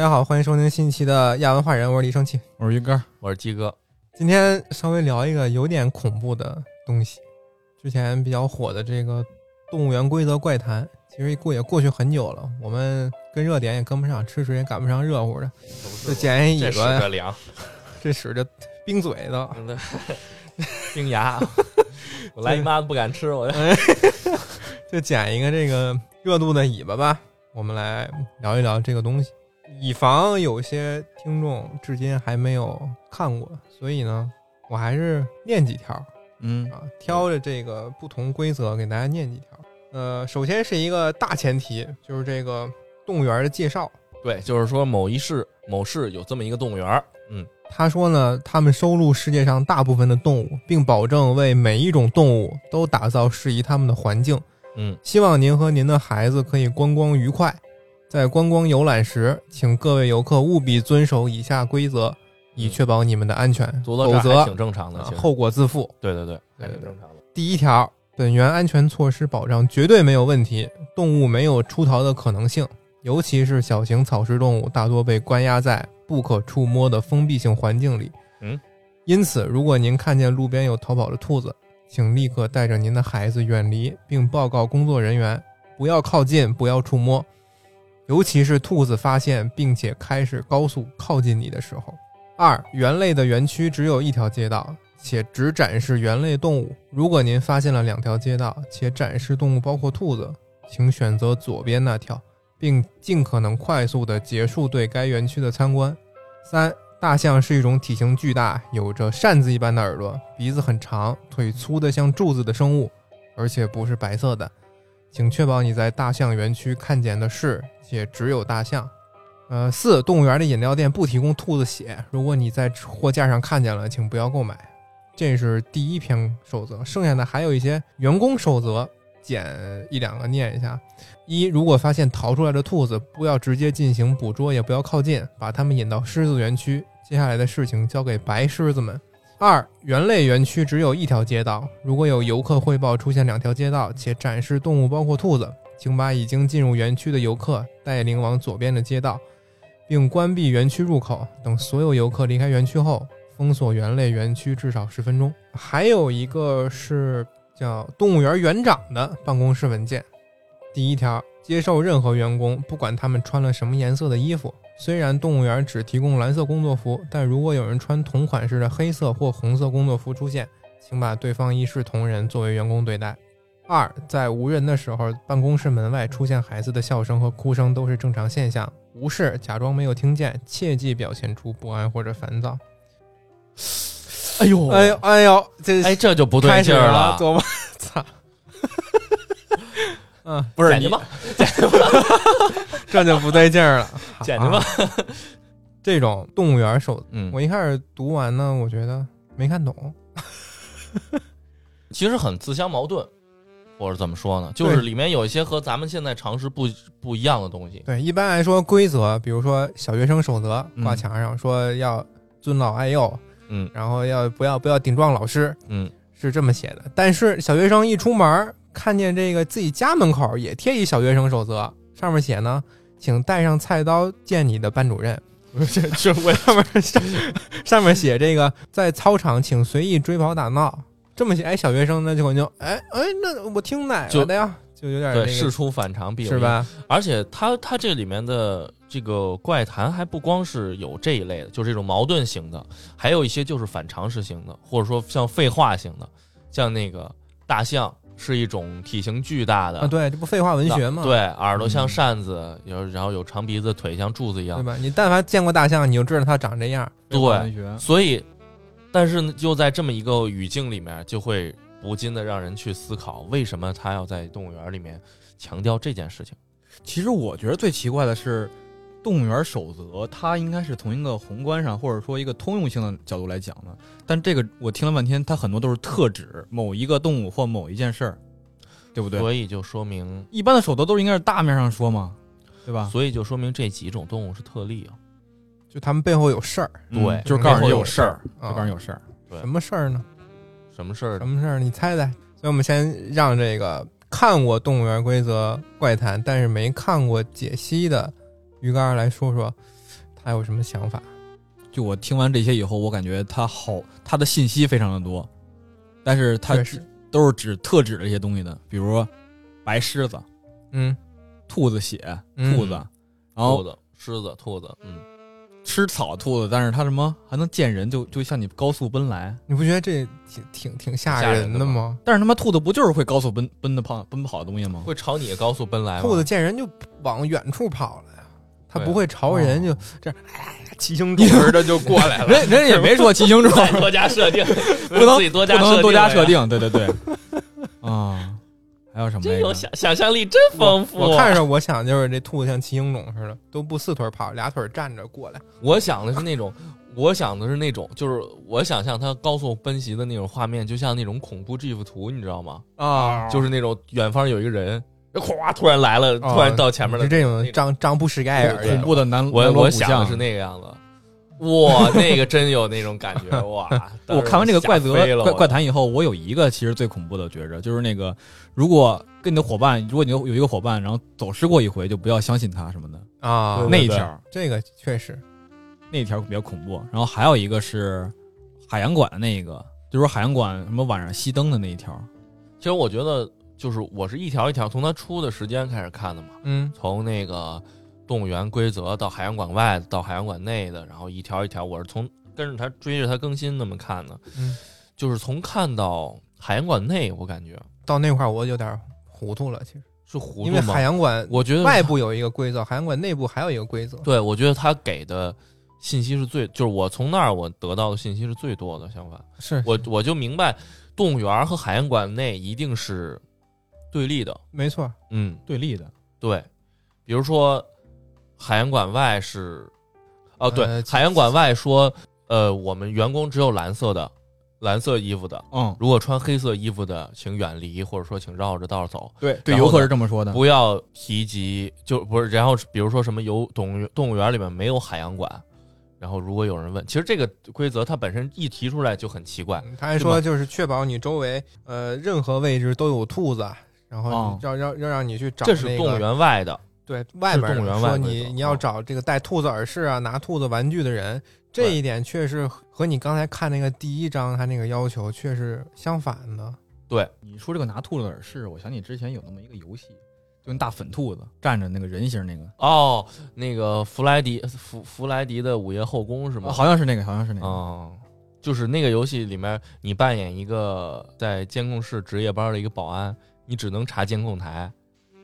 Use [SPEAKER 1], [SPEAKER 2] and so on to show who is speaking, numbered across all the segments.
[SPEAKER 1] 大家好，欢迎收听新一期的亚文化人，我是李生气。
[SPEAKER 2] 我是鱼哥，
[SPEAKER 3] 我是鸡哥。
[SPEAKER 1] 今天稍微聊一个有点恐怖的东西，之前比较火的这个动物园规则怪谈，其实过也过去很久了，我们跟热点也跟不上，吃水也赶不上热乎的，就捡一尾巴。这使着冰嘴的。
[SPEAKER 3] 冰牙，我来姨妈都不敢吃，我就。
[SPEAKER 1] 就捡一个这个热度的尾巴吧，我们来聊一聊这个东西，以防有些听众至今还没有看过，所以呢，我还是念几条
[SPEAKER 2] 嗯
[SPEAKER 1] 啊，挑着这个不同规则给大家念几条。呃，首先是一个大前提，就是这个动物园的介绍。
[SPEAKER 3] 对，就是说某一市某市有这么一个动物园儿，嗯，
[SPEAKER 1] 他说呢，他们收录世界上大部分的动物，并保证为每一种动物都打造适宜它们的环境。
[SPEAKER 3] 嗯，
[SPEAKER 1] 希望您和您的孩子可以观光愉快。在观光游览时，请各位游客务必遵守以下规则，以确保你们的安全，否则
[SPEAKER 3] 挺正常的，
[SPEAKER 1] 啊后果自负。
[SPEAKER 3] 对对对，还
[SPEAKER 1] 对对
[SPEAKER 3] 挺正常的。
[SPEAKER 1] 第一条，本园安全措施保障绝对没有问题，动物没有出逃的可能性，尤其是小型草食动物大多被关押在不可触摸的封闭性环境里。
[SPEAKER 3] 嗯，
[SPEAKER 1] 因此，如果您看见路边有逃跑的兔子，请立刻带着您的孩子远离，并报告工作人员，不要靠近，不要触摸，尤其是兔子发现并且开始高速靠近你的时候。二，猿类的园区只有一条街道，且只展示猿类动物。如果您发现了两条街道，且展示动物包括兔子，请选择左边那条，并尽可能快速地结束对该园区的参观。三，大象是一种体型巨大、有着扇子一般的耳朵、鼻子很长、腿粗得像柱子的生物，而且不是白色的。请确保你在大象园区看见的是且只有大象。呃，四，动物园的饮料店不提供兔子血。如果你在货架上看见了，请不要购买。这是第一篇守则，剩下的还有一些员工守则，捡一两个念一下。一，如果发现逃出来的兔子，不要直接进行捕捉，也不要靠近，把它们引到狮子园区。接下来的事情交给白狮子们。二，园类园区只有一条街道，如果有游客汇报出现两条街道，且展示动物包括兔子，请把已经进入园区的游客带领往左边的街道，并关闭园区入口。等所有游客离开园区后，封锁园类园区至少十分钟。还有一个是叫动物园园长的办公室文件。第一条，接受任何员工，不管他们穿了什么颜色的衣服。虽然动物园只提供蓝色工作服，但如果有人穿同款式的黑色或红色工作服出现，请把对方一视同仁作为员工对待。二，在无人的时候，办公室门外出现孩子的笑声和哭声都是正常现象，无视，假装没有听见，切忌表现出不安或者烦躁。
[SPEAKER 3] 哎呦
[SPEAKER 1] 哎呦，哎呦，这
[SPEAKER 3] 哎，这就不对劲儿
[SPEAKER 1] 了，琢磨，操，嗯，
[SPEAKER 2] 不是你
[SPEAKER 3] 捡去吧，
[SPEAKER 1] 这就不对劲儿了，
[SPEAKER 3] 捡去吧
[SPEAKER 1] 啊。这种动物园手，
[SPEAKER 3] 嗯，
[SPEAKER 1] 我一开始读完呢，我觉得没看懂。
[SPEAKER 3] 其实很自相矛盾，或者怎么说呢？就是里面有一些和咱们现在常识不不一样的东西。
[SPEAKER 1] 对，一般来说规则，比如说小学生守则
[SPEAKER 2] 嗯
[SPEAKER 1] 挂墙上，说要尊老爱幼，
[SPEAKER 3] 嗯
[SPEAKER 1] 然后要不要不要顶撞老师，
[SPEAKER 3] 嗯，
[SPEAKER 1] 是这么写的。但是小学生一出门，看见这个自己家门口也贴一小学生守则，上面写呢，请带上菜刀见你的班主任。这这我上面上上面写这个，在操场请随意追跑打闹，这么写，哎，小学生那就可能就哎哎，那我听哪个
[SPEAKER 3] 就
[SPEAKER 1] 的呀？就有点
[SPEAKER 3] 对，
[SPEAKER 1] 那个
[SPEAKER 3] 事出反常必有因？
[SPEAKER 1] 是吧？
[SPEAKER 3] 而且他他这里面的这个怪谈还不光是有这一类的，就是这种矛盾型的，还有一些就是反常识型的，或者说像废话型的，像那个大象是一种体型巨大的
[SPEAKER 1] 啊，对，这不废话文学吗？
[SPEAKER 3] 对，耳朵像
[SPEAKER 2] 嗯
[SPEAKER 3] 扇子，有然后有长鼻子，腿像柱子一样，
[SPEAKER 1] 对吧？你但凡见过大象，你就知道它长这样。
[SPEAKER 3] 对所以，但是呢，就在这么一个语境里面，就会不禁的让人去思考，为什么他要在动物园里面强调这件事情？
[SPEAKER 2] 其实我觉得最奇怪的是，动物园守则它应该是从一个宏观上或者说一个通用性的角度来讲的，但这个我听了半天，它很多都是特指某一个动物或某一件事儿，对不对？
[SPEAKER 3] 所以就说明，
[SPEAKER 2] 一般的守则都应该是大面上说嘛，对吧？
[SPEAKER 3] 所以就说明这几种动物是特例啊。
[SPEAKER 1] 就他们背后有事儿，
[SPEAKER 3] 对
[SPEAKER 2] 嗯就是告诉你
[SPEAKER 3] 有
[SPEAKER 2] 有事儿，
[SPEAKER 1] 啊
[SPEAKER 2] 就告诉你有事儿。
[SPEAKER 3] 对
[SPEAKER 1] 什么事儿呢？
[SPEAKER 3] 什么事儿
[SPEAKER 1] 什？么事儿？你猜猜。所以我们先让这个看过《动物园规则怪谈》但是没看过解析的鱼竿来说说，他有什么想法？
[SPEAKER 2] 就我听完这些以后，我感觉他好，他的信息非常的多，但是
[SPEAKER 1] 他是，
[SPEAKER 2] 都是指特指这些东西的，比如说白狮子、
[SPEAKER 1] 嗯，
[SPEAKER 2] 兔子血、
[SPEAKER 1] 嗯
[SPEAKER 2] 兔子，然
[SPEAKER 3] 兔
[SPEAKER 2] 后
[SPEAKER 3] 子、狮子、兔子，嗯，
[SPEAKER 2] 吃草兔子，但是它什么还能见人，就就向你高速奔来。
[SPEAKER 1] 你不觉得这挺挺挺吓
[SPEAKER 3] 吓人
[SPEAKER 1] 人
[SPEAKER 3] 的吗
[SPEAKER 1] 吗？
[SPEAKER 2] 但是他妈兔子不就是会高速奔奔的跑奔跑的东西吗？
[SPEAKER 3] 会朝你高速奔来吗？
[SPEAKER 1] 兔子见人就往远处跑了呀，它
[SPEAKER 3] 对啊
[SPEAKER 1] 不会朝人就这样，哎，骑行种似的就过来了。
[SPEAKER 2] 人人也没说骑行种，
[SPEAKER 3] 多加设定，
[SPEAKER 2] 不 能
[SPEAKER 3] 自己多加
[SPEAKER 2] 不能多加设
[SPEAKER 3] 设定
[SPEAKER 2] 定。对对对，啊，还有什么？
[SPEAKER 3] 真有想想象力，真丰富。
[SPEAKER 1] 我看着我想就是这兔子像骑行种似的，都不四腿跑，俩腿站着过来。
[SPEAKER 3] 我想的是那种，我想的是那种，就是我想象它高速奔袭的那种画面，就像那种恐怖 GIF 图，你知道吗？
[SPEAKER 1] 啊
[SPEAKER 3] 就是那种远方有一个人，咵突然来了，
[SPEAKER 1] 哦
[SPEAKER 3] 突然到前面了，
[SPEAKER 1] 是这种张张布什盖尔
[SPEAKER 2] 恐怖的南
[SPEAKER 3] 我
[SPEAKER 2] 南锣鼓
[SPEAKER 3] 我想的
[SPEAKER 2] 巷
[SPEAKER 3] 是那个样子。哇，那个真有那种感觉哇！
[SPEAKER 2] 我看完这个怪则怪怪谈以后，我有一个其实最恐怖的觉着，就是那个如果跟你的伙伴，如果你有有一个伙伴，然后走失过一回，就不要相信他什么的。
[SPEAKER 1] 啊
[SPEAKER 3] 对，
[SPEAKER 2] 那一条
[SPEAKER 1] 这个确实
[SPEAKER 2] 那一条比较恐怖。然后还有一个是海洋馆的那个，就是说海洋馆什么晚上熄灯的那一条。
[SPEAKER 3] 其实我觉得，就是我是一条一条从它出的时间开始看的嘛，
[SPEAKER 1] 嗯
[SPEAKER 3] 从那个动物园规则到海洋馆外的，到海洋馆内的，然后一条一条，我是从跟着它追着它更新那么看的。
[SPEAKER 1] 嗯，
[SPEAKER 3] 就是从看到海洋馆内，我感觉
[SPEAKER 1] 到那块儿我有点糊涂了，其实
[SPEAKER 3] 是糊涂
[SPEAKER 1] 因为海洋馆
[SPEAKER 3] 我觉得
[SPEAKER 1] 外部有一个规则，海洋馆内部还有一个规则。
[SPEAKER 3] 对，我觉得他给的信息是最，就是我从那儿我得到的信息是最多的。相反，
[SPEAKER 1] 是
[SPEAKER 3] 我我就明白，动物园和海洋馆内一定是对立的。
[SPEAKER 1] 没错，
[SPEAKER 3] 嗯，
[SPEAKER 2] 对立的，
[SPEAKER 3] 对，比如说海洋馆外是，哦，对，
[SPEAKER 1] 呃
[SPEAKER 3] 海洋馆外说，呃，我们员工只有蓝色的，蓝色衣服的，
[SPEAKER 2] 嗯，
[SPEAKER 3] 如果穿黑色衣服的，请远离，或者说请绕着道走，
[SPEAKER 2] 对，对游客是这么说的。
[SPEAKER 3] 不要提及，就不是，然后比如说什么游动物动物园里面没有海洋馆，然后如果有人问，其实这个规则它本身一提出来就很奇怪，
[SPEAKER 1] 嗯他还说就是确保你周围呃任何位置都有兔子，然后
[SPEAKER 2] 哦
[SPEAKER 1] 要要要让你去找
[SPEAKER 3] 这是动物园外的，
[SPEAKER 1] 对外面
[SPEAKER 3] 动物园
[SPEAKER 1] 说
[SPEAKER 3] 外规则
[SPEAKER 1] 你你要
[SPEAKER 3] 哦
[SPEAKER 1] 找这个戴兔子耳饰啊、拿兔子玩具的人，这一点确实和你刚才看那个第一章他那个要求确实相反的。
[SPEAKER 3] 对，
[SPEAKER 2] 你说这个拿兔子耳饰，我想起之前有那么一个游戏，就那大粉兔子站着那个人形那个，
[SPEAKER 3] 哦，那个弗莱迪弗弗莱迪的午夜后宫是吗？
[SPEAKER 2] 好像是那个，好像是那个。
[SPEAKER 3] 哦，就是那个游戏里面，你扮演一个在监控室值夜班的一个保安，你只能查监控台，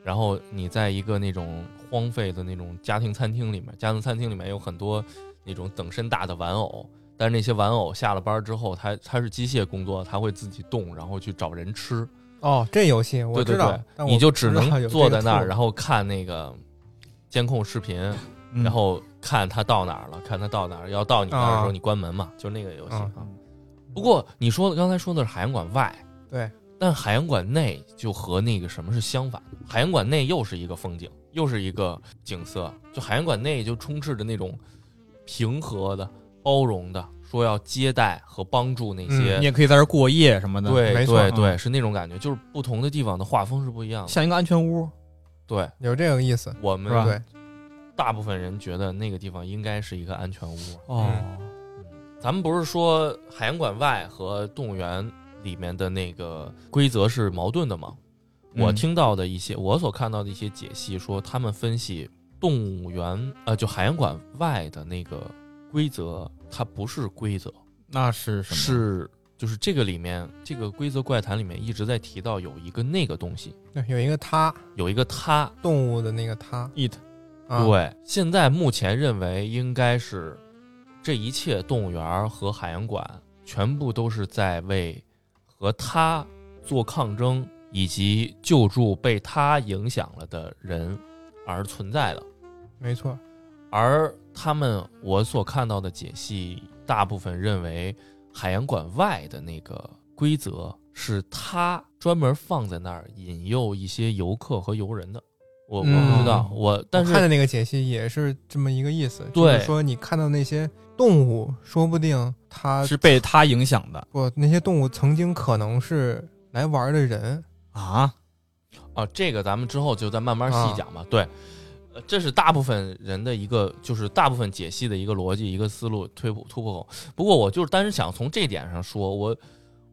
[SPEAKER 3] 然后你在一个那种荒废的那种家庭餐厅里面，家庭餐厅里面有很多那种等身大的玩偶，但是那些玩偶下了班之后，它它是机械工作，它会自己动，然后去找人吃。
[SPEAKER 1] 哦，这游戏我
[SPEAKER 3] 对对
[SPEAKER 1] 知道，
[SPEAKER 3] 对，你就只能坐在那然后看那个监控视频，
[SPEAKER 2] 嗯
[SPEAKER 3] 然后看他到哪儿了，看他到哪儿，要到你那儿的时候
[SPEAKER 1] 啊
[SPEAKER 3] 你关门嘛，就那个游戏。
[SPEAKER 1] 啊
[SPEAKER 3] 不过你说的刚才说的是海洋馆外，
[SPEAKER 1] 对，
[SPEAKER 3] 但海洋馆内就和那个什么是相反的。海洋馆内又是一个风景，又是一个景色，就海洋馆内就充斥着那种平和的、包容的，说要接待和帮助那些。
[SPEAKER 2] 你也可以在这儿过夜什么的，，
[SPEAKER 3] 对
[SPEAKER 1] 没错
[SPEAKER 3] 对对，
[SPEAKER 2] 嗯
[SPEAKER 3] 是那种感觉，就是不同的地方的画风是不一样的。
[SPEAKER 2] 像一个安全屋。
[SPEAKER 3] 对
[SPEAKER 1] 有这个意思。
[SPEAKER 3] 我们
[SPEAKER 1] 对，
[SPEAKER 3] 大部分人觉得那个地方应该是一个安全屋。
[SPEAKER 2] 哦，
[SPEAKER 3] 咱们不是说海洋馆外和动物园里面的那个规则是矛盾的吗？
[SPEAKER 2] 嗯。
[SPEAKER 3] 我听到的一些，我所看到的一些解析说，他们分析动物园呃，就海洋馆外的那个规则，它不是规则，
[SPEAKER 2] 那是什么？
[SPEAKER 3] 是就是这个里面这个规则怪谈里面一直在提到有一个那个东西，
[SPEAKER 1] 对，有一个它
[SPEAKER 3] 有一个它，
[SPEAKER 1] 动物的那个它啊，
[SPEAKER 3] 对，现在目前认为应该是这一切动物园和海洋馆全部都是在为和他做抗争，以及救助被他影响了的人而存在的。
[SPEAKER 1] 没错，
[SPEAKER 3] 而他们我所看到的解析，大部分认为海洋馆外的那个规则是他专门放在那儿引诱一些游客和游人的。我我不知道，我但是
[SPEAKER 1] 我看的那个解析也是这么一个意思，就是说你看到那些动物，说不定它
[SPEAKER 2] 是被它影响的
[SPEAKER 1] 不那些动物曾经可能是来玩的人，
[SPEAKER 2] 啊。
[SPEAKER 3] 啊，这个咱们之后就再慢慢细讲吧。对，呃这是大部分人的一个，就是大部分解析的一个逻辑、一个思路推突突破口。不过我就是单是想从这点上说，我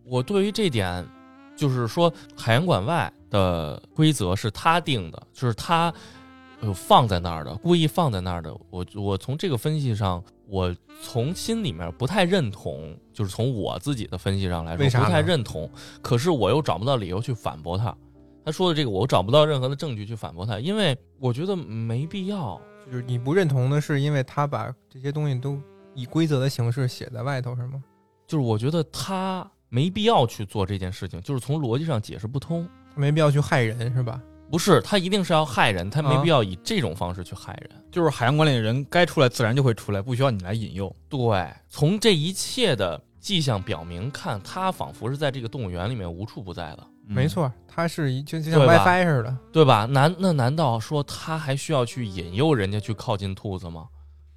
[SPEAKER 3] 我对于这点，就是说海洋馆外的规则是他定的，就是他呃放在那儿的，故意放在那儿的。我我从这个分析上，我从心里面不太认同，就是从我自己的分析上来说，
[SPEAKER 1] 为啥呢
[SPEAKER 3] 不太认同。可是我又找不到理由去反驳他。他说的这个，我找不到任何的证据去反驳他，因为我觉得没必要。
[SPEAKER 1] 就是你不认同的是，因为他把这些东西都以规则的形式写在外头，是吗？
[SPEAKER 3] 就是我觉得他没必要去做这件事情，就是从逻辑上解释不通。
[SPEAKER 1] 没必要去害人，是吧？
[SPEAKER 3] 不是他一定是要害人，他没
[SPEAKER 1] 啊
[SPEAKER 3] 必要以这种方式去害人。
[SPEAKER 2] 就是海洋馆里的人该出来自然就会出来，不需要你来引诱。
[SPEAKER 3] 对，从这一切的迹象表明看，他仿佛是在这个动物园里面无处不在的，
[SPEAKER 2] 嗯
[SPEAKER 1] 没，错，它是一就就像 WiFi 似的。
[SPEAKER 3] 对吧？难那难道说他还需要去引诱人家去靠近兔子吗？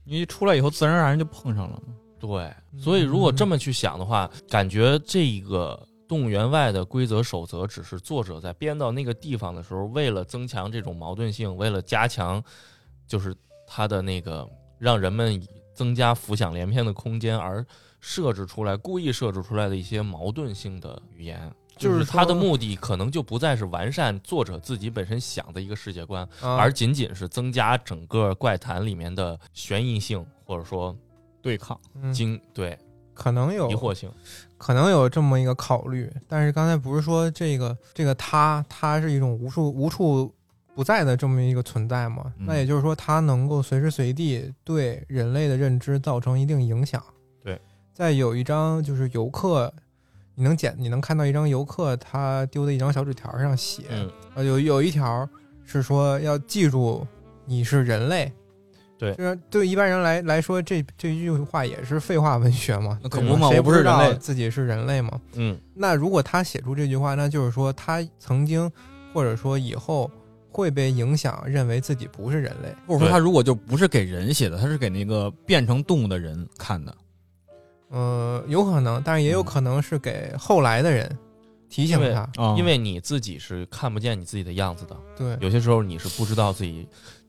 [SPEAKER 2] 你一出来以后，自然而然就碰上了嘛。
[SPEAKER 3] 对，所以如果这么去想的话，感觉这个动物园外的规则守则只是作者在编到那个地方的时候，为了增强这种矛盾性，为了加强就是他的那个让人们增加浮想联翩的空间而设置出来，故意设置出来的一些矛盾性的语言。
[SPEAKER 1] 就是
[SPEAKER 3] 他的目的可能就不再是完善作者自己本身想的一个世界观，
[SPEAKER 1] 啊
[SPEAKER 3] 而仅仅是增加整个怪谈里面的悬疑性，或者说
[SPEAKER 2] 对抗，
[SPEAKER 1] 嗯
[SPEAKER 3] 惊对
[SPEAKER 1] 可能有
[SPEAKER 3] 疑惑性。
[SPEAKER 1] 可能有这么一个考虑，但是刚才不是说这个这个它它是一种无处无处不在的这么一个存在吗？
[SPEAKER 2] 嗯
[SPEAKER 1] 那也就是说，它能够随时随地对人类的认知造成一定影响。
[SPEAKER 3] 对，
[SPEAKER 1] 在有一张就是游客，你能捡你能看到一张游客他丢的一张小纸条上写，
[SPEAKER 3] 嗯，
[SPEAKER 1] 呃，有有一条是说要记住你是人类。
[SPEAKER 3] 对
[SPEAKER 1] 就是对一般人来来说，这这句话也是废话文学嘛？
[SPEAKER 2] 那可不嘛
[SPEAKER 1] 谁知道
[SPEAKER 2] 我不是人类
[SPEAKER 1] 自己是人类嘛？
[SPEAKER 3] 嗯，
[SPEAKER 1] 那如果他写出这句话，那就是说他曾经或者说以后会被影响，认为自己不是人类。
[SPEAKER 2] 或者说他如果就不是给人写的，他是给那个变成动物的人看的。
[SPEAKER 1] 呃，有可能，但是也有可能是给后来的人提醒
[SPEAKER 3] 因为
[SPEAKER 1] 他。
[SPEAKER 2] 啊
[SPEAKER 3] 因为你自己是看不见你自己的样子的，
[SPEAKER 1] 对，
[SPEAKER 3] 有些时候你是不知道自己。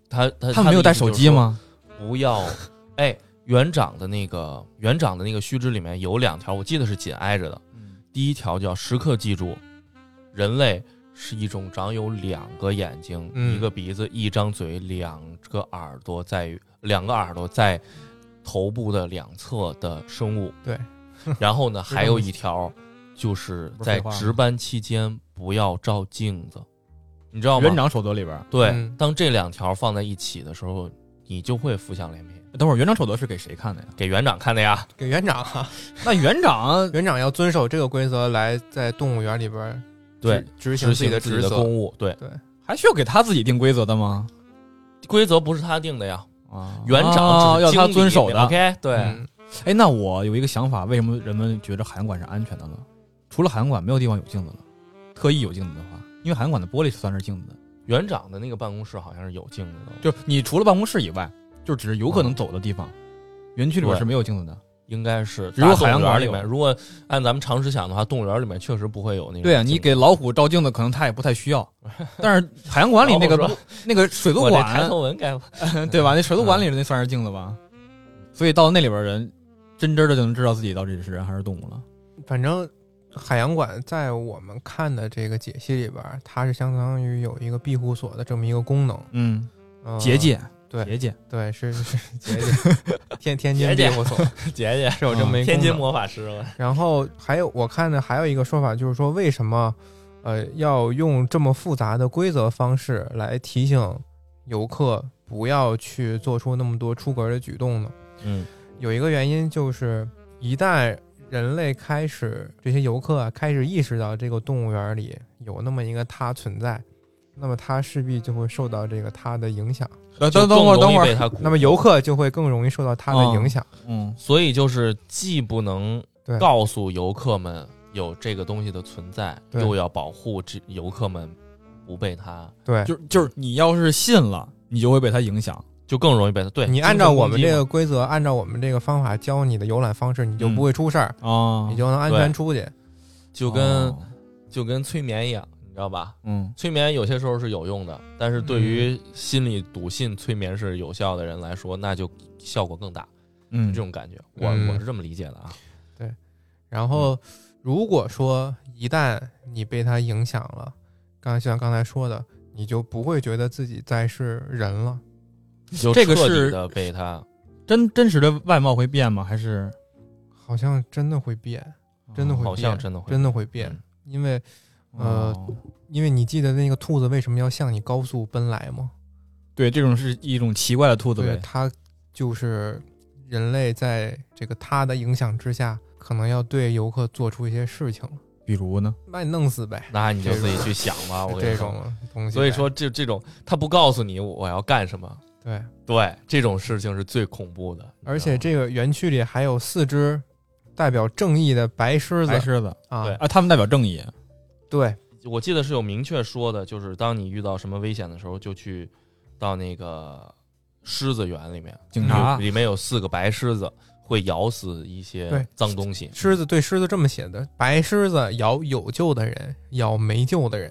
[SPEAKER 3] 他他
[SPEAKER 2] 他们没有带手机？吗？
[SPEAKER 3] 不要，哎，园长的那个园长的那个须知里面有两条，我记得是紧挨着的。第一条叫时刻记住，人类是一种长有两个眼睛、
[SPEAKER 1] 嗯
[SPEAKER 3] 一个鼻子、一张嘴、两个耳朵在于两个耳朵在头部的两侧的生物。
[SPEAKER 1] 对，
[SPEAKER 3] 然后呢，还有一条就是在值班期间不要照镜子，你知道吗？
[SPEAKER 2] 园长守则里边，
[SPEAKER 3] 对，
[SPEAKER 1] 嗯
[SPEAKER 3] 当这两条放在一起的时候，你就会浮想联翩。
[SPEAKER 2] 等会儿园长守则是给谁看的呀？
[SPEAKER 3] 给园长看的呀，
[SPEAKER 1] 给园长啊，
[SPEAKER 2] 那园长
[SPEAKER 1] 园长要遵守这个规则来在动物园里边
[SPEAKER 3] 对，
[SPEAKER 1] 执执行自己的职责
[SPEAKER 3] 行自己的公。务，对对，
[SPEAKER 2] 还需要给他自己定规则的吗？
[SPEAKER 3] 规则不是他定的呀，
[SPEAKER 2] 啊，
[SPEAKER 3] 园长
[SPEAKER 2] 要他遵守的。
[SPEAKER 3] OK，对，
[SPEAKER 1] 嗯
[SPEAKER 2] 哎，那我有一个想法，为什么人们觉得海洋馆是安全的呢？除了海洋馆，没有地方有镜子了。特意有镜子的话，因为海洋馆的玻璃是算是镜子的，
[SPEAKER 3] 园长的那个办公室好像是有镜子的，
[SPEAKER 2] 就你除了办公室以外，就只是游客能走的地方，园区里边是没有镜子的。
[SPEAKER 3] 应该是
[SPEAKER 2] 只有
[SPEAKER 3] 大动物
[SPEAKER 2] 海洋馆
[SPEAKER 3] 里面。如果按咱们常识想的话，动物园里面确实不会有那个。
[SPEAKER 2] 对啊，你给老虎照镜子，可能它也不太需要。但是海洋馆里那个那个水族馆，
[SPEAKER 3] 头纹该
[SPEAKER 2] 对吧？那水族馆里的那算是镜子吧？所以到那里边人，真真的就能知道自己到底是人还是动物了。
[SPEAKER 1] 反正海洋馆在我们看的这个解析里边，它是相当于有一个庇护所的这么一个功能。
[SPEAKER 2] 嗯，
[SPEAKER 1] 呃
[SPEAKER 2] 结界，
[SPEAKER 1] 对
[SPEAKER 2] 结界，
[SPEAKER 1] 对，是 是是结界，天天津庇护所。
[SPEAKER 3] 姐姐，
[SPEAKER 1] 是有这么一个
[SPEAKER 3] 天津魔法师嘛，
[SPEAKER 1] 然后还有我看的还有一个说法，就是说为什么呃要用这么复杂的规则方式来提醒游客不要去做出那么多出格的举动呢？
[SPEAKER 3] 嗯，
[SPEAKER 1] 有一个原因就是，一旦人类开始这些游客啊开始意识到这个动物园里有那么一个它存在，那么它势必就会受到这个它的影响，
[SPEAKER 2] 等等等会儿，等会儿，
[SPEAKER 1] 那么游客就会更容易受到它的影响。
[SPEAKER 2] 嗯，
[SPEAKER 3] 所以就是既不能告诉游客们有这个东西的存在，
[SPEAKER 1] 对。
[SPEAKER 3] 又要保护这游客们不被它，
[SPEAKER 1] 对，
[SPEAKER 2] 就就是你要是信了，你就会被它影响。
[SPEAKER 3] 就更容易被他。对
[SPEAKER 1] 你按照我们这个规则，按照我们这个方法教你的游览方式，你就不会出事儿，
[SPEAKER 2] 哦
[SPEAKER 1] 你就能安全出去。
[SPEAKER 3] 就跟
[SPEAKER 2] 哦
[SPEAKER 3] 就跟催眠一样，你知知道吧？
[SPEAKER 2] 嗯
[SPEAKER 3] 催眠有些时候是有用的，但是对于心里笃信催眠是有效的人来说，那就效果更大。
[SPEAKER 2] 嗯，
[SPEAKER 3] 这种感觉，我
[SPEAKER 1] 嗯
[SPEAKER 3] 我是这么理解的啊。
[SPEAKER 1] 对然后，如果说一旦你被他影响了，刚才像刚才说的，你就不会觉得自己再是人了。
[SPEAKER 3] 就
[SPEAKER 2] 这个是
[SPEAKER 3] 的被他
[SPEAKER 2] 真真实的外貌会变吗？还是
[SPEAKER 1] 好像真的会变，真的会
[SPEAKER 3] 好像
[SPEAKER 1] 变
[SPEAKER 3] 真的会
[SPEAKER 1] 真的会变，
[SPEAKER 3] 嗯
[SPEAKER 1] 因为呃
[SPEAKER 2] 哦
[SPEAKER 1] 因为你记得那个兔子为什么要向你高速奔来吗？
[SPEAKER 2] 对，这种是一种奇怪的兔子。
[SPEAKER 1] 它就是人类在这个它的影响之下，可能要对游客做出一些事情了，
[SPEAKER 2] 比如呢？
[SPEAKER 1] 把你弄死呗。
[SPEAKER 3] 那你就自己去想吧。我跟
[SPEAKER 1] 这
[SPEAKER 3] 你说，
[SPEAKER 1] 种东西，
[SPEAKER 3] 所以说这这种他不告诉你我要干什么，
[SPEAKER 1] 对，
[SPEAKER 3] 对这种事情是最恐怖的。
[SPEAKER 1] 而且这个园区里还有四只代表正义的白狮子
[SPEAKER 2] 白狮子
[SPEAKER 1] 啊，
[SPEAKER 3] 对
[SPEAKER 2] 啊，他们代表正义。
[SPEAKER 1] 对，
[SPEAKER 3] 我记得是有明确说的，就是当你遇到什么危险的时候，就去到那个狮子园里面，
[SPEAKER 2] 警察
[SPEAKER 3] 里里面有四个白狮子，会咬死一些脏东西。
[SPEAKER 1] 狮子对狮子这么写的：白狮子咬有救的人，咬没救的人。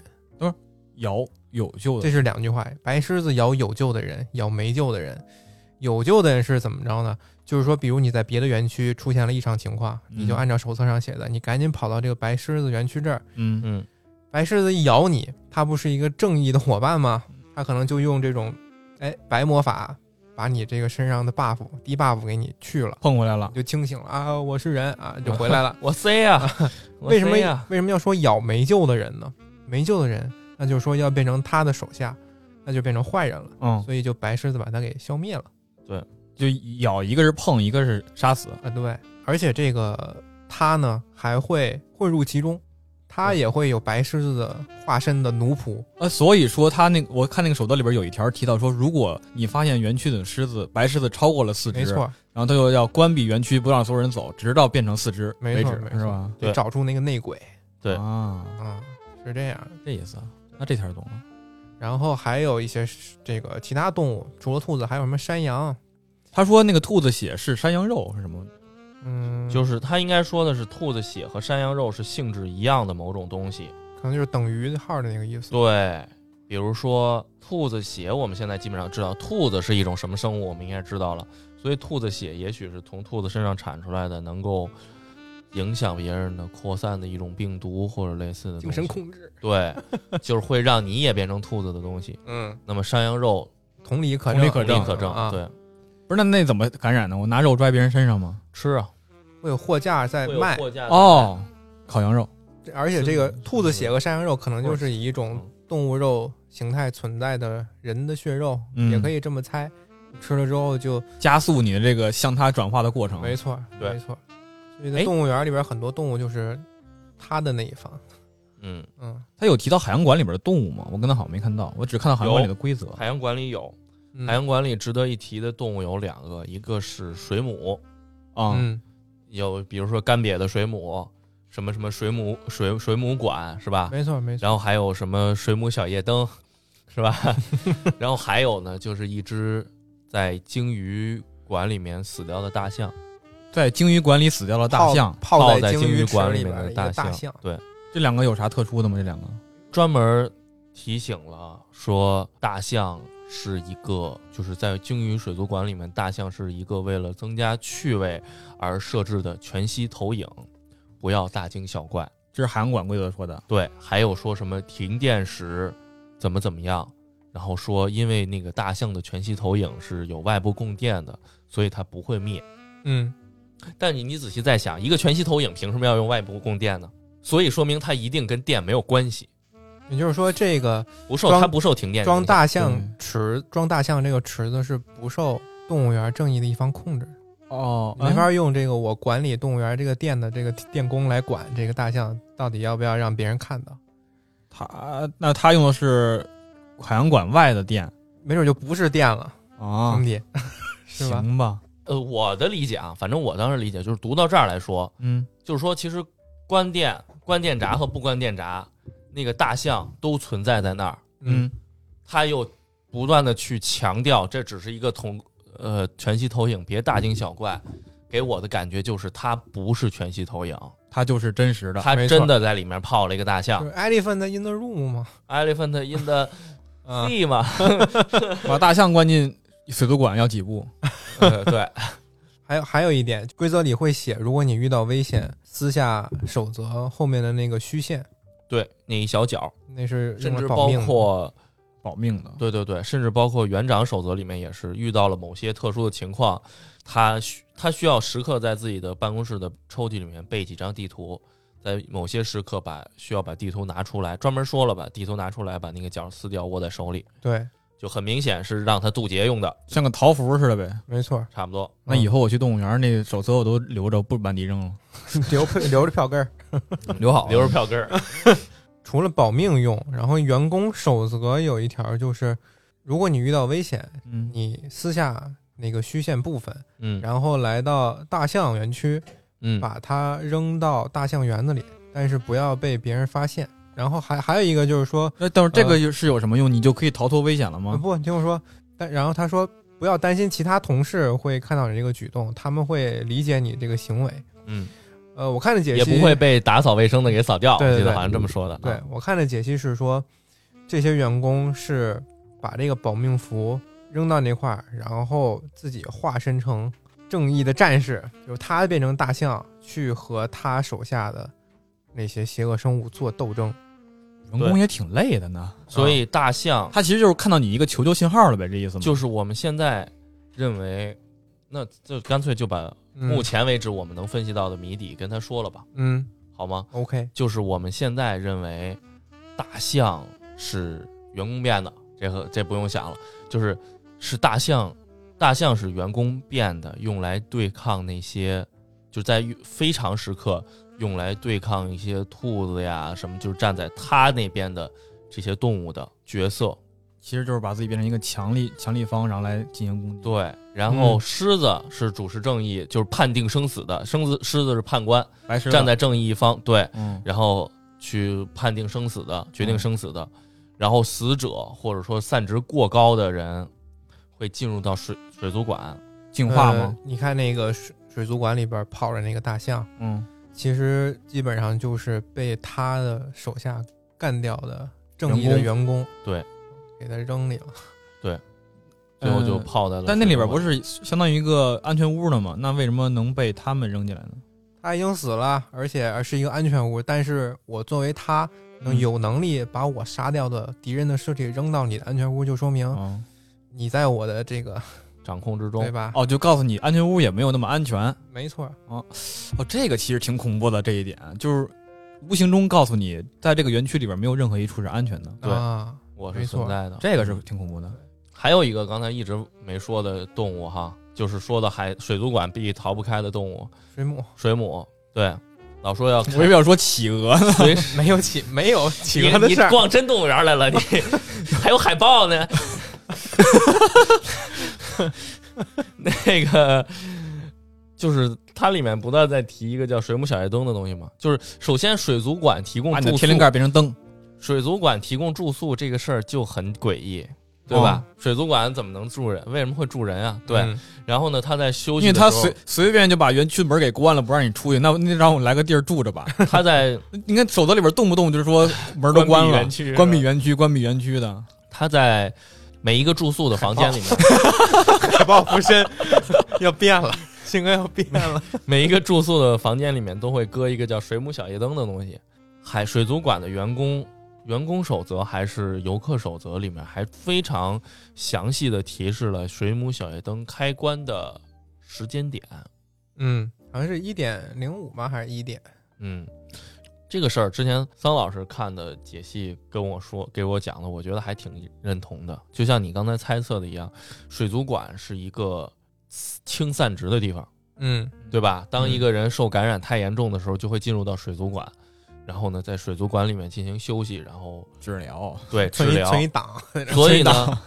[SPEAKER 2] 咬有救的，
[SPEAKER 1] 这是两句话。白狮子咬有救的人，咬没救的人。有救的人是怎么着呢？就是说，比如你在别的园区出现了异常情况，
[SPEAKER 2] 嗯
[SPEAKER 1] 你就按照手册上写的，你赶紧跑到这个白狮子园区这儿。
[SPEAKER 2] 嗯
[SPEAKER 3] 嗯，
[SPEAKER 1] 白狮子一咬你，它不是一个正义的伙伴吗？它可能就用这种，哎，白魔法把你这个身上的 buff 低 buff 给你去了，
[SPEAKER 2] 碰回来了。
[SPEAKER 1] 就清醒了啊！我是人啊，就回来了。
[SPEAKER 3] 我 C 呀，我
[SPEAKER 1] 为什么
[SPEAKER 3] 呀？
[SPEAKER 1] 为什么要说咬没救的人呢？没救的人，那就是说要变成他的手下，那就变成坏人了。
[SPEAKER 2] 嗯，
[SPEAKER 1] 所以就白狮子把他给消灭了对
[SPEAKER 2] 就咬一个是碰，一个是杀死。
[SPEAKER 1] 啊！对，而且这个他呢还会混入其中，他也会有白狮子的化身的奴仆。
[SPEAKER 2] 呃，所以说他那我看那个手册里边有一条提到说，如果你发现园区的狮子白狮子超过了四只，
[SPEAKER 1] 没，错，
[SPEAKER 2] 然后他就要关闭园区，不让所有人走，直到变成四只
[SPEAKER 1] 没
[SPEAKER 2] 为止，
[SPEAKER 1] 错没错
[SPEAKER 2] 是吧？
[SPEAKER 3] 对
[SPEAKER 1] 得找出那个内鬼
[SPEAKER 3] 对
[SPEAKER 2] 啊，
[SPEAKER 1] 啊，是这样。
[SPEAKER 2] 这意思啊。那这条懂了。
[SPEAKER 1] 然后还有一些这个其他动物，除了兔子，还有什么山羊？
[SPEAKER 2] 他说那个兔子血是山羊肉是什么？
[SPEAKER 1] 嗯，
[SPEAKER 3] 就是他应该说的是兔子血和山羊肉是性质一样的某种东西。
[SPEAKER 1] 可能就是等于号的那个意思。
[SPEAKER 3] 对，比如说兔子血，我们现在基本上知道兔子是一种什么生物，我们应该知道了。所以兔子血也许是从兔子身上产出来的，能够影响别人的扩散的一种病毒或者类似的
[SPEAKER 1] 精。神控制，
[SPEAKER 3] 对，就是会让你也变成兔子的东西。
[SPEAKER 1] 嗯，
[SPEAKER 3] 那么山羊肉
[SPEAKER 1] 同理可证，
[SPEAKER 2] 同理可证
[SPEAKER 3] 可证，
[SPEAKER 1] 啊，
[SPEAKER 3] 对，
[SPEAKER 2] 不是那那怎么感染呢？我拿肉拽别人身上吗？
[SPEAKER 3] 吃啊，
[SPEAKER 1] 会有货架在卖，
[SPEAKER 3] 货架
[SPEAKER 2] 哦，烤羊肉。
[SPEAKER 1] 这而且这个兔子血和山羊肉可能就是以一种
[SPEAKER 3] 嗯
[SPEAKER 1] 动物肉形态存在的人的血肉，
[SPEAKER 2] 嗯
[SPEAKER 1] 也可以这么猜。吃了之后就
[SPEAKER 2] 加速你的这个向它转化的过程。
[SPEAKER 1] 没错，
[SPEAKER 3] 对
[SPEAKER 1] 没错。所以在
[SPEAKER 2] 哎
[SPEAKER 1] 动物园里边很多动物就是它的那一方，
[SPEAKER 3] 嗯，
[SPEAKER 1] 嗯
[SPEAKER 2] 他有提到海洋馆里边的动物吗？我跟他好像没看到，我只看到海洋馆里的规则。
[SPEAKER 3] 海洋馆里有，
[SPEAKER 1] 嗯
[SPEAKER 3] 海洋馆里值得一提的动物有两个，一个是水母，
[SPEAKER 2] 啊，
[SPEAKER 1] 嗯
[SPEAKER 3] 有比如说干瘪的水母，什么什么水母水水母馆是吧？
[SPEAKER 1] 没错没错。
[SPEAKER 3] 然后还有什么水母小夜灯，是吧？然后还有呢，就是一只在鲸鱼馆里面死掉的大象，
[SPEAKER 2] 在鲸鱼馆里死掉了大象，
[SPEAKER 1] 泡
[SPEAKER 3] 泡
[SPEAKER 1] 在鲸
[SPEAKER 3] 鲸鱼馆
[SPEAKER 1] 里
[SPEAKER 3] 面的
[SPEAKER 1] 大
[SPEAKER 3] 象，对，
[SPEAKER 2] 这两个有啥特殊的吗？这两个
[SPEAKER 3] 专门提醒了说大象是一个，就是在鲸鱼水族馆里面，大象是一个为了增加趣味而设置的全息投影，不要大惊小怪。
[SPEAKER 2] 这是海洋馆规则说的。
[SPEAKER 3] 对，还有说什么停电时怎么怎么样，然后说因为那个大象的全息投影是有外部供电的，所以它不会灭。
[SPEAKER 1] 嗯，
[SPEAKER 3] 但你你仔细再想，一个全息投影凭什么要用外部供电呢？所以说明它一定跟电没有关系，
[SPEAKER 1] 也就是说这个
[SPEAKER 3] 不受它不受停电
[SPEAKER 1] 装大象池装大象这个池子是不受动物园正义的一方控制的。
[SPEAKER 2] 哦
[SPEAKER 1] 没法用这个我管理动物园这个店的这个电工来管这个大象到底要不要让别人看到，
[SPEAKER 2] 他那他用的是海洋馆外的电
[SPEAKER 1] 没准就不是电了，
[SPEAKER 2] 啊
[SPEAKER 1] 兄，弟，是吧？
[SPEAKER 2] 行吧？
[SPEAKER 3] 呃，我的理解啊，反正我当时理解就是读到这儿来说，
[SPEAKER 2] 嗯，
[SPEAKER 3] 就是说其实关电、关电闸和不关电闸，那个大象都存在在那儿，
[SPEAKER 2] 嗯，
[SPEAKER 3] 他又不断的去强调这只是一个同呃全息投影，别大惊小怪。给我的感觉就是它不是全息投影，
[SPEAKER 2] 它就是真实的。
[SPEAKER 3] 它真的在里面泡了一个大
[SPEAKER 1] 就
[SPEAKER 3] 象
[SPEAKER 1] 是 elephant in the room 吗
[SPEAKER 3] ，，elephant in the
[SPEAKER 1] 啊，
[SPEAKER 3] sea 嘛，
[SPEAKER 2] 把大象关进水族馆要几步？
[SPEAKER 3] 呃对，
[SPEAKER 1] 还有还有一点，规则里会写，如果你遇到危险，撕下守则后面的那个虚线，
[SPEAKER 3] 对，那一小角，
[SPEAKER 1] 那是
[SPEAKER 3] 甚至包括
[SPEAKER 2] 保命的。
[SPEAKER 3] 对对对，甚至包括园长守则里面也是遇到了某些特殊的情况，他需他需要时刻在自己的办公室的抽屉里面备几张地图，在某些时刻把需要把地图拿出来，专门说了把地图拿出来，把那个角撕掉，握在手里，
[SPEAKER 1] 对，
[SPEAKER 3] 就很明显是让他渡劫用的，
[SPEAKER 2] 像个桃符似的呗。
[SPEAKER 1] 没错，
[SPEAKER 3] 差不多。
[SPEAKER 2] 那以后我去动物园，那手册我都留着，不满地扔了，
[SPEAKER 1] 留留着票根儿。
[SPEAKER 2] 留好
[SPEAKER 3] 留着票根儿，
[SPEAKER 1] 除了保命用，然后员工守则有一条就是，如果你遇到危险，
[SPEAKER 2] 嗯，
[SPEAKER 1] 你私下那个虚线部分，
[SPEAKER 3] 嗯
[SPEAKER 1] 然后来到大象园区，
[SPEAKER 3] 嗯，
[SPEAKER 1] 把它扔到大象园子里，但是不要被别人发现。然后还还有一个就是说，
[SPEAKER 2] 那等会儿这个是有什么用？你就可以逃脱危险了吗？
[SPEAKER 1] 呃不，你听我说，但然后他说不要担心其他同事会看到你这个举动，他们会理解你这个行为。
[SPEAKER 3] 嗯，
[SPEAKER 1] 呃，我看的解析
[SPEAKER 3] 也不会被打扫卫生的给扫掉，
[SPEAKER 1] 对对对
[SPEAKER 3] 我记得好像这么说的。
[SPEAKER 1] 对
[SPEAKER 3] 啊
[SPEAKER 1] 我看的解析是说，这些员工是把这个保命符扔到那块儿，然后自己化身成正义的战士，就是他变成大象去和他手下的那些邪恶生物做斗争。
[SPEAKER 2] 员工也挺累的呢。
[SPEAKER 3] 所以大象
[SPEAKER 2] 他其实就是看到你一个求救信号了呗，这意思吗？
[SPEAKER 3] 就是我们现在认为，那就干脆就把
[SPEAKER 1] 嗯
[SPEAKER 3] 目前为止我们能分析到的谜底跟他说了吧，
[SPEAKER 1] 嗯
[SPEAKER 3] 好吗
[SPEAKER 1] ？，OK，
[SPEAKER 3] 就是我们现在认为大象是员工变的，这个这不用想了，就是是大象，大象是员工变的，用来对抗那些就在非常时刻用来对抗一些兔子呀什么，就是站在他那边的这些动物的角色。
[SPEAKER 2] 其实就是把自己变成一个强力强力方，然后来进行攻击。
[SPEAKER 3] 对，然后
[SPEAKER 1] 嗯。
[SPEAKER 3] 狮子是主持正义，就是判定生死的，生子狮子是判官，
[SPEAKER 2] 白狮
[SPEAKER 3] 站在正义一方，对，
[SPEAKER 2] 嗯，
[SPEAKER 3] 然后去判定生死的，决定生死的，然后死者或者说散值过高的人会进入到水水族馆，
[SPEAKER 2] 进化吗？
[SPEAKER 1] 呃你看那个水水族馆里边泡着那个大象，
[SPEAKER 2] 嗯，
[SPEAKER 1] 其实基本上就是被他的手下干掉的正义的员工，
[SPEAKER 3] 对，
[SPEAKER 1] 给他扔里了。
[SPEAKER 3] 对最后就
[SPEAKER 2] 嗯
[SPEAKER 3] 泡在了。
[SPEAKER 2] 但那里边不是相当于一个安全屋了吗？那为什么能被他们扔进来呢？
[SPEAKER 1] 他已经死了，而且是一个安全屋，但是我作为他有能力把我杀掉的敌人的尸体扔到你的安全屋，就说明
[SPEAKER 2] 哦
[SPEAKER 1] 你在我的这个
[SPEAKER 3] 掌控之中
[SPEAKER 1] 对。吧？
[SPEAKER 2] 哦，就告诉你安全屋也没有那么安全。
[SPEAKER 1] 没错，
[SPEAKER 2] 哦，这个其实挺恐怖的，这一点就是无形中告诉你，在这个园区里边没有任何一处是安全的，
[SPEAKER 3] 对
[SPEAKER 1] 啊，
[SPEAKER 3] 我是存在的。
[SPEAKER 2] 这个是挺恐怖的。
[SPEAKER 3] 还有一个刚才一直没说的动物哈，就是说的海水族馆必逃不开的动物
[SPEAKER 1] 水母
[SPEAKER 3] 水母。对，老说要
[SPEAKER 2] 我以为要说企鹅呢，
[SPEAKER 1] 没有企没有企鹅
[SPEAKER 3] 你你
[SPEAKER 1] 的事儿，
[SPEAKER 3] 逛真动物园来了，你 还有海豹呢。那个就是它里面不断在提一个叫水母小夜灯的东西嘛，就是首先水族馆提供住宿，
[SPEAKER 2] 把你的天灵盖变成灯。
[SPEAKER 3] 水族馆提供住宿这个事儿就很诡异。对吧？水族馆怎么能住人？为什么会住人啊？对，
[SPEAKER 1] 嗯
[SPEAKER 3] 然后呢，他在休
[SPEAKER 2] 因
[SPEAKER 3] 息的时候，
[SPEAKER 2] 为他随随便就把园区的门给关了，不让你出去，那那让我来个地儿住着吧。
[SPEAKER 3] 他在
[SPEAKER 2] 你看守则里边动不动就是说门都关了
[SPEAKER 3] 关闭园区，
[SPEAKER 2] 关闭园区的。
[SPEAKER 3] 他在每一个住宿的房间里面，
[SPEAKER 1] 海报附身 要变了，性格要变了。
[SPEAKER 3] 每一个住宿的房间里面都会搁一个叫“水母小夜灯”的东西。海水族馆的员工员工守则还是游客守则里面还非常详细的提示了水母小夜灯开关的时间点。
[SPEAKER 1] 嗯，好像是一点零五吧，还是一点？
[SPEAKER 3] 嗯，这个事儿之前桑老师看的解析跟我说，给我讲的，我觉得还挺认同的。就像你刚才猜测的一样，水族馆是一个清散值的地方。
[SPEAKER 1] 嗯
[SPEAKER 3] 对吧？当一个人受感染太严重的时候，就会进入到水族馆，然后呢，在水族馆里面进行休息，然后
[SPEAKER 2] 治疗，
[SPEAKER 3] 对 治疗。
[SPEAKER 1] 存一档，
[SPEAKER 3] 所以呢，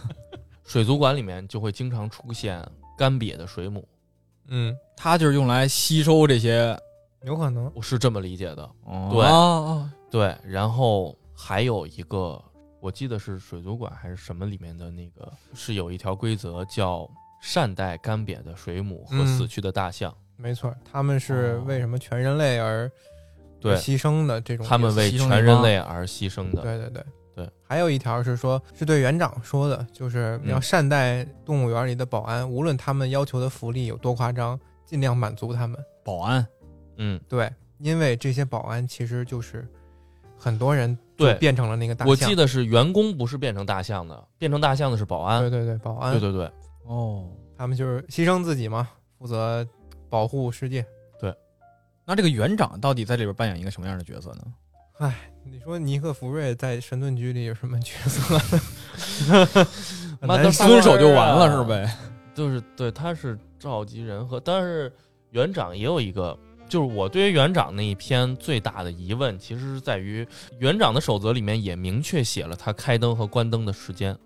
[SPEAKER 3] 水族馆里面就会经常出现干瘪的水母，
[SPEAKER 1] 嗯，
[SPEAKER 2] 它就是用来吸收这些。
[SPEAKER 1] 有可能。
[SPEAKER 3] 我是这么理解的。
[SPEAKER 2] 哦
[SPEAKER 3] 对
[SPEAKER 2] 哦
[SPEAKER 3] 对，然后还有一个，我记得是水族馆还是什么里面的那个，是有一条规则叫善待干瘪的水母和
[SPEAKER 1] 嗯
[SPEAKER 3] 死去的大象。
[SPEAKER 1] 没错，他们是
[SPEAKER 2] 哦
[SPEAKER 1] 为什么全人类而
[SPEAKER 3] 对
[SPEAKER 1] 牺牲的这种
[SPEAKER 3] 他们为全人类而牺牲的。
[SPEAKER 1] 对对对
[SPEAKER 3] 对。
[SPEAKER 1] 还有一条是说，是对园长说的，就是要
[SPEAKER 3] 嗯
[SPEAKER 1] 善待动物园里的保安，无论他们要求的福利有多夸张，尽量满足他们。
[SPEAKER 2] 保安
[SPEAKER 3] 嗯，
[SPEAKER 1] 对，因为这些保安其实就是很多人
[SPEAKER 3] 对
[SPEAKER 1] 变成了那个大象。
[SPEAKER 3] 我记得是员工不是变成大象的，变成大象的是保安。
[SPEAKER 1] 对对对，保安，
[SPEAKER 3] 对对对，
[SPEAKER 2] 哦。
[SPEAKER 1] 他们就是牺牲自己嘛，负责保护世界。
[SPEAKER 2] 对那这个园长到底在里边扮演一个什么样的角色呢？
[SPEAKER 1] 你说尼克福瑞在神盾局里有什么角色？很
[SPEAKER 3] 妈的
[SPEAKER 1] 难说
[SPEAKER 2] 遵守就完了
[SPEAKER 3] 啊
[SPEAKER 2] 是呗？
[SPEAKER 3] 就是对，他是召集人和，但是园长也有一个，就是我对于园长那一篇最大的疑问，其实是在于园长的守则里面也明确写了他开灯和关灯的时间。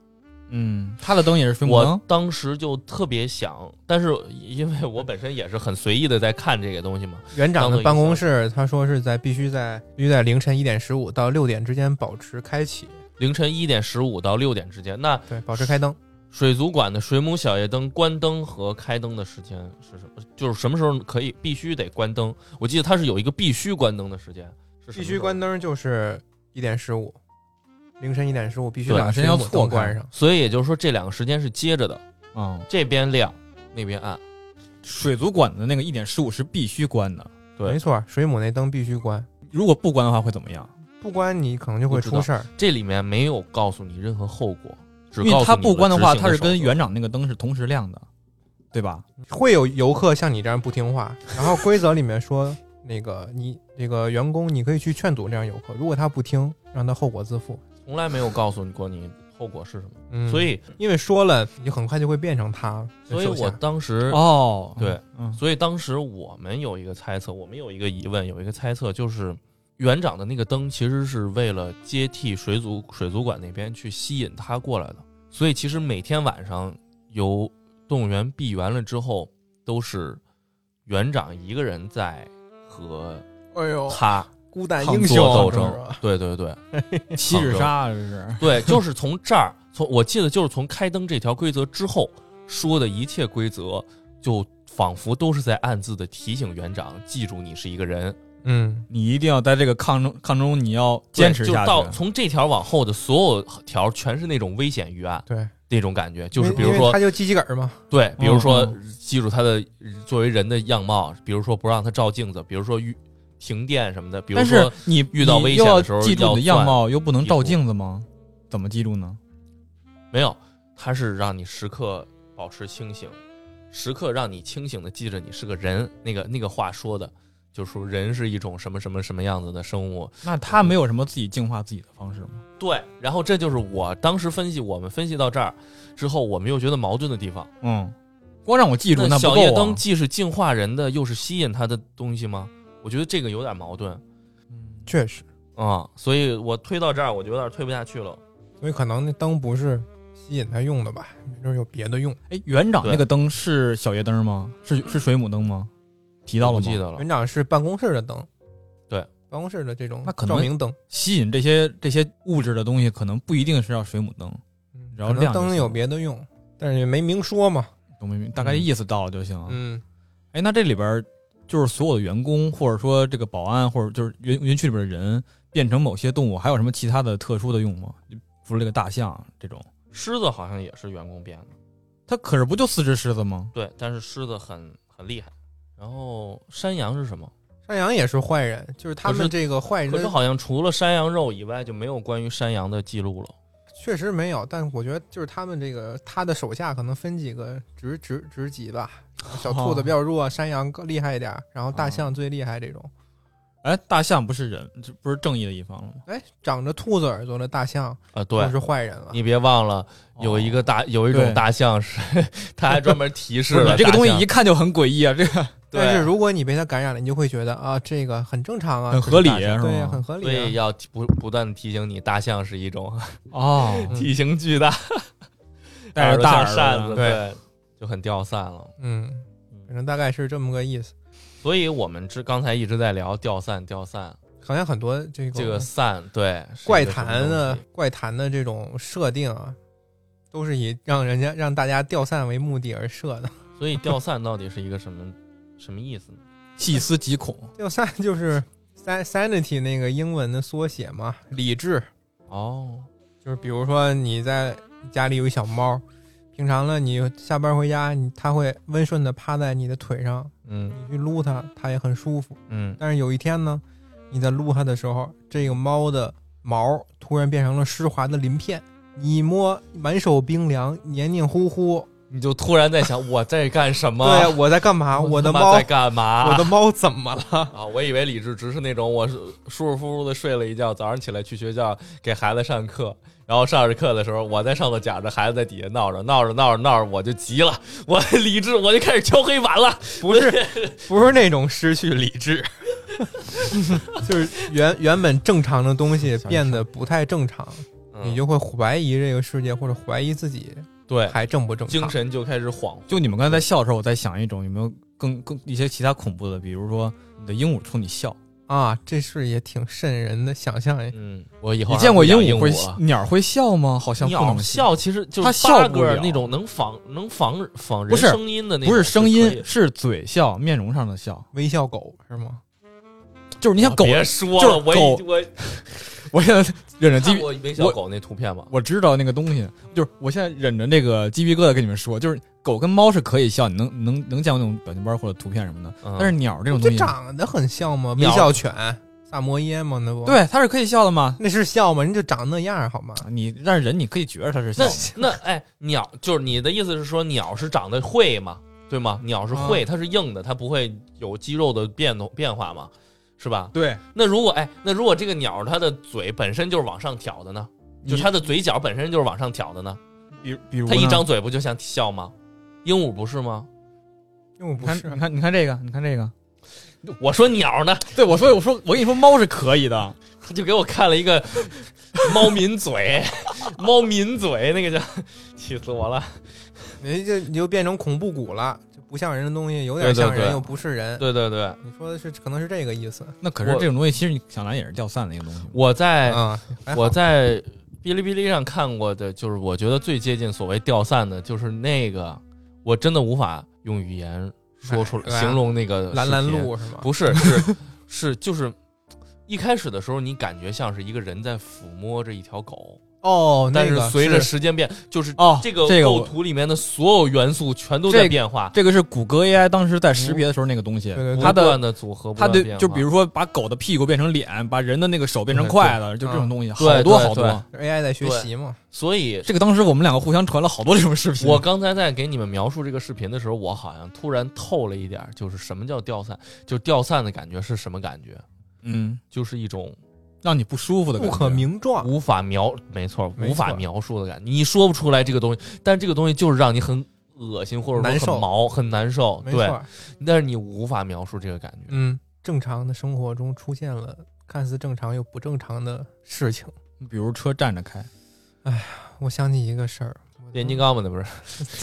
[SPEAKER 2] 嗯，他的灯也是水母
[SPEAKER 3] 我。当时就特别想，但是因为我本身也是很随意的在看这个东西嘛，
[SPEAKER 1] 园长的办公室，他说是在必须在必须在凌晨一点十五到六点之间保持开启，
[SPEAKER 3] 凌晨一点十五到六点之间，那
[SPEAKER 1] 对，保持开灯。
[SPEAKER 3] 水族馆的水母小夜灯关灯和开灯的时间是什么？就是什么时候可以必须得关灯？我记得它是有一个必须关灯的时间，是
[SPEAKER 1] 必须关灯就是一点十五，凌晨一点十五必须把
[SPEAKER 2] 时间要
[SPEAKER 1] 水母
[SPEAKER 2] 错
[SPEAKER 1] 关上。
[SPEAKER 3] 所以也就是说，这两个时间是接着的，
[SPEAKER 2] 嗯，
[SPEAKER 3] 这边亮，那边暗。
[SPEAKER 2] 水族馆的那个一点十五是必须关的，
[SPEAKER 3] 对
[SPEAKER 1] 没错，水母那灯必须关，
[SPEAKER 2] 如果不关的话会怎么样？
[SPEAKER 1] 不关你可能就会出事儿。
[SPEAKER 3] 这里面没有告诉你任何后果，只
[SPEAKER 2] 因为它
[SPEAKER 3] 告诉你
[SPEAKER 2] 不关的话，它是跟园长那个灯是同时亮的，对吧？
[SPEAKER 1] 会有游客像你这样不听话，然后规则里面说，那个你这个员工你可以去劝阻这样游客，如果他不听，让他后果自负。
[SPEAKER 3] 从来没有告诉你过你后果是什么。
[SPEAKER 1] 嗯，
[SPEAKER 3] 所以，
[SPEAKER 1] 因为说了，你很快就会变成他
[SPEAKER 3] 所以。我当时
[SPEAKER 2] 哦，
[SPEAKER 3] 对，
[SPEAKER 2] 嗯，
[SPEAKER 3] 所以当时我们有一个猜测，我们有一个疑问，有一个猜测，就是园长的那个灯其实是为了接替水族水族馆那边去吸引他过来的。所以其实每天晚上由动物园闭园了之后，都是园长一个人在和
[SPEAKER 1] 哎呦，
[SPEAKER 3] 他
[SPEAKER 1] 孤胆英雄
[SPEAKER 3] 斗 争。对对对
[SPEAKER 2] 七指杀这是，
[SPEAKER 3] 对，就是从这儿，从我记得就是从开灯这条规则之后说的一切规则，就仿佛都是在暗自的提醒园长，记住你是一个人。
[SPEAKER 1] 嗯，
[SPEAKER 2] 你一定要在这个抗争抗中，你要坚持
[SPEAKER 3] 就
[SPEAKER 2] 下去。
[SPEAKER 3] 到从这条往后的所有条全是那种危险预案
[SPEAKER 1] 对，
[SPEAKER 3] 那种感觉，就是比如说
[SPEAKER 1] 他就鸡鸡梗儿嘛，
[SPEAKER 3] 对，比如说
[SPEAKER 2] 嗯
[SPEAKER 3] 记住他的作为人的样貌，比如说不让他照镜子，比如说遇停电什么的，比如
[SPEAKER 2] 但是
[SPEAKER 3] 说
[SPEAKER 2] 你
[SPEAKER 3] 遇到危险的时候
[SPEAKER 2] 记住你的样貌，又不能照镜子吗？怎么记住呢？
[SPEAKER 3] 没有，他是让你时刻保持清醒，时刻让你清醒的记着你是个人。那个那个话说的，就是说人是一种什么什么什么样子的生物。
[SPEAKER 2] 那他没有什么自己净化自己的方式吗？
[SPEAKER 3] 对，然后这就是我当时分析，我们分析到这儿之后，我们又觉得矛盾的地方。
[SPEAKER 2] 嗯，光让我记住
[SPEAKER 3] 那小夜灯
[SPEAKER 2] 啊。
[SPEAKER 3] 既是净化人的，又是吸引他的东西吗？我觉得这个有点矛盾嗯
[SPEAKER 1] 确实，
[SPEAKER 3] 啊、所以我推到这儿，我就有点推不下去了。
[SPEAKER 1] 所以可能那灯不是吸引他用的吧，没准有别的用。
[SPEAKER 2] 哎，园长那个灯是小夜灯吗？是是水母灯吗？提到了吗？
[SPEAKER 3] 记得了
[SPEAKER 1] 园。长是办公室的灯，
[SPEAKER 3] 对，
[SPEAKER 1] 办公室的这种
[SPEAKER 2] 那可能
[SPEAKER 1] 照明灯，
[SPEAKER 2] 吸引这些这些物质的东西，可能不一定是要水母灯，
[SPEAKER 1] 嗯
[SPEAKER 2] 然后
[SPEAKER 1] 可能灯有
[SPEAKER 2] 亮就行
[SPEAKER 1] 别的用，但是也没明说嘛。
[SPEAKER 2] 懂没明？大概意思到了就行。
[SPEAKER 1] 嗯，
[SPEAKER 2] 哎，那这里边就是所有的员工，或者说这个保安，或者就是园园区里边的人，变成某些动物，还有什么其他的特殊的用吗？就除了这个大象这种，
[SPEAKER 3] 狮子好像也是员工变的。
[SPEAKER 2] 它可是不就四只狮子吗？
[SPEAKER 3] 对，但是狮子很很厉害。然后山羊是什么？
[SPEAKER 1] 山羊也是坏人，就是他们这个坏人的
[SPEAKER 3] 可是好像除了山羊肉以外，就没有关于山羊的记录了。
[SPEAKER 1] 确实没有，但我觉得就是他们这个他的手下可能分几个职职职级吧，小兔子比较弱，山羊更厉害一点，然后大象最厉害这种。
[SPEAKER 2] 哎，大象不是人，这不是正义的一方了吗？
[SPEAKER 1] 哎，长着兔子耳朵的大象
[SPEAKER 3] 啊，对
[SPEAKER 1] 就，是坏人了。
[SPEAKER 3] 你别忘了有一个大有一种大象是，他还专门提示了
[SPEAKER 2] 你这个东西一看就很诡异啊！这个
[SPEAKER 3] 对
[SPEAKER 1] 但是如果你被它感染了，你就会觉得啊，这个很正常啊，
[SPEAKER 2] 很合理
[SPEAKER 1] 对，很合理、
[SPEAKER 3] 所以
[SPEAKER 1] 啊。
[SPEAKER 3] 要不不断的提醒你，大象是一种
[SPEAKER 2] 哦，
[SPEAKER 1] 嗯。
[SPEAKER 3] 体型巨大、
[SPEAKER 2] 带着大
[SPEAKER 3] 扇子，对，就很掉散了。
[SPEAKER 1] 嗯，反正大概是这么个意思。
[SPEAKER 3] 所以我们之刚才一直在聊掉散掉散，
[SPEAKER 1] 好像很多这个
[SPEAKER 3] 这个散对
[SPEAKER 1] 怪谈的怪谈的这种设定啊，都是以让人家让大家掉散为目的而设的。
[SPEAKER 3] 所以掉散到底是一个什么什么意思呢？
[SPEAKER 2] 细思极恐。
[SPEAKER 1] 就三就是 san sanity 那个英文的缩写嘛，理智。
[SPEAKER 3] 哦，
[SPEAKER 1] 就是比如说你在家里有一小猫，平常呢你下班回家，你它会温顺的趴在你的腿上，
[SPEAKER 3] 嗯
[SPEAKER 1] 你去撸它，它也很舒服。
[SPEAKER 3] 嗯，
[SPEAKER 1] 但是有一天呢，你在撸它的时候，这个猫的毛突然变成了湿滑的鳞片，你一摸满手冰凉，黏黏糊糊。
[SPEAKER 3] 你就突然在想我在干什么？
[SPEAKER 1] 对，我在干嘛？我的猫
[SPEAKER 3] 在，干嘛？
[SPEAKER 1] 我的猫怎么了？
[SPEAKER 3] 啊，我以为理智只是那种我是舒舒服服的睡了一觉，早上起来去学校给孩子上课，然后上着课的时候，我在上头夹着，孩子在底下闹着闹着闹着闹着，我就急了，我 理智我就开始敲黑板了。
[SPEAKER 1] 不是，不是那种失去理智，就是原原本正常的东西变得不太正常，
[SPEAKER 3] 嗯
[SPEAKER 1] 你就会怀疑这个世界，或者怀疑自己
[SPEAKER 3] 对
[SPEAKER 1] 还正不正常。
[SPEAKER 3] 精神就开始恍惚。
[SPEAKER 2] 就你们刚才在笑的时候，我在想一种有没有更更一些其他恐怖的，比如说你的鹦鹉冲你笑，
[SPEAKER 1] 啊，这是也挺瘆人的想象哎。
[SPEAKER 3] 嗯，我以后
[SPEAKER 2] 你见过
[SPEAKER 3] 鹦
[SPEAKER 2] 鹦鹉会
[SPEAKER 3] 了
[SPEAKER 2] 鸟会笑吗？好像不能
[SPEAKER 3] 笑其实就
[SPEAKER 2] 它
[SPEAKER 3] 是八
[SPEAKER 2] 笑
[SPEAKER 3] 个那种能仿能仿仿人
[SPEAKER 2] 不是
[SPEAKER 3] 声音的那种，
[SPEAKER 2] 不是声音，是嘴笑，面容上的笑。
[SPEAKER 1] 微笑狗是吗？
[SPEAKER 2] 就是你想狗，
[SPEAKER 3] 别说
[SPEAKER 2] 就是
[SPEAKER 3] 了，我已我
[SPEAKER 2] 我现在忍着鸡皮，
[SPEAKER 3] 看过微小狗那图片吗？
[SPEAKER 2] 我知道那个东西，就是我现在忍着那个鸡皮疙瘩跟你们说，就是狗跟猫是可以笑，你能能能见过那种表情包或者图片什么的，
[SPEAKER 3] 嗯
[SPEAKER 2] 但是鸟这种东
[SPEAKER 1] 这
[SPEAKER 2] 西，
[SPEAKER 1] 长得很像吗？微笑犬、萨摩耶吗？那不，
[SPEAKER 2] 对它是可以笑的吗？
[SPEAKER 1] 那是笑吗？人就长那样好吗？
[SPEAKER 2] 你但是人你可以觉得它是笑
[SPEAKER 3] 那，那哎，鸟就是你的意思是说鸟是长得会吗？对吗？鸟是会，它是硬的，它不会有肌肉的变动变化嘛，是吧？
[SPEAKER 2] 对，
[SPEAKER 3] 那如果哎，那如果这个鸟它的嘴本身就是往上挑的呢？就它的嘴角本身就是往上挑的呢？
[SPEAKER 2] 比比如
[SPEAKER 3] 它一张嘴不就像笑吗？鹦鹉不是吗？
[SPEAKER 2] 你看
[SPEAKER 1] 因为我不是
[SPEAKER 2] 你看你看这个，你看这个，
[SPEAKER 3] 我说鸟呢，
[SPEAKER 2] 对我说我说我跟你说猫是可以的，
[SPEAKER 3] 他就给我看了一个 猫抿嘴，猫抿嘴，那个叫，气死我了。
[SPEAKER 1] 你就你就变成恐怖谷了，就不像人的东西，有点像人又不是人。
[SPEAKER 3] 对对对，
[SPEAKER 1] 你说的是可能是这个意思
[SPEAKER 2] 那可是这种东西其实你想来也是掉散的一个东西。
[SPEAKER 3] 我在我在哔哩哔哩上看过的，就是我觉得最接近所谓掉散的，就是那个，我真的无法用语言说出来
[SPEAKER 1] 哎
[SPEAKER 3] 形容那个
[SPEAKER 1] 蓝蓝路是吗？
[SPEAKER 3] 不是是是就是一开始的时候，你感觉像是一个人在抚摸着一条狗，
[SPEAKER 1] 哦，
[SPEAKER 3] 但是随着时间变，就是
[SPEAKER 2] 哦
[SPEAKER 3] 这个
[SPEAKER 2] 这个
[SPEAKER 3] 图里面的所有元素全都在变化，
[SPEAKER 2] 这个是谷歌 AI 当时在识别的时候那个东西，
[SPEAKER 1] 对对对
[SPEAKER 2] 它的
[SPEAKER 3] 不断的组合，不
[SPEAKER 2] 它
[SPEAKER 3] 断变化
[SPEAKER 2] 的就比如说把狗的屁股变成脸，把人的那个手变成筷子，就这种东西，
[SPEAKER 3] 对
[SPEAKER 2] 好多好多。
[SPEAKER 1] AI 在学习嘛？
[SPEAKER 3] 所以
[SPEAKER 2] 这个当时我们两个互相传了好多这种视频。
[SPEAKER 3] 我刚才在给你们描述这个视频的时候，我好像突然透了一点，就是什么叫掉散，就掉散的感觉是什么感觉？
[SPEAKER 2] 嗯，
[SPEAKER 3] 就是一种
[SPEAKER 2] 让你不舒服的感觉，
[SPEAKER 1] 不可名状。
[SPEAKER 3] 无法描，没错，无法描述的感觉，你说不出来这个东西，但这个东西就是让你很恶心，或者说
[SPEAKER 1] 难受。
[SPEAKER 3] 很毛，很难受，对，
[SPEAKER 1] 没错，
[SPEAKER 3] 但是你无法描述这个感觉。
[SPEAKER 1] 嗯，正常的生活中出现了看似正常又不正常的事情。
[SPEAKER 2] 比如车站着开，哎呀
[SPEAKER 1] 我想起一个事儿，我
[SPEAKER 3] 变形金刚嘛，那不是？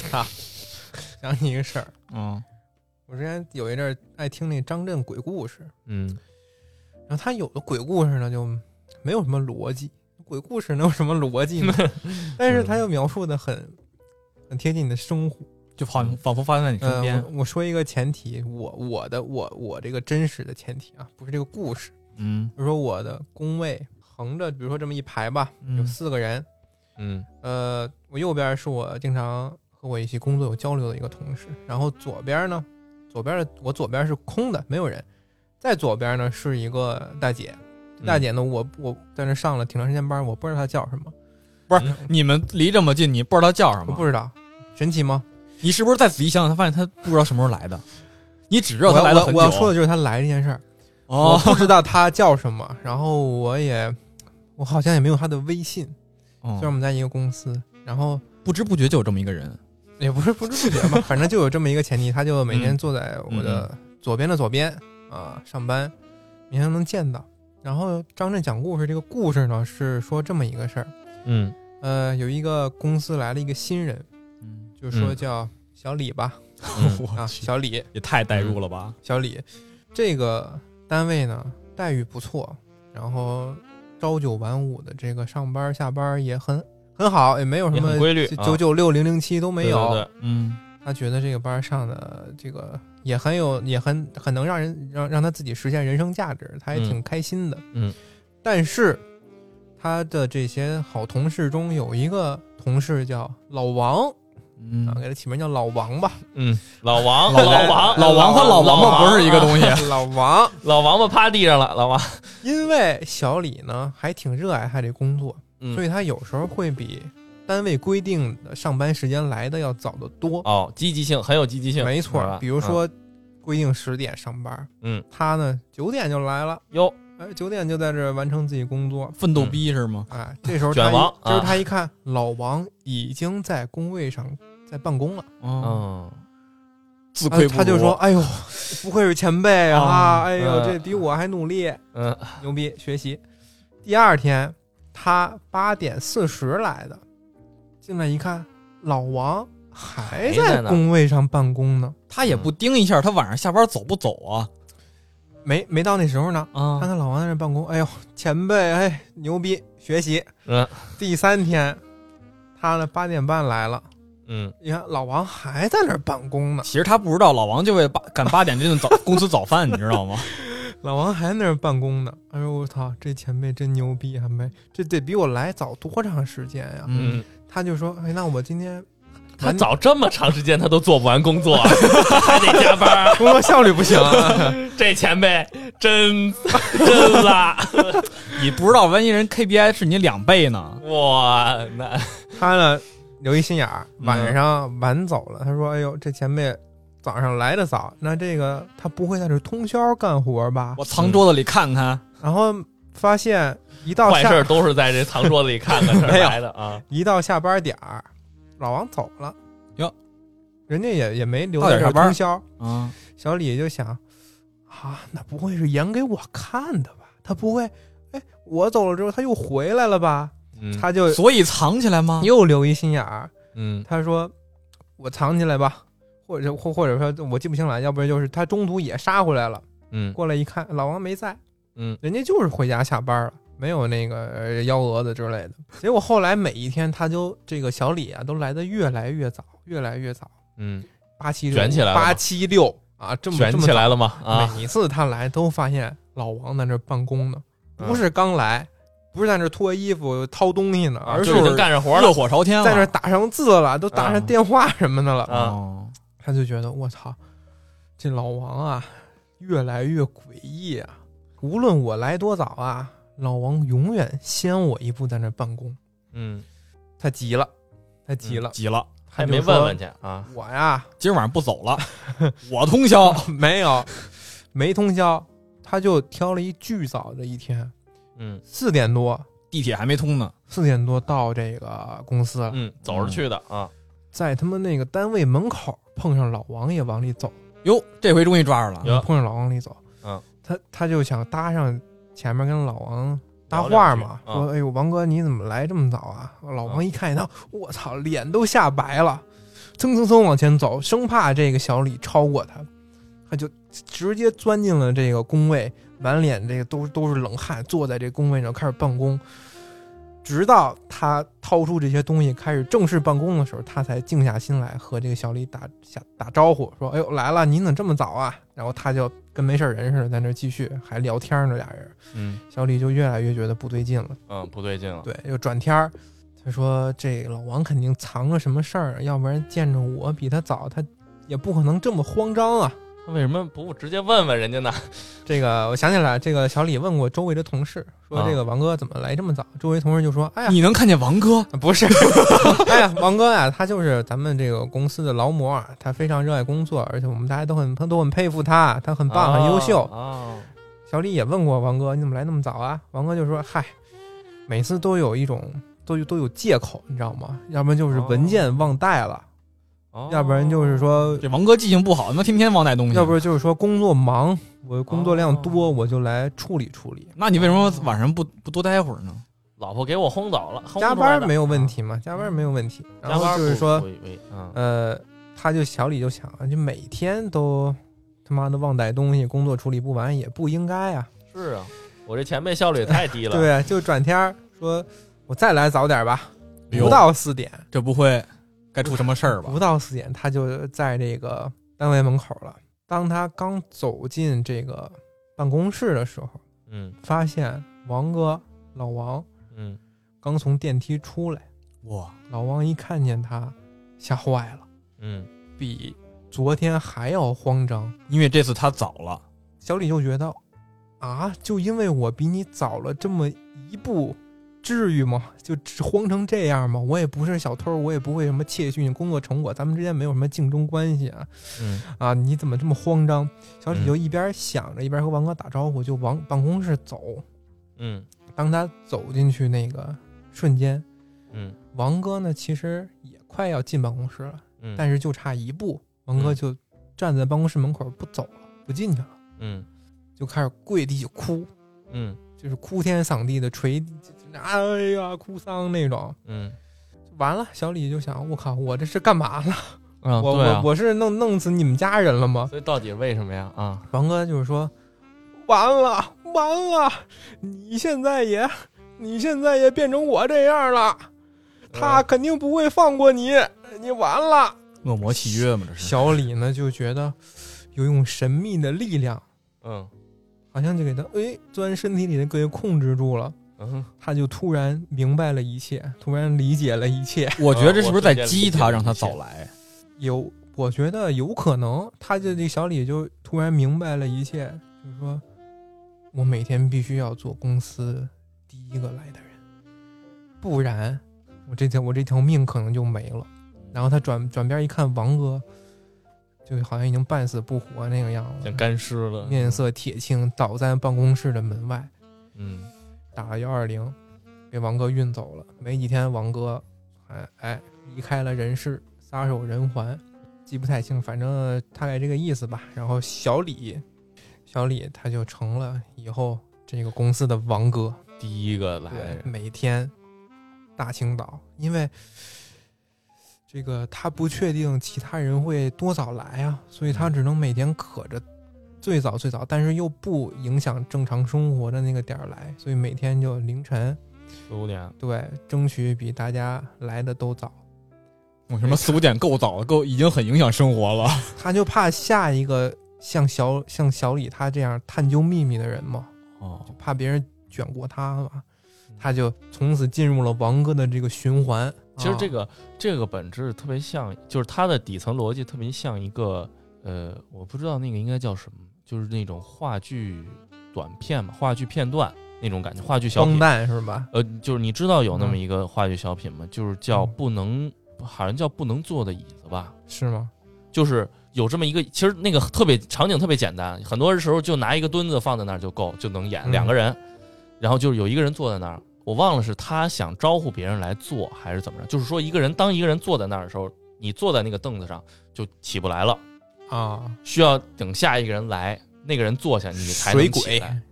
[SPEAKER 1] 操，想起一个事儿，
[SPEAKER 2] 嗯，
[SPEAKER 1] 我之前有一阵儿爱听那张震鬼故事，
[SPEAKER 3] 嗯，
[SPEAKER 1] 然后他有的鬼故事呢就没有什么逻辑，鬼故事能有什么逻辑呢？但是他又描述的很很贴近你的生活。
[SPEAKER 2] 就仿仿佛发生在你身
[SPEAKER 1] 呃，
[SPEAKER 2] 边。
[SPEAKER 1] 我我说一个前提，我我的我我这个真实的前提啊，不是这个故事。
[SPEAKER 2] 嗯
[SPEAKER 1] 比如说我的工位横着，比如说这么一排吧，有
[SPEAKER 2] 嗯
[SPEAKER 1] 四个人。
[SPEAKER 3] 嗯
[SPEAKER 1] 呃，我右边是我经常和我一起工作有交流的一个同事，然后左边呢，左边的我左边是空的，没有人。再左边呢是一个大姐，大姐呢，我我在那上了挺长时间班，我不知道她叫什么，
[SPEAKER 2] 不是你们离这么近，你不知道她叫什么？
[SPEAKER 1] 我不知道，神奇吗？
[SPEAKER 2] 你是不是再仔细想想，他发现他不知道什么时候来的？你只知道
[SPEAKER 1] 我要
[SPEAKER 2] 他来了很久。
[SPEAKER 1] 我我要说的就是她来这件事儿，我
[SPEAKER 2] 哦，
[SPEAKER 1] 不知道她叫什么，然后我也我好像也没有她的微信，虽然我
[SPEAKER 2] 哦
[SPEAKER 1] 们在一个公司，然后
[SPEAKER 2] 不知不觉就有这么一个人。
[SPEAKER 1] 也不是不知不觉吧，反正就有这么一个前提，他就每天
[SPEAKER 2] 嗯
[SPEAKER 1] 坐在我的左边的左边啊、上班，明天能见到。然后张震讲故事，这个故事呢是说这么一个事儿，
[SPEAKER 3] 嗯。
[SPEAKER 1] 呃，有一个公司来了一个新人，
[SPEAKER 2] 嗯，
[SPEAKER 1] 就说
[SPEAKER 3] 嗯
[SPEAKER 1] 叫小李吧，
[SPEAKER 3] 嗯。
[SPEAKER 1] 啊，
[SPEAKER 2] 我去，
[SPEAKER 1] 小李，
[SPEAKER 2] 也太代入了吧？
[SPEAKER 1] 小李，这个单位呢待遇不错，然后朝九晚五的这个上班下班也很很好，也没有什么
[SPEAKER 3] 规律啊。
[SPEAKER 1] 九九六零零七都没有，
[SPEAKER 3] 对对对。
[SPEAKER 2] 嗯。
[SPEAKER 1] 他觉得这个班上的这个也很有，也很很能让人让让他自己实现人生价值，他也挺开心的。
[SPEAKER 3] 嗯，
[SPEAKER 1] 但是他的这些好同事中有一个同事叫老王
[SPEAKER 2] 嗯。
[SPEAKER 1] 啊，给他起名叫老王吧。
[SPEAKER 3] 嗯，老王，
[SPEAKER 2] 老
[SPEAKER 3] 老王，
[SPEAKER 2] 老王和老王八不是一个东西。
[SPEAKER 1] 老王，
[SPEAKER 3] 老王八趴地上了，老王，
[SPEAKER 1] 因为小李呢还挺热爱他这工作，
[SPEAKER 3] 嗯。
[SPEAKER 1] 所以他有时候会比单位规定的上班时间来的要早得多。
[SPEAKER 3] 哦，积极性很有积极性，
[SPEAKER 1] 没错比如说规定十点上班，
[SPEAKER 3] 嗯，
[SPEAKER 1] 他呢九点就来了，
[SPEAKER 3] 哟，
[SPEAKER 1] 哎，九点就在这儿完成自己工作。
[SPEAKER 2] 奋斗逼是吗？
[SPEAKER 1] 哎，这时候他一
[SPEAKER 3] 卷王
[SPEAKER 1] 这时候
[SPEAKER 3] 啊
[SPEAKER 1] 他一看，老王已经在工位上在办公了，
[SPEAKER 2] 嗯，自愧不如
[SPEAKER 1] 他就说：“哎呦，不愧是前辈啊！
[SPEAKER 2] 啊
[SPEAKER 1] 哎呦，
[SPEAKER 3] 嗯
[SPEAKER 1] 这比我还努力，
[SPEAKER 3] 嗯，
[SPEAKER 1] 牛逼！学习。”第二天，他八点四十来的，进来一看，老王还
[SPEAKER 3] 还在
[SPEAKER 1] 工位上办公呢，
[SPEAKER 2] 他也不盯一下，他晚上下班走不走啊？
[SPEAKER 1] 没没到那时候呢。
[SPEAKER 2] 啊
[SPEAKER 1] 看看老王在那办公，哎呦，前辈，哎，牛逼！学习。
[SPEAKER 3] 嗯
[SPEAKER 1] 第三天，他呢八点半来了，
[SPEAKER 3] 嗯，
[SPEAKER 1] 你看老王还在那儿办公呢，
[SPEAKER 2] 其实他不知道，老王就为八赶八点这顿早公司早饭，你知道吗？
[SPEAKER 1] 老王还在那儿办公呢。哎呦我操，这前辈真牛逼，还没这得比我来早多长时间呀？
[SPEAKER 3] 嗯，
[SPEAKER 1] 他就说，哎，那我今天
[SPEAKER 3] 他早这么长时间他都做不完工作，还得加班，
[SPEAKER 1] 工作效率不行啊。
[SPEAKER 3] 这前辈真真拉，
[SPEAKER 2] 你不知道，万一人 KPI 是你两倍呢？
[SPEAKER 3] 哇，那
[SPEAKER 1] 他呢留一心眼儿，
[SPEAKER 2] 嗯
[SPEAKER 1] 晚上晚走了。他说，哎呦，这前辈早上来的早，那这个他不会在这通宵干活吧？
[SPEAKER 2] 我藏桌子里看看，
[SPEAKER 1] 然后发现一到下
[SPEAKER 3] 坏事都是在这藏桌子里看看来 的啊，
[SPEAKER 1] 一到下班点儿，老王走了。
[SPEAKER 2] 哟，
[SPEAKER 1] 人家也也没留在这通宵。
[SPEAKER 2] 啊，
[SPEAKER 1] 小李就想，啊，那不会是演给我看的吧？他不会，哎，我走了之后他又回来了吧？
[SPEAKER 3] 嗯。
[SPEAKER 1] 他就
[SPEAKER 2] 所以藏起来吗？
[SPEAKER 1] 又留一心眼儿，
[SPEAKER 3] 嗯。
[SPEAKER 1] 他说我藏起来吧，或者或或者说我记不清了，要不然就是他中途也杀回来了，
[SPEAKER 3] 嗯。
[SPEAKER 1] 过来一看老王没在，
[SPEAKER 3] 嗯。
[SPEAKER 1] 人家就是回家下班了。没有那个呃幺蛾子之类的，结果后来每一天他就这个小李啊，都来的越来越早，越来越早，
[SPEAKER 3] 嗯，
[SPEAKER 1] 八七六
[SPEAKER 3] 卷起来了
[SPEAKER 1] 八七六啊，这么
[SPEAKER 3] 卷起来了吗？啊，
[SPEAKER 1] 每次他来都发现老王在那办公呢，
[SPEAKER 3] 嗯。
[SPEAKER 1] 不是刚来，不是在那脱衣服掏东西呢，而
[SPEAKER 3] 是干上活
[SPEAKER 2] 热，火朝天了，
[SPEAKER 1] 在那打上字了，都打上电话什么的了。
[SPEAKER 3] 啊
[SPEAKER 2] 哦，
[SPEAKER 1] 他就觉得我操，这老王啊，越来越诡异啊！无论我来多早啊，老王永远先我一步在那办公。
[SPEAKER 3] 嗯，
[SPEAKER 1] 他急了，他急了，
[SPEAKER 2] 急了，
[SPEAKER 3] 还没问问去啊，
[SPEAKER 1] 我呀
[SPEAKER 2] 今儿晚上不走了，我通宵。
[SPEAKER 1] 没有没通宵，他就挑了一巨早的一天，
[SPEAKER 3] 嗯
[SPEAKER 1] 四点多
[SPEAKER 2] 地铁还没通呢，
[SPEAKER 1] 四点多到这个公司了，
[SPEAKER 3] 嗯，走着去的啊，
[SPEAKER 1] 在他们那个单位门口碰上老王也往里走，
[SPEAKER 2] 哟，这回终于抓着了。
[SPEAKER 1] 碰上老王里走，
[SPEAKER 3] 嗯，
[SPEAKER 1] 他他就想搭上前面跟老王搭话嘛，
[SPEAKER 3] 嗯
[SPEAKER 1] 说哎呦王哥你怎么来这么早啊？老王一看见他，我操，脸都吓白了，蹭蹭蹭往前走，生怕这个小李超过他，他就直接钻进了这个工位，满脸这个都都是冷汗，坐在这工位上开始办公。直到他掏出这些东西开始正式办公的时候，他才静下心来和这个小李打下打招呼，说：“哎呦来了，您怎么这么早啊？”然后他就跟没事人似的在那继续还聊天呢，俩人。
[SPEAKER 3] 嗯
[SPEAKER 1] 小李就越来越觉得不对劲了，
[SPEAKER 3] 嗯，不对劲了，
[SPEAKER 1] 对，又转天儿，他说：“这老王肯定藏着什么事儿，要不然见着我比他早，他也不可能这么慌张啊。”
[SPEAKER 3] 他为什么不直接问问人家呢？
[SPEAKER 1] 这个我想起来，这个小李问过周围的同事，说
[SPEAKER 3] 啊
[SPEAKER 1] 这个王哥怎么来这么早？周围同事就说：“哎呀，
[SPEAKER 2] 你能看见王哥？
[SPEAKER 1] 不是，哎呀，王哥呀、他就是咱们这个公司的劳模啊，他非常热爱工作，而且我们大家都很他都很佩服他，他很棒，很优秀。
[SPEAKER 3] 哦，
[SPEAKER 1] 小李也问过王哥，你怎么来那么早啊？王哥就说：“嗨，每次都有一种都有都有借口，你知道吗？要不然就是文件忘带了，
[SPEAKER 3] 哦
[SPEAKER 1] 要不然就是说，
[SPEAKER 2] 这王哥记性不好，他妈天天忘带东西。
[SPEAKER 1] 要不然就是说工作忙，我工作量多，
[SPEAKER 3] 哦
[SPEAKER 1] 我就来处理处理。
[SPEAKER 2] 那你为什么晚上不不多待会儿呢？
[SPEAKER 3] 老婆给我轰走了，
[SPEAKER 1] 加班没有问，题嘛？加班没有问题。然后
[SPEAKER 3] 啊加班不
[SPEAKER 1] 就是说呃，他就小李就想，就每天都他妈的忘带东西，工作处理不完也不应该啊。
[SPEAKER 3] 是啊，我这前辈效率也太低了，
[SPEAKER 1] 对，就转天儿说，我再来早点吧，不到四点。
[SPEAKER 2] 这不会该出什么事儿吧
[SPEAKER 1] 不？到四点，他就在这个单位门口了。当他刚走进这个办公室的时候，
[SPEAKER 3] 嗯
[SPEAKER 1] 发现王哥老王
[SPEAKER 3] 嗯
[SPEAKER 1] 刚从电梯出来。
[SPEAKER 2] 哇，
[SPEAKER 1] 老王一看见他，吓坏了，
[SPEAKER 3] 嗯
[SPEAKER 1] 比昨天还要慌张。
[SPEAKER 2] 因为这次他早了，
[SPEAKER 1] 小李就觉得，啊，就因为我比你早了这么一步，至于吗？就慌成这样吗？我也不是小偷，我也不会什么窃取你工作成果，咱们之间没有什么竞争关系啊！
[SPEAKER 3] 嗯
[SPEAKER 1] 啊，你怎么这么慌张？小李
[SPEAKER 3] 嗯
[SPEAKER 1] 就一边想着，一边和王哥打招呼，就往办公室走。
[SPEAKER 3] 嗯
[SPEAKER 1] 当他走进去那个瞬间，
[SPEAKER 3] 嗯
[SPEAKER 1] 王哥呢其实也快要进办公室了，
[SPEAKER 3] 嗯，
[SPEAKER 1] 但是就差一步，王哥
[SPEAKER 3] 嗯
[SPEAKER 1] 就站在办公室门口不走了，不进去了，
[SPEAKER 3] 嗯
[SPEAKER 1] 就开始跪地哭。
[SPEAKER 3] 嗯
[SPEAKER 1] 就是哭天丧地的捶地，哎呀，哭丧那种。
[SPEAKER 3] 嗯
[SPEAKER 1] 完了，小李就想，我靠，我这是干嘛了？
[SPEAKER 3] 啊，
[SPEAKER 1] 我
[SPEAKER 3] 啊
[SPEAKER 1] 我我是弄弄死你们家人了吗？
[SPEAKER 3] 所以到底为什么呀？啊，
[SPEAKER 1] 王哥就是说，完了完了，你现在也你现在也变成我这样了，他肯定不会放过你，你完了。
[SPEAKER 2] 恶魔契约嘛，这是。
[SPEAKER 1] 小李呢就觉得有一种神秘的力量，
[SPEAKER 3] 嗯
[SPEAKER 1] 好像就给他哎钻身体里的给控制住了。
[SPEAKER 3] 嗯
[SPEAKER 1] 他就突然明白了一切，突然理解了一切。
[SPEAKER 2] 我觉得这是不是在激他，让他早来？
[SPEAKER 1] 有，我觉得有可能，他就这小李就突然明白了一切，就是说，我每天必须要做公司第一个来的人，不然我这条我这条命可能就没了。然后他转转边一看，王哥就好像已经半死不活那个样子
[SPEAKER 3] 像，干尸了，
[SPEAKER 1] 面色铁青，倒在办公室的门外。
[SPEAKER 3] 嗯
[SPEAKER 1] 打了幺二零，给王哥运走了。没几天，王哥哎哎离开了人世，撒手人寰，记不太清，反正大概这个意思吧。然后小李，小李他就成了以后这个公司的王哥，
[SPEAKER 3] 第一个来
[SPEAKER 1] 每天大清早，因为这个他不确定其他人会多早来啊，所以他只能每天可着最早最早，但是又不影响正常生活的那个点儿来，所以每天就凌晨，
[SPEAKER 3] 四五点，
[SPEAKER 1] 对，争取比大家来的都早。
[SPEAKER 2] 我什么四五点够早了，够已经很影响生活了。
[SPEAKER 1] 他就怕下一个像小像小李他这样探究秘密的人嘛，
[SPEAKER 2] 哦，
[SPEAKER 1] 怕别人卷过他嘛，他就从此进入了王哥的这个循环。啊
[SPEAKER 3] 其实这个、这个本质特别像，就是他的底层逻辑特别像一个呃，我不知道那个应该叫什么，就是那种话剧短片嘛，话剧片段那种感觉，话剧小
[SPEAKER 1] 荒
[SPEAKER 3] 品。
[SPEAKER 1] 诞是吧？
[SPEAKER 3] 呃，就是你知道有那么
[SPEAKER 1] 嗯
[SPEAKER 3] 一个话剧小品吗？就是叫
[SPEAKER 1] 嗯
[SPEAKER 3] 不能，好像叫不能坐的椅子吧。
[SPEAKER 1] 是吗？
[SPEAKER 3] 就是有这么一个，其实那个特别场景特别简单，很多时候就拿一个墩子放在那儿就够，就能演
[SPEAKER 1] 嗯
[SPEAKER 3] 两个人，然后就是有一个人坐在那儿，我忘了是他想招呼别人来坐还是怎么着，就是说一个人当一个人坐在那儿的时候，你坐在那个凳子上就起不来了，
[SPEAKER 1] 啊，
[SPEAKER 3] 需要等下一个人来，那个人坐下你才
[SPEAKER 1] 水鬼
[SPEAKER 3] 能起来。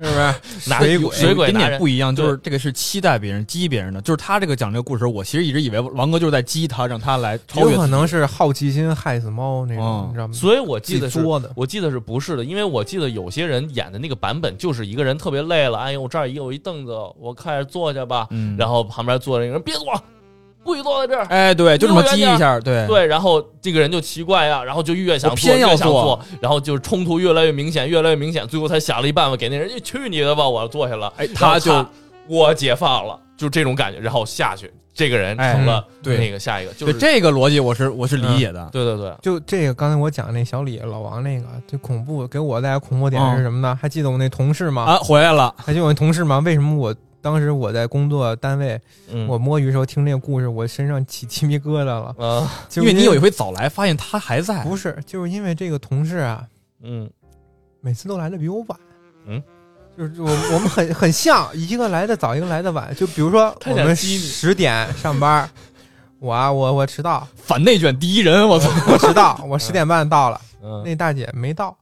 [SPEAKER 1] 是不是？
[SPEAKER 3] 拿
[SPEAKER 1] 水鬼
[SPEAKER 3] 鬼拿人
[SPEAKER 2] 点不一样，就是这个是期待别人、激别人的，就是他这个讲这个故事，我其实一直以为王哥就是在激他，让他来超越。
[SPEAKER 1] 有可能是好奇心害死猫那种，
[SPEAKER 2] 嗯
[SPEAKER 1] 你知道吗？
[SPEAKER 3] 所以我记得是我记得是不是的？因为我记得有些人演的那个版本就是一个人特别累了，哎呦，我这儿有一凳子，我开始坐下吧。
[SPEAKER 2] 嗯，
[SPEAKER 3] 然后旁边坐着一个人，别坐，不许坐在这儿。
[SPEAKER 2] 哎，对，就这么激一下，对，
[SPEAKER 3] 对，然后这个人就奇怪呀，然后就越想坐，
[SPEAKER 2] 偏要坐
[SPEAKER 3] 越想坐，然后就是冲突越来越明显，越来越明显，最后他想了一办法，给那人就去你的吧，我坐下了。
[SPEAKER 2] 哎，他就
[SPEAKER 3] 我解放了，就这种感觉，然后下去，这个人成了
[SPEAKER 2] 对
[SPEAKER 3] 那个下一个，就
[SPEAKER 2] 对
[SPEAKER 3] 是
[SPEAKER 2] 这个逻辑，我是我是理解的。
[SPEAKER 3] 对对对，
[SPEAKER 1] 就这个刚才我讲那小李老王那个，最恐怖给我带来恐怖点
[SPEAKER 2] 嗯
[SPEAKER 1] 是什么呢？还记得我那同事吗？
[SPEAKER 2] 啊，回来了，
[SPEAKER 1] 还记得我那同事吗？为什么我当时我在工作单位，
[SPEAKER 3] 嗯，
[SPEAKER 1] 我摸鱼的时候听这个故事，我身上起鸡皮疙瘩了？
[SPEAKER 3] 啊，
[SPEAKER 1] 就是
[SPEAKER 2] 因为你有一回早来，发现他还在，
[SPEAKER 1] 不是，就是因为这个同事啊，
[SPEAKER 3] 嗯
[SPEAKER 1] 每次都来的比我晚。
[SPEAKER 3] 嗯，
[SPEAKER 1] 就是我我们很很像，一个来的早，一个来的晚。就比如说
[SPEAKER 3] 他
[SPEAKER 1] 我们十点上班，我啊我我迟到，
[SPEAKER 2] 反内卷第一人，我操！
[SPEAKER 1] 我迟到，我十点半到了，
[SPEAKER 3] 嗯
[SPEAKER 1] 那大姐没到。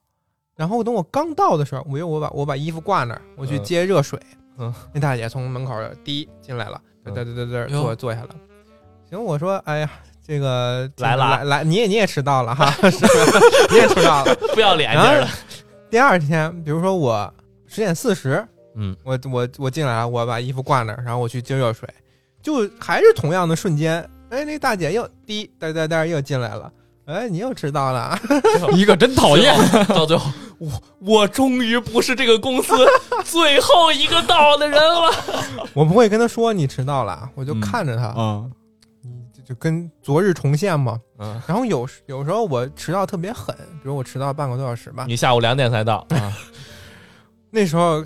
[SPEAKER 1] 然后等我刚到的时候，我又我把我把衣服挂那儿，我去
[SPEAKER 3] 嗯
[SPEAKER 1] 接热水。
[SPEAKER 3] 嗯，
[SPEAKER 1] 那大姐从门口滴进来了，
[SPEAKER 3] 嗯
[SPEAKER 1] 对对对对，
[SPEAKER 2] 哟
[SPEAKER 1] 坐坐下了。行，我说，哎呀，这个
[SPEAKER 3] 来了
[SPEAKER 1] 来来，你也你也迟到了哈？你也迟到了。
[SPEAKER 3] 不要脸劲儿的，
[SPEAKER 1] 第二天，比如说我十点四十，
[SPEAKER 3] 嗯
[SPEAKER 1] 我我我进来了，我把衣服挂那儿，然后我去接热水，就还是同样的瞬间，哎，那大姐又滴嘚嘚嘚又进来了，哎，你又迟到了，
[SPEAKER 2] 一个真讨厌。
[SPEAKER 3] 到最后，我我终于不是这个公司 最后一个到的人了。
[SPEAKER 1] 我不会跟他说你迟到了，我就
[SPEAKER 2] 嗯
[SPEAKER 1] 看着他，
[SPEAKER 2] 啊，
[SPEAKER 1] 就就跟昨日重现嘛。
[SPEAKER 3] 嗯，
[SPEAKER 1] 然后有时有时候我迟到特别狠，比如我迟到半个多小时吧，
[SPEAKER 3] 你下午两点才到啊？
[SPEAKER 1] 那时候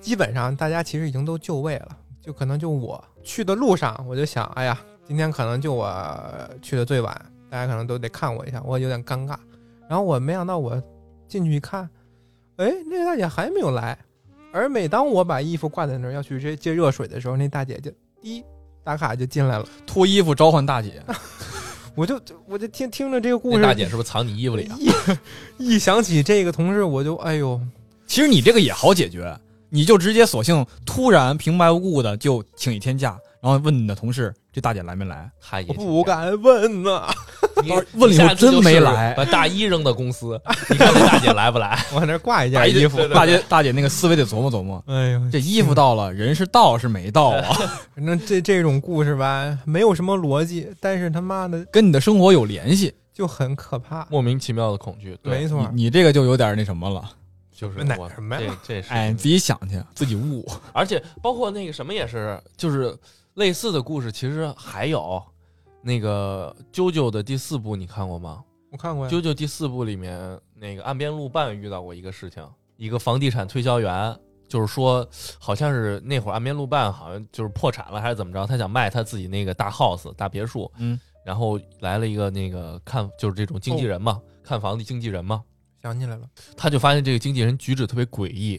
[SPEAKER 1] 基本上大家其实已经都就位了，就可能就我去的路上，我就想，哎呀，今天可能就我去的最晚，大家可能都得看我一下，我有点尴尬。然后我没想到我进去一看，哎，那个大姐还没有来。而每当我把衣服挂在那儿要去接接热水的时候，那大姐就滴打卡就进来了。
[SPEAKER 2] 脱衣服召唤大姐，
[SPEAKER 1] 我就我就听听着这个故事，
[SPEAKER 3] 那大姐是不是藏你衣服里啊？
[SPEAKER 1] 一一想起这个同事，我就哎呦，
[SPEAKER 2] 其实你这个也好解决，你就直接索性突然平白无故的就请一天假，然后问你的同事这大姐来没来？
[SPEAKER 3] 他也
[SPEAKER 1] 我不敢问呐。
[SPEAKER 3] 你
[SPEAKER 2] 问了以后
[SPEAKER 3] 你下
[SPEAKER 2] 真没来
[SPEAKER 3] 把大衣扔到公司，你看这大姐来不来？
[SPEAKER 1] 我那儿挂一件衣服，
[SPEAKER 2] 大姐大姐那个思维得琢磨琢磨，
[SPEAKER 1] 哎呦，
[SPEAKER 2] 这衣服到了，人是到是没到啊？
[SPEAKER 1] 反正这这种故事吧，没有什么逻辑，但是他妈的
[SPEAKER 2] 跟你的生活有联系，
[SPEAKER 1] 就很可怕。
[SPEAKER 3] 莫名其妙的恐惧，对
[SPEAKER 1] 没错，
[SPEAKER 2] 你你这个就有点那什么了。
[SPEAKER 3] 就是我
[SPEAKER 1] 哪什么呀
[SPEAKER 3] 这这是
[SPEAKER 2] 哎，你自己想去，自己悟。
[SPEAKER 3] 而且包括那个什么也是，就是类似的故事，其实还有那个《啾啾》的第四部，你看过吗？
[SPEAKER 1] 我看过呀《
[SPEAKER 3] 啾啾》第四部里面，那个岸边路伴遇到过一个事情，一个房地产推销员，就是说，好像是那会儿岸边路伴好像就是破产了还是怎么着，他想卖他自己那个大 house 大别墅，
[SPEAKER 2] 嗯，
[SPEAKER 3] 然后来了一个那个看就是这种经纪人嘛，看房的经纪人。嘛，
[SPEAKER 1] 想起来了，
[SPEAKER 3] 他就发现这个经纪人举止特别诡异，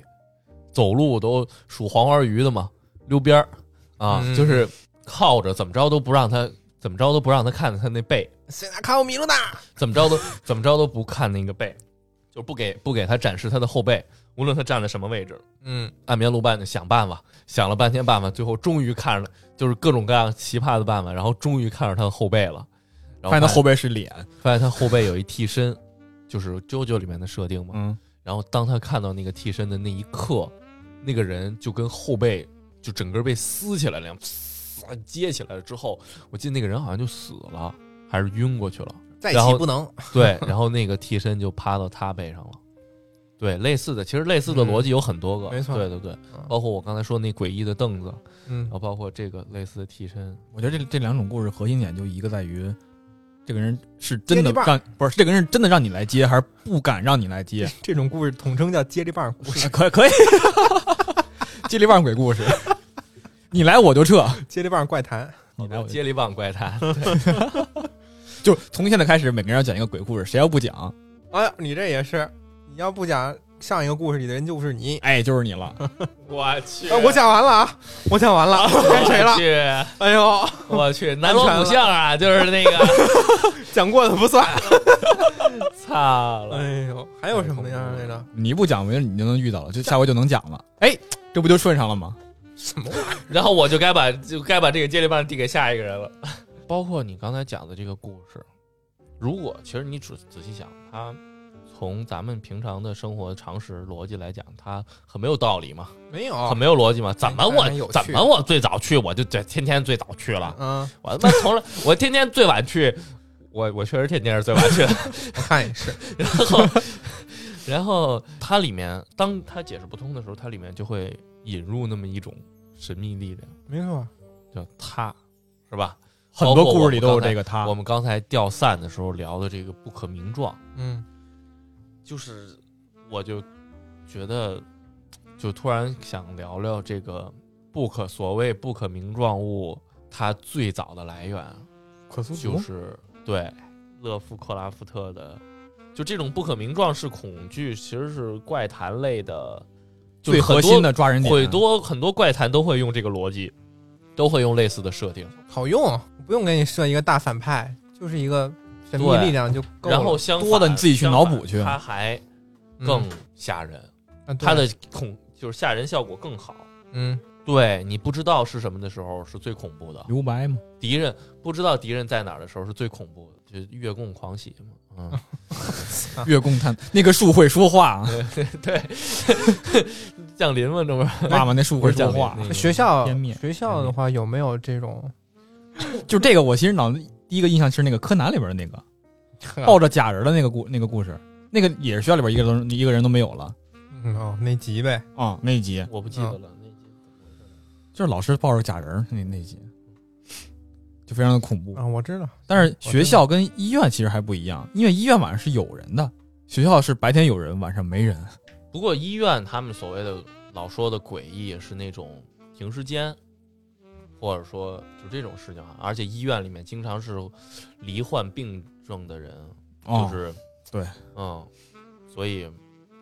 [SPEAKER 3] 走路都数黄花鱼的嘛，溜边儿啊，
[SPEAKER 1] 嗯
[SPEAKER 3] 就是靠着，怎么着都不让他，怎么着都不让他看他那背，
[SPEAKER 1] 现在看我米露娜？
[SPEAKER 3] 怎么着都怎么着都不看那个背，就不给不给他展示他的后背，无论他站在什么位置。
[SPEAKER 1] 嗯，
[SPEAKER 3] 岸边路伴就想办法，想了半天办法，最后终于看着，就是各种各样奇葩的办法，然后终于看着他的后背了。然后
[SPEAKER 2] 发现他后背是脸，
[SPEAKER 3] 发现他后背有一替身，就是《JoJo》里面的设定嘛。
[SPEAKER 2] 嗯，
[SPEAKER 3] 然后当他看到那个替身的那一刻，那个人就跟后背就整个被撕起来了一样，接起来了之后，我记得那个人好像就死了，还是晕过去了。
[SPEAKER 1] 再
[SPEAKER 3] 然后
[SPEAKER 1] 起不能。
[SPEAKER 3] 对，然后那个替身就趴到他背上了。对，类似的，其实类似的逻辑有很多个。
[SPEAKER 1] 没错
[SPEAKER 3] 对对对，
[SPEAKER 1] 嗯
[SPEAKER 3] 包括我刚才说那诡异的凳子，
[SPEAKER 1] 嗯
[SPEAKER 3] 然后包括这个类似的替身，
[SPEAKER 2] 我觉得这这两种故事核心点就一个在于，这个人是真的让不是这个人是真的让你来接，还是不敢让你来接？
[SPEAKER 1] 这种故事统称叫接力棒故事。
[SPEAKER 2] 可可以，接力棒鬼故事，你来我就撤，
[SPEAKER 1] 接力棒怪谈，
[SPEAKER 2] 你来我
[SPEAKER 3] 接力棒怪谈。
[SPEAKER 2] 就从现在开始，每个人要讲一个鬼故事，谁要不讲，
[SPEAKER 1] 哎呀，你这也是，你要不讲上一个故事里的人就是你。
[SPEAKER 2] 哎，就是你了。
[SPEAKER 3] 我去
[SPEAKER 1] 哎，我讲完了啊，我讲完了，该谁了？
[SPEAKER 3] 去，
[SPEAKER 1] 哎呦，
[SPEAKER 3] 我去，南锣鼓巷啊，就是那个，
[SPEAKER 1] 讲过的不算。
[SPEAKER 3] 操了。
[SPEAKER 1] 哎呦，还有什么样来着？
[SPEAKER 2] 你不讲，我觉得你就能遇到了，就下回就能讲了。哎，这不就顺上了吗？
[SPEAKER 1] 什么玩意儿？
[SPEAKER 3] 然后我就该把就该把这个接力棒递给下一个人了。包括你刚才讲的这个故事，如果其实你仔仔细想，它从咱们平常的生活常识逻辑来讲，它很没有道理嘛，
[SPEAKER 1] 没有
[SPEAKER 3] 很，没有逻辑嘛。怎么我怎么我最早去，我就这天天最早去了，
[SPEAKER 1] 嗯，
[SPEAKER 3] 我他妈从来我天天最晚去，我我确实天天是最晚去的。
[SPEAKER 1] 我看也是。
[SPEAKER 3] 然后，然后它里面当它解释不通的时候，它里面就会引入那么一种神秘力量，
[SPEAKER 1] 没错，
[SPEAKER 3] 叫他，是吧？
[SPEAKER 2] 很多故事里都有这个他
[SPEAKER 3] 我。们刚才掉散的时候聊的这个不可名状，
[SPEAKER 1] 嗯，
[SPEAKER 3] 就是我就觉得，就突然想聊聊这个不可所谓不可名状物，它最早的来源
[SPEAKER 2] 可苏
[SPEAKER 3] 就是对勒夫克拉夫特的，就这种不可名状式恐惧，其实是怪谈类的，
[SPEAKER 2] 最核心的抓人点。
[SPEAKER 3] 很多很多怪谈都会用这个逻辑，都会用类似的设定，
[SPEAKER 1] 好用，不用给你设一个大反派，就是一个神秘力量就够了。
[SPEAKER 3] 然后
[SPEAKER 2] 多的你自己去脑补去
[SPEAKER 3] 相反它还
[SPEAKER 1] 嗯
[SPEAKER 3] 更吓人，
[SPEAKER 1] 啊对
[SPEAKER 3] 它的恐就是吓人效果更好。
[SPEAKER 1] 嗯，
[SPEAKER 3] 对你不知道是什么的时候是最恐怖的，
[SPEAKER 2] 留白嘛，
[SPEAKER 3] 敌人不知道敌人在哪儿的时候是最恐怖的，就是月供狂喜嘛。嗯，
[SPEAKER 2] 月供探那个树会说话啊，
[SPEAKER 3] 对，降临嘛，这不是？
[SPEAKER 2] 妈妈那树会说话。
[SPEAKER 1] 学校学校的话有没有这种？
[SPEAKER 2] 就这个，我其实脑子第一个印象是那个柯南里边的那个 抱着假人的那个故那个故事，那个也是学校里边一个人都一个人都没有了。
[SPEAKER 1] 嗯哦，那集呗，
[SPEAKER 2] 啊、那集。
[SPEAKER 3] 我不记得了，那集。
[SPEAKER 2] 就是老师抱着假人那那集，就非常的恐怖。
[SPEAKER 1] 啊，我知道，
[SPEAKER 2] 但是学校跟医院其实还不一样，因为医院晚上是有人的，学校是白天有人，晚上没人。
[SPEAKER 3] 不过医院他们所谓的老说的诡异是那种停尸间，或者说就这种事情啊，而且医院里面经常是罹患病症的人，
[SPEAKER 2] 哦
[SPEAKER 3] 就是
[SPEAKER 2] 对，
[SPEAKER 3] 嗯，所以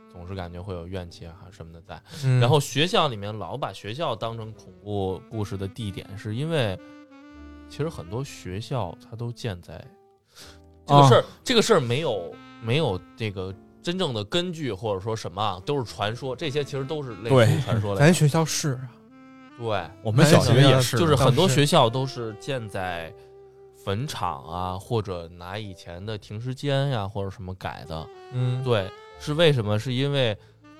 [SPEAKER 3] 总是感觉会有怨气啊什么的在。
[SPEAKER 1] 嗯
[SPEAKER 3] 然后学校里面老把学校当成恐怖故事的地点，是因为其实很多学校它都建在这个
[SPEAKER 2] 啊
[SPEAKER 3] 事儿，这个事儿没有没有这个真正的根据，或者说什么啊，都是传说，这些其实都是类似于传说类
[SPEAKER 1] 咱学校是啊，
[SPEAKER 3] 对，
[SPEAKER 2] 我们小学也是，
[SPEAKER 3] 就是很多学校都是建在坟场啊，或者拿以前的停尸间呀、或者什么改的。
[SPEAKER 1] 嗯，
[SPEAKER 3] 对，是为什么？是因为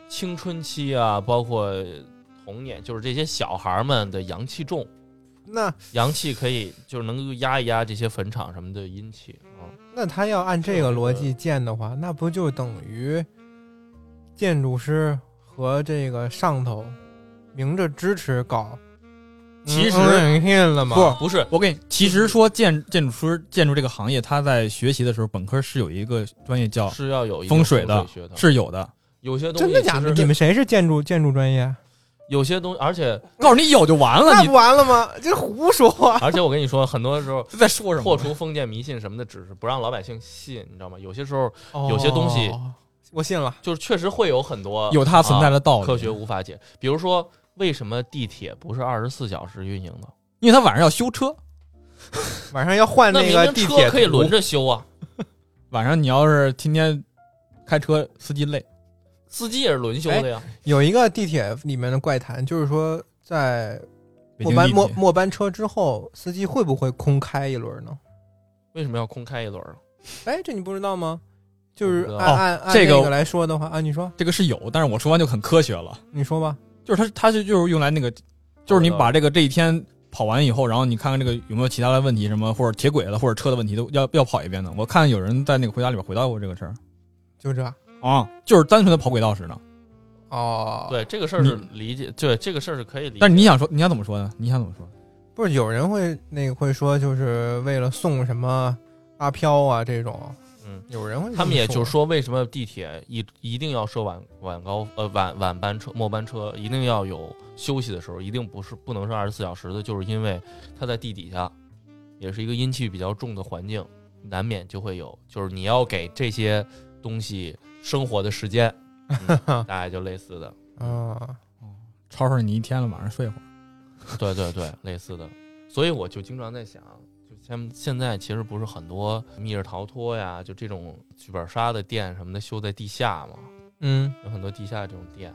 [SPEAKER 3] 青春期啊，包括童年，就是这些小孩儿们的阳气重，
[SPEAKER 1] 那
[SPEAKER 3] 阳气可以就是能够压一压这些坟场什么的阴气啊。
[SPEAKER 1] 那他要按这个逻辑建的话，那不就等于建筑师和这个上头明着支持搞？
[SPEAKER 2] 其实？不
[SPEAKER 3] 不是，
[SPEAKER 2] 我给你，其实说建建筑师建筑这个行业，他在学习的时候，本科是有一个专业叫
[SPEAKER 3] 是要有
[SPEAKER 2] 风水的，是有的。
[SPEAKER 3] 有些东西
[SPEAKER 1] 真的假的？你们谁是建筑建筑专业？
[SPEAKER 3] 有些东西，而且
[SPEAKER 2] 告诉你有就完了，你
[SPEAKER 1] 那不完了吗？这胡说啊！
[SPEAKER 3] 而且我跟你说，很多时候
[SPEAKER 2] 在说什么破？
[SPEAKER 3] 除封建迷信什么的，只是不让老百姓信，你知道吗？有些时候有些东西
[SPEAKER 1] 哦我信了。
[SPEAKER 3] 就是确实会有很多
[SPEAKER 2] 有它存在的道理。
[SPEAKER 3] 啊科学无法解，比如说为什么地铁不是二十四小时运营的？
[SPEAKER 2] 因为它晚上要修车，
[SPEAKER 1] 晚上要换
[SPEAKER 3] 那
[SPEAKER 1] 个地铁
[SPEAKER 3] 可以轮着修啊，
[SPEAKER 2] 晚上你要是天天开车，司机累。
[SPEAKER 3] 司机也是轮休的呀。
[SPEAKER 1] 有一个地铁里面的怪谈，就是说在末班末末班车之后，司机会不会空开一轮呢？
[SPEAKER 3] 为什么要空开一轮儿？
[SPEAKER 1] 哎，这你不知道吗？就是按按按
[SPEAKER 2] 这个
[SPEAKER 1] 来说的话啊，你说
[SPEAKER 2] 这个是有，但是我说完就很科学了，
[SPEAKER 1] 你说吧，
[SPEAKER 2] 就是它它是就是用来那个，就是你把这个这一天跑完以后，然后你看看这个有没有其他的问题，什么或者铁轨的或者车的问题都要要跑一遍的。我看有人在那个回答里边回答过这个事儿
[SPEAKER 1] 就这
[SPEAKER 2] 啊，就是单纯的跑轨道时的。
[SPEAKER 1] 哦。，
[SPEAKER 3] 对这个事儿是理解，对这个事儿是可以理解。
[SPEAKER 2] 但是你想说，你想怎么说呢？你想怎么说？
[SPEAKER 1] 不是有人会那个会说，就是为了送什么阿飘啊这种，
[SPEAKER 3] 嗯，
[SPEAKER 1] 有人会
[SPEAKER 3] 他们也就是
[SPEAKER 1] 说，
[SPEAKER 3] 说，为什么地铁一一定要设晚晚高呃晚晚班车、末班车，一定要有休息的时候，一定不是不能是二十四小时的，就是因为它在地底下，也是一个阴气比较重的环境，难免就会有，就是你要给这些东西生活的时间，嗯、大概就类似的，
[SPEAKER 1] 啊，
[SPEAKER 2] 吵吵你一天了，晚上睡会儿。
[SPEAKER 3] 对对对，类似的。所以我就经常在想，就现现在其实不是很多密室逃脱呀，就这种剧本杀的店什么的修在地下嘛，
[SPEAKER 1] 嗯，
[SPEAKER 3] 有很多地下这种店，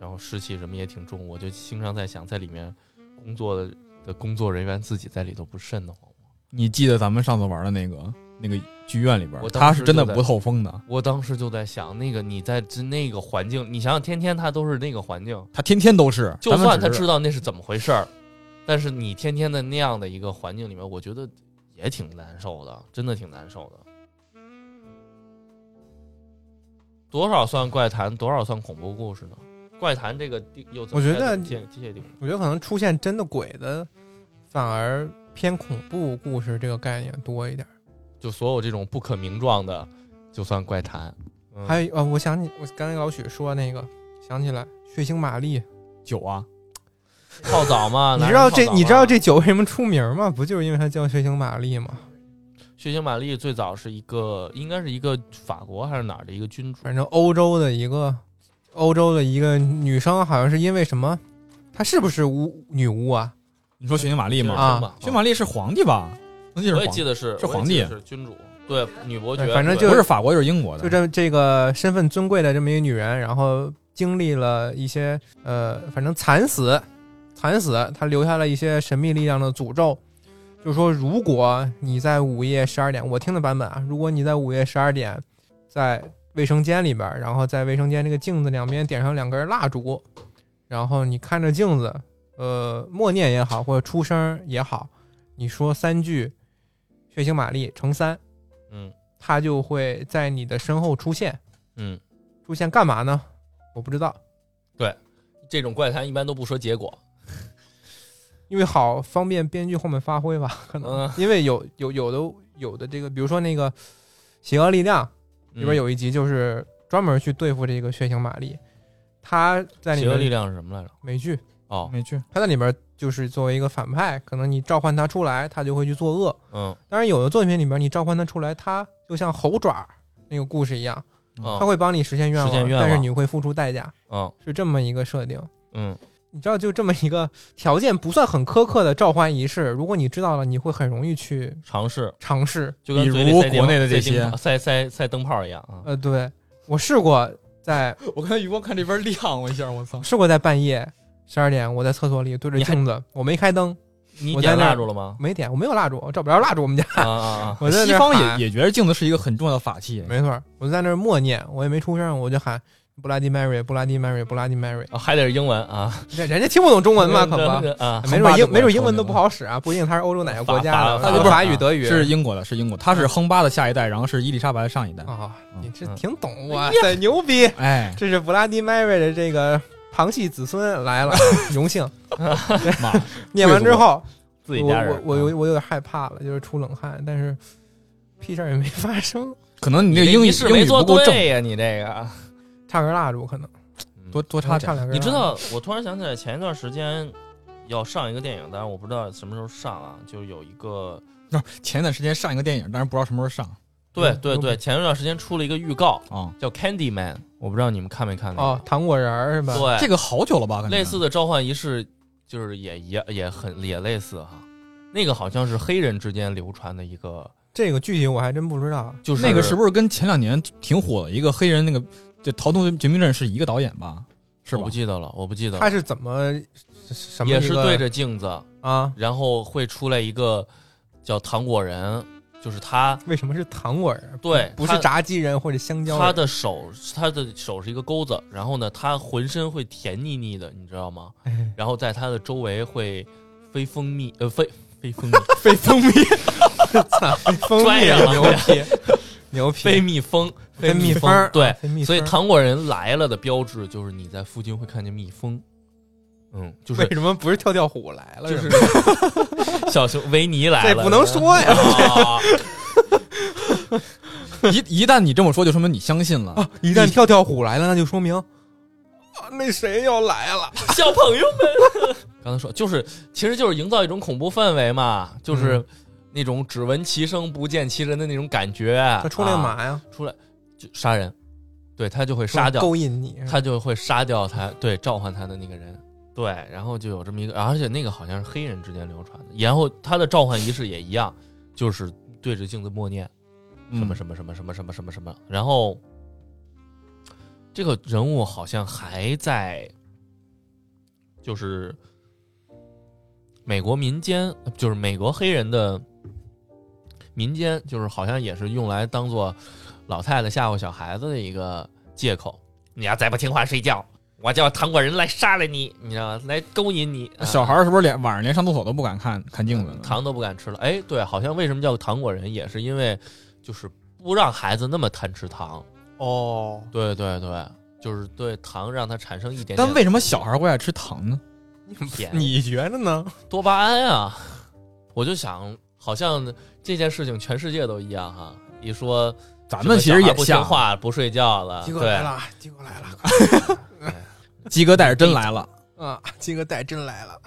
[SPEAKER 3] 然后湿气什么也挺重，我就经常在想，在里面工作的的工作人员自己在里头不瘆得慌吗？
[SPEAKER 2] 你记得咱们上次玩的那个那个剧院里边
[SPEAKER 3] 我，当
[SPEAKER 2] 它
[SPEAKER 3] 时就在
[SPEAKER 2] 是真的不透风的，
[SPEAKER 3] 我当时就在想，那个你在这那个环境，你想想，天天他都是那个环境，
[SPEAKER 2] 他天天都是。
[SPEAKER 3] 就算他知道那是怎么回事儿，但是你天天的那样的一个环境里面，我觉得也挺难受的，真的挺难受的。多少算怪谈，多少算恐怖故事呢？怪谈这个又怎么
[SPEAKER 1] 我觉得？我觉得可能出现真的鬼的，反而偏恐怖故事这个概念多一点。
[SPEAKER 3] 就所有这种不可名状的，就算怪谈。嗯
[SPEAKER 1] 还有呃，我想起我刚才老许说那个，想起来血腥玛丽，
[SPEAKER 2] 酒啊，
[SPEAKER 3] 泡澡嘛，
[SPEAKER 1] 你知道这你知道这酒为什么出名吗？不就是因为它叫血腥玛丽吗？
[SPEAKER 3] 血腥玛丽最早是一个，应该是一个法国还是哪儿的一个君主，
[SPEAKER 1] 反正欧洲的一个欧洲的一个女生，好像是因为什么？她是不是巫女巫啊？
[SPEAKER 2] 你说血腥玛丽吗？
[SPEAKER 1] 啊
[SPEAKER 2] 血腥玛丽是皇帝吧？我记得
[SPEAKER 3] 我
[SPEAKER 2] 是皇
[SPEAKER 3] 也记得是
[SPEAKER 2] 是皇帝
[SPEAKER 3] 是君主，对女伯爵，
[SPEAKER 1] 反正就
[SPEAKER 2] 不是法国就是英国的。
[SPEAKER 1] 就这这个身份尊贵的这么一个女人，然后经历了一些呃，反正惨死，惨死，她留下了一些神秘力量的诅咒，就是说，如果你在午夜十二点，我听的版本啊，如果你在午夜十二点在卫生间里边，然后在卫生间这个镜子两边点上两根蜡烛，然后你看着镜子，呃，默念也好，或者出声也好，你说三句血腥玛丽乘三，
[SPEAKER 3] 嗯
[SPEAKER 1] 他就会在你的身后出现。
[SPEAKER 3] 嗯，
[SPEAKER 1] 出现干嘛呢？我不知道，对
[SPEAKER 3] 这种怪谈一般都不说结果。
[SPEAKER 1] 因为好方便编剧后面发挥吧，可能、
[SPEAKER 3] 嗯
[SPEAKER 1] 因为有有有的有的这个，比如说那个《邪恶力量》里边
[SPEAKER 3] 嗯
[SPEAKER 1] 有一集就是专门去对付这个血腥玛丽，他在里面
[SPEAKER 3] 邪恶力量是什么来着？
[SPEAKER 1] 美剧，
[SPEAKER 3] 哦，
[SPEAKER 2] 没去。
[SPEAKER 1] 他在里边就是作为一个反派，可能你召唤他出来，他就会去作恶。
[SPEAKER 3] 嗯
[SPEAKER 1] 当然，有的作品里边你召唤他出来，他就像猴爪那个故事一样，
[SPEAKER 3] 嗯
[SPEAKER 1] 他会帮你实现愿望，
[SPEAKER 3] 实现愿望
[SPEAKER 1] 但是你会付出代价，
[SPEAKER 3] 嗯
[SPEAKER 1] 是这么一个设定。
[SPEAKER 3] 嗯
[SPEAKER 1] 你知道，就这么一个条件不算很苛刻的召唤仪式，如果你知道了，你会很容易去
[SPEAKER 3] 尝试，
[SPEAKER 1] 尝试。
[SPEAKER 3] 就跟
[SPEAKER 2] 比如国内的这些
[SPEAKER 3] 泡塞塞塞灯泡一样啊。
[SPEAKER 1] 呃，对我试过在
[SPEAKER 2] 我刚才余光看这边亮了一下，我操！
[SPEAKER 1] 试过在半夜十二点，我在厕所里对着镜子，我没开灯，
[SPEAKER 3] 你点蜡烛了吗？
[SPEAKER 1] 没点，我没有蜡烛，我找不着蜡烛，我们家。
[SPEAKER 3] 啊啊啊！
[SPEAKER 1] 我在
[SPEAKER 2] 西方也也觉得镜子是一个很重要的法器。
[SPEAKER 1] 没错，我在那儿默念，我也没出声，我就喊布拉迪 Mary，布拉迪 Mary，布拉迪 Mary。
[SPEAKER 3] 啊还得是英文啊，
[SPEAKER 1] 人家听不懂中文嘛，可不，
[SPEAKER 3] 啊，
[SPEAKER 1] 没准英没准英文都不好使啊，不一定他是欧洲哪个国家的，
[SPEAKER 3] 法法
[SPEAKER 1] 他就法语、德语
[SPEAKER 2] 是英国的，是英国，他是亨巴的下一代，然后是伊丽莎白的上一代。
[SPEAKER 1] 啊。你这
[SPEAKER 3] 嗯
[SPEAKER 1] 挺懂，哇塞，牛逼！
[SPEAKER 2] 哎，
[SPEAKER 1] 这是布拉迪 Mary 的这个旁系子孙来了，荣幸。
[SPEAKER 2] 妈，
[SPEAKER 1] 念完之后，
[SPEAKER 3] 自己家人，
[SPEAKER 1] 我我我
[SPEAKER 3] 啊
[SPEAKER 1] 有我有点害怕了，就是出冷汗，但是屁事儿也没发生。
[SPEAKER 2] 可能你
[SPEAKER 3] 你
[SPEAKER 2] 这英语英语
[SPEAKER 3] 没做
[SPEAKER 2] 不够正，
[SPEAKER 3] 对呀，你这个。
[SPEAKER 1] 插根蜡烛可能
[SPEAKER 2] 多多插点。
[SPEAKER 1] 差两根。
[SPEAKER 3] 你知道，我突然想起来，前一段时间要上一个电影，但是我不知道什么时候上啊。就有一个，
[SPEAKER 2] 前一段时间上一个电影，但是不知道什么时候上
[SPEAKER 3] 对对对，前一段时间出了一个预告，
[SPEAKER 2] 啊。
[SPEAKER 3] 叫《Candy Man》，我不知道你们看没看那个。
[SPEAKER 1] 哦，糖果人儿是吧？
[SPEAKER 3] 对，
[SPEAKER 2] 这个好久了吧？
[SPEAKER 3] 类似的召唤仪式，就是也一样，也很也类似哈。那个好像是黑人之间流传的一个，
[SPEAKER 1] 这个具体我还真不知道。
[SPEAKER 3] 就是
[SPEAKER 2] 那个是不是跟前两年挺火的一个黑人那个就《逃脱绝命镇》是一个导演吧？是吧
[SPEAKER 3] 我不？记得了，我不记得了。
[SPEAKER 1] 他是怎么什么
[SPEAKER 3] 也是对着镜子，
[SPEAKER 1] 啊？
[SPEAKER 3] 然后会出来一个叫糖果人，就是他
[SPEAKER 1] 为什么是糖果人？
[SPEAKER 3] 对
[SPEAKER 1] 不是炸鸡人或者香蕉人。
[SPEAKER 3] 他的手他的手是一个钩子，然后呢，他浑身会甜腻腻的，你知道吗？
[SPEAKER 1] 哎
[SPEAKER 3] 然后在他的周围会飞蜂蜜，呃，飞飞蜂蜜，
[SPEAKER 1] 飞蜂蜜，蜂蜜牛皮，牛皮，
[SPEAKER 3] 飞蜜蜂，
[SPEAKER 1] 飞蜜
[SPEAKER 3] 蜂
[SPEAKER 1] 蜂，
[SPEAKER 3] 对所以糖果人来了的标志就是你在附近会看见蜜蜂，嗯，就是
[SPEAKER 1] 为什么不是跳跳虎来了？
[SPEAKER 3] 就是
[SPEAKER 1] 吧
[SPEAKER 3] 小熊 维尼来了，
[SPEAKER 1] 这不能说呀
[SPEAKER 3] 啊
[SPEAKER 2] 一一旦你这么说，就说明你相信了。
[SPEAKER 1] 啊！一旦跳跳虎来了，那就说明啊，那谁要来了？
[SPEAKER 3] 小朋友们，刚才说就是，其实就是营造一种恐怖氛围嘛，就是
[SPEAKER 1] 嗯
[SPEAKER 3] 那种只闻其声不见其人的那种感觉。
[SPEAKER 1] 他出来干
[SPEAKER 3] 啊
[SPEAKER 1] 嘛呀？
[SPEAKER 3] 出来就杀人，对他就会杀掉，
[SPEAKER 1] 勾引你，
[SPEAKER 3] 他就会杀掉他，对召唤他的那个人。对，然后就有这么一个，而且那个好像是黑人之间流传的，然后他的召唤仪式也一样，就是对着镜子默念什么
[SPEAKER 2] 嗯。
[SPEAKER 3] 什么什么什么什么什么什么，然后这个人物好像还在，就是美国民间，就是美国黑人的民间，就是好像也是用来当做老太太吓唬小孩子的一个借口。你要再不听话睡觉，我叫糖果人来杀了你，你知道吗？来勾引你。啊
[SPEAKER 2] 小孩儿是不是连晚上连上厕所都不敢看看镜子呢？
[SPEAKER 3] 糖都不敢吃了。哎，对，好像为什么叫糖果人，也是因为就是不让孩子那么贪吃糖。
[SPEAKER 1] 哦，
[SPEAKER 3] 对对对，就是对糖让他产生一点
[SPEAKER 2] 但
[SPEAKER 3] 点
[SPEAKER 2] 为什么小孩会爱吃糖呢？
[SPEAKER 3] 甜
[SPEAKER 1] 你觉得呢？
[SPEAKER 3] 多巴胺啊。我就想，好像这件事情全世界都一样哈。一说
[SPEAKER 2] 咱们其实也
[SPEAKER 3] 什么小孩不听
[SPEAKER 2] 像，
[SPEAKER 3] 话、不睡觉了，对
[SPEAKER 1] 鸡哥来了，结果来了
[SPEAKER 2] 鸡哥带着针来了，
[SPEAKER 1] 啊！鸡哥带针来了，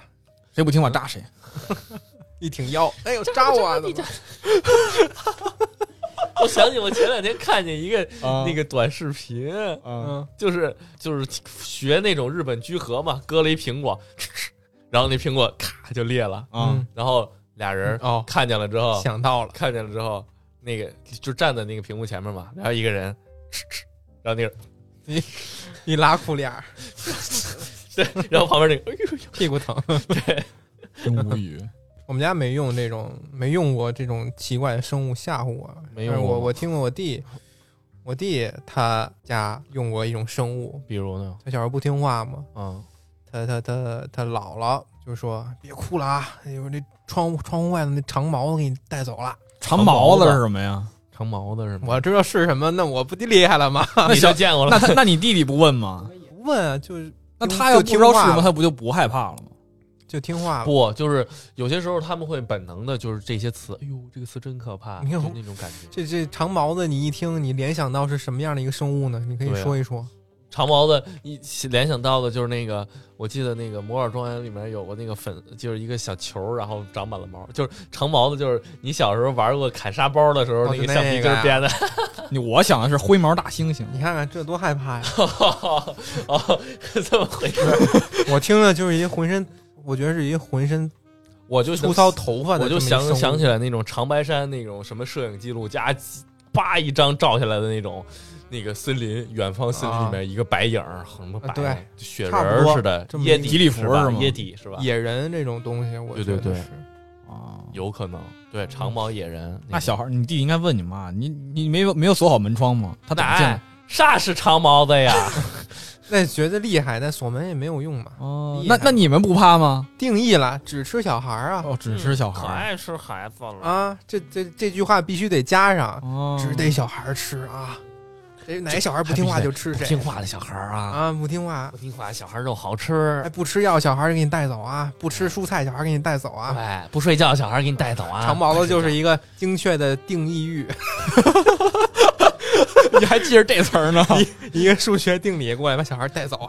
[SPEAKER 2] 谁不听话扎谁。
[SPEAKER 1] 一挺腰，哎呦，扎我怎么？
[SPEAKER 3] 我想起我前两天看见一个
[SPEAKER 2] 啊。
[SPEAKER 3] 那个短视频，
[SPEAKER 2] 嗯，
[SPEAKER 1] 嗯，
[SPEAKER 3] 就是就是学那种日本居合嘛，割了一苹果，然后那苹果咔就裂了，
[SPEAKER 2] 啊。
[SPEAKER 1] 嗯
[SPEAKER 3] 然后俩人
[SPEAKER 1] 哦。
[SPEAKER 3] 看见了之后，
[SPEAKER 1] 想到了，
[SPEAKER 3] 看见了之后，那个就站在那个屏幕前面嘛，然后一个人吃吃，然后那个
[SPEAKER 1] 一拉裤链儿，
[SPEAKER 3] 对，然后旁边那个哎呦呦，
[SPEAKER 1] 屁股疼。
[SPEAKER 2] 对 真无语。
[SPEAKER 1] 我们家没用这种，没用过这种奇怪的生物吓唬我。
[SPEAKER 3] 没用过吗
[SPEAKER 1] 我我听过我弟，我弟他家用过一种生物，
[SPEAKER 3] 比如呢，
[SPEAKER 1] 他小时候不听话嘛，
[SPEAKER 3] 嗯
[SPEAKER 1] 他他他他姥姥就说别哭了啊，有那窗户窗户外头那长毛子给你带走了。
[SPEAKER 2] 长毛子是什么呀？
[SPEAKER 3] 长毛的是吗？
[SPEAKER 1] 我知道是什么，那我不厉害了吗？
[SPEAKER 2] 那
[SPEAKER 3] 你就
[SPEAKER 2] 小
[SPEAKER 3] 见过了
[SPEAKER 2] 那他 那你弟弟不问吗？
[SPEAKER 1] 不问啊，就是
[SPEAKER 2] 那他要不
[SPEAKER 1] 听话
[SPEAKER 2] 知道是什么，他不就不害怕了吗？
[SPEAKER 1] 就听话了。
[SPEAKER 3] 不，就是有些时候他们会本能的，就是这些词，哎呦，这个词真可怕，
[SPEAKER 1] 你看
[SPEAKER 3] 那种感觉。
[SPEAKER 1] 这这长毛子，你一听，你联想到是什么样的一个生物呢？你可以说一说。
[SPEAKER 3] 长毛的一联想到的就是那个，我记得那个《摩尔庄园》里面有个那个粉，就是一个小球，然后长满了毛，就是长毛的，就是你小时候玩过砍沙包的时候，
[SPEAKER 1] 哦
[SPEAKER 3] 那个橡皮筋编的。
[SPEAKER 2] 你我想的是灰毛大猩猩，
[SPEAKER 1] 你看看这多害怕呀！
[SPEAKER 3] 哦，这么回事？
[SPEAKER 1] 我听着就是一浑身，我觉得是一个浑身
[SPEAKER 3] 我就
[SPEAKER 1] 粗糙头发的
[SPEAKER 3] 我就想想起来那种长白山那种什么摄影记录加叭一张照下来的那种。那个森林，远方森林里面一个白影儿，什么白雪人似的，
[SPEAKER 1] 这么一
[SPEAKER 3] 椰底
[SPEAKER 2] 吉利服
[SPEAKER 3] 是
[SPEAKER 2] 吗
[SPEAKER 3] 椰底是吧？
[SPEAKER 1] 野人这种东西，我
[SPEAKER 3] 对对对
[SPEAKER 1] 觉得是
[SPEAKER 2] 啊，
[SPEAKER 3] 有可能，对长毛野人。
[SPEAKER 2] 那小孩儿，你弟弟应该问你妈，你你没有没有锁好门窗吗？他怎么
[SPEAKER 3] 哎
[SPEAKER 2] 进？，
[SPEAKER 3] 啥是长毛子呀？
[SPEAKER 1] 那觉得厉害，但锁门也没有用嘛。
[SPEAKER 2] 哦，那那你们不怕吗？
[SPEAKER 1] 定义了，只吃小孩儿啊
[SPEAKER 2] 哦，只吃小孩儿
[SPEAKER 3] 爱吃孩子了。
[SPEAKER 1] 啊！这这这句话必须得加上，
[SPEAKER 2] 哦，
[SPEAKER 1] 只得小孩儿吃啊。谁哪个小孩不听话就吃
[SPEAKER 3] 不
[SPEAKER 1] 谁
[SPEAKER 3] 听话的小孩啊，
[SPEAKER 1] 啊！不听话
[SPEAKER 3] 不，听话小孩肉好吃
[SPEAKER 1] 哎，。不吃药小孩儿给你带走啊！不吃蔬菜小孩给你带走啊！
[SPEAKER 3] 哎，不睡觉小孩给你带走啊。
[SPEAKER 1] 长毛子就是一个精确的定义域，
[SPEAKER 2] 你还记着这词儿呢？
[SPEAKER 1] 一个数学定理过来把小孩带走。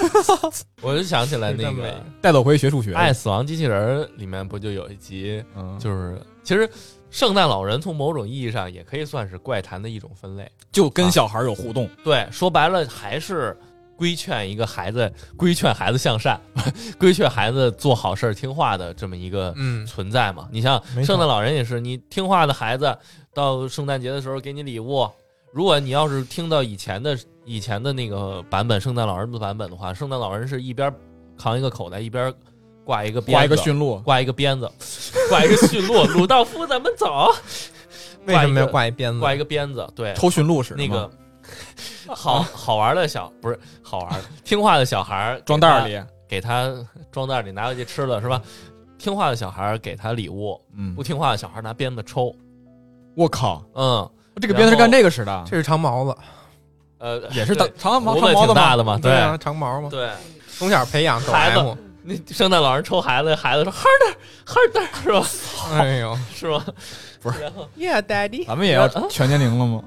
[SPEAKER 3] 我就想起来那个
[SPEAKER 2] 带走回学数学。
[SPEAKER 3] 《爱死亡机器人》里面不就有一集，
[SPEAKER 2] 嗯，
[SPEAKER 3] 就是其实圣诞老人从某种意义上也可以算是怪谈的一种分类。
[SPEAKER 2] 就跟小孩儿有互动。
[SPEAKER 3] 对，说白了还是规劝一个孩子，规劝孩子向善，规劝孩子做好事儿、听话的这么一个
[SPEAKER 1] 嗯，
[SPEAKER 3] 存在嘛。你像圣诞老人也是，你听话的孩子到圣诞节的时候给你礼物。如果你要是听到以前的以前的那个版本，圣诞老人的版本的话，圣诞老人是一边扛一个口袋，一边挂一个鞭
[SPEAKER 2] 挂一个
[SPEAKER 3] 子
[SPEAKER 2] 驯鹿，
[SPEAKER 3] 挂一个鞭子，挂一个驯鹿，鲁道夫咱们走，
[SPEAKER 1] 为什么要挂一鞭子？
[SPEAKER 3] 挂一个鞭子，对，
[SPEAKER 2] 抽驯鹿似的
[SPEAKER 3] 那个好好玩的小不是好玩的，听话的小孩
[SPEAKER 2] 装袋里，
[SPEAKER 3] 给他装袋里拿回去吃了是吧？听话的小孩给他礼物，
[SPEAKER 2] 嗯。
[SPEAKER 3] 不，听话的小孩拿鞭子抽。
[SPEAKER 2] 我靠，
[SPEAKER 3] 嗯，
[SPEAKER 2] 这个鞭子是干这个使的，
[SPEAKER 1] 这是长毛子，
[SPEAKER 3] 呃，
[SPEAKER 2] 也是
[SPEAKER 3] 长
[SPEAKER 2] 长毛
[SPEAKER 3] 子
[SPEAKER 2] 长毛的吗？
[SPEAKER 3] 挺大的嘛，对。
[SPEAKER 1] 啊，长毛嘛，
[SPEAKER 3] 对。
[SPEAKER 1] 从小培养抖
[SPEAKER 3] 孩子那圣诞老人抽孩子，孩子说 harder harder 是吧？
[SPEAKER 1] 哎呦
[SPEAKER 3] 是吧？
[SPEAKER 2] 不是
[SPEAKER 1] ，Yeah Daddy
[SPEAKER 2] 咱们也要 全年龄了吗？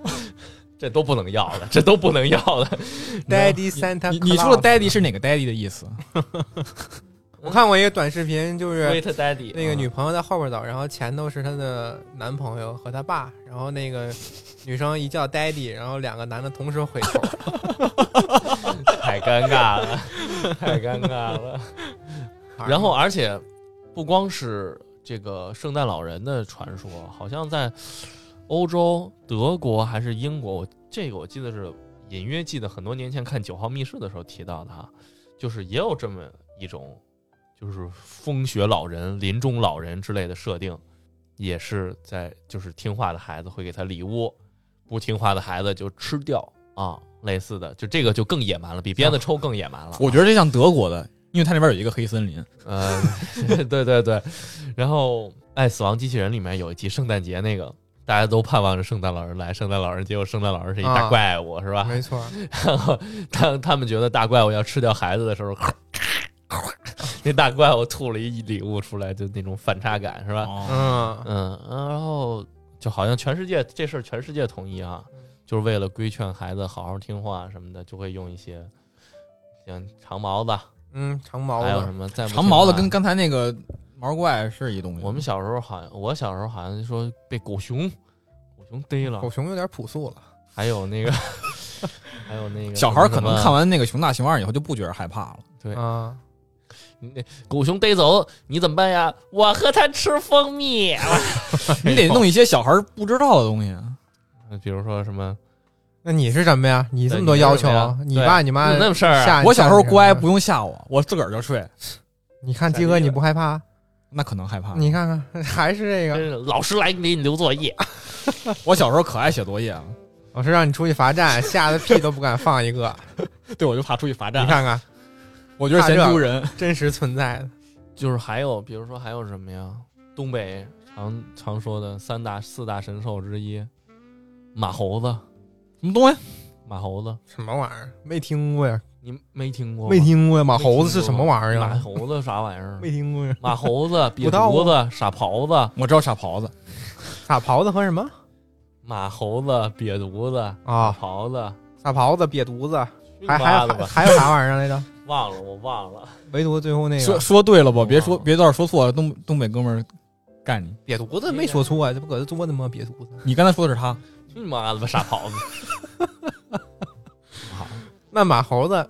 [SPEAKER 3] 这都不能要了，这都不能要了。
[SPEAKER 1] Daddy Santa，
[SPEAKER 2] 你你说的 daddy 是哪个 daddy 的意思？
[SPEAKER 1] 我看过一个短视频，就是
[SPEAKER 3] Wait Daddy
[SPEAKER 1] 那个女朋友在后边走，然后前头是她的男朋友和她爸，然后那个女生一叫 Daddy，然后两个男的同时回头，
[SPEAKER 3] 太尴尬了，太尴尬了。然后，而且不光是这个圣诞老人的传说，好像在欧洲、德国还是英国，我这个我记得是隐约记得很多年前看《九号密室》的时候提到的哈，就是也有这么一种，就是风雪老人、林中老人之类的设定，也是在就是听话的孩子会给他礼物，不听话的孩子就吃掉啊，类似的，就这个就更野蛮了，比鞭子抽更野蛮了。
[SPEAKER 2] 我觉得这像德国的，因为它那边有一个黑森林。
[SPEAKER 3] 呃，对对对，然后《爱死亡机器人》里面有一集圣诞节那个，大家都盼望着圣诞老人来，圣诞老人结果圣诞老人是一大
[SPEAKER 1] 啊
[SPEAKER 3] 怪物，是吧？
[SPEAKER 1] 没错，
[SPEAKER 3] 然后当他们觉得大怪物要吃掉孩子的时候，那大怪物吐了一礼物出来，就那种反差感，是吧？
[SPEAKER 2] 哦，
[SPEAKER 1] 嗯，
[SPEAKER 3] 嗯，然后就好像全世界这事儿全世界统一啊，就是为了规劝孩子好好听话什么的，就会用一些像长毛子，
[SPEAKER 1] 嗯，长毛的
[SPEAKER 3] 还有什，么再
[SPEAKER 2] 长毛
[SPEAKER 3] 的
[SPEAKER 2] 跟刚才那个毛怪是一东西。
[SPEAKER 3] 我们小时候好像，我小时候好像说被狗熊，狗熊逮了
[SPEAKER 1] 狗，熊有点朴素了，
[SPEAKER 3] 还有那个，还有那个
[SPEAKER 2] 小孩儿可能看
[SPEAKER 3] 完
[SPEAKER 2] 完那个熊大熊二以后就不觉得害怕了。
[SPEAKER 3] 对
[SPEAKER 1] 啊，
[SPEAKER 3] 那狗熊逮走，你怎么办呀？我和它吃蜂蜜，
[SPEAKER 2] 你得弄一些小孩儿不知道的东西。啊
[SPEAKER 3] 比如说什么，
[SPEAKER 1] 那你是什么呀？你这么多要求你爸你妈
[SPEAKER 3] 有那么事儿啊
[SPEAKER 2] 我小时候乖，，不用吓我，我自个儿就睡。
[SPEAKER 1] 你看鸡哥你不害怕？
[SPEAKER 2] 那可能害怕。
[SPEAKER 1] 你看看 还是这个，
[SPEAKER 3] 老师来给你留作业，
[SPEAKER 2] 我小时候可爱写作业了，
[SPEAKER 1] 老师让你出去罚站，吓得屁都不敢放一个。
[SPEAKER 2] 对我就怕出去罚站。
[SPEAKER 1] 你看看，
[SPEAKER 2] 我觉得嫌丢人。
[SPEAKER 1] 真实存在的，
[SPEAKER 3] 就是还有，比如说还有什么呀？东北常常说的三大四大神兽之一，马猴子，
[SPEAKER 2] 什么东西？
[SPEAKER 3] 马猴子，
[SPEAKER 1] 什么玩意儿？没听过呀，
[SPEAKER 3] 你没听过？
[SPEAKER 1] 没听过呀。马猴子是什么玩意儿
[SPEAKER 3] 马
[SPEAKER 1] 啊？
[SPEAKER 3] 猴子啥玩意儿？
[SPEAKER 1] 没听过呀。
[SPEAKER 3] 马猴子、瘪犊子、傻狍子、
[SPEAKER 2] 我知道傻狍子，
[SPEAKER 1] 傻狍子和什么
[SPEAKER 3] 马猴子、瘪犊子、
[SPEAKER 1] 啊？
[SPEAKER 3] 狍子，
[SPEAKER 1] 傻狍子、瘪犊子，还还还
[SPEAKER 3] 妈的吧
[SPEAKER 1] 还有啥玩意儿来着？
[SPEAKER 3] 忘了，我忘了。
[SPEAKER 1] 唯独最后那个
[SPEAKER 2] 说说对了吧？别说别到时候说错了，东东北哥们儿干你。
[SPEAKER 1] 瘪犊子没说错啊，这不搁这坐呢吗？瘪犊子。
[SPEAKER 2] 你刚才说的是他，
[SPEAKER 3] 去你妈的吧，傻狍子！
[SPEAKER 1] 那马猴子，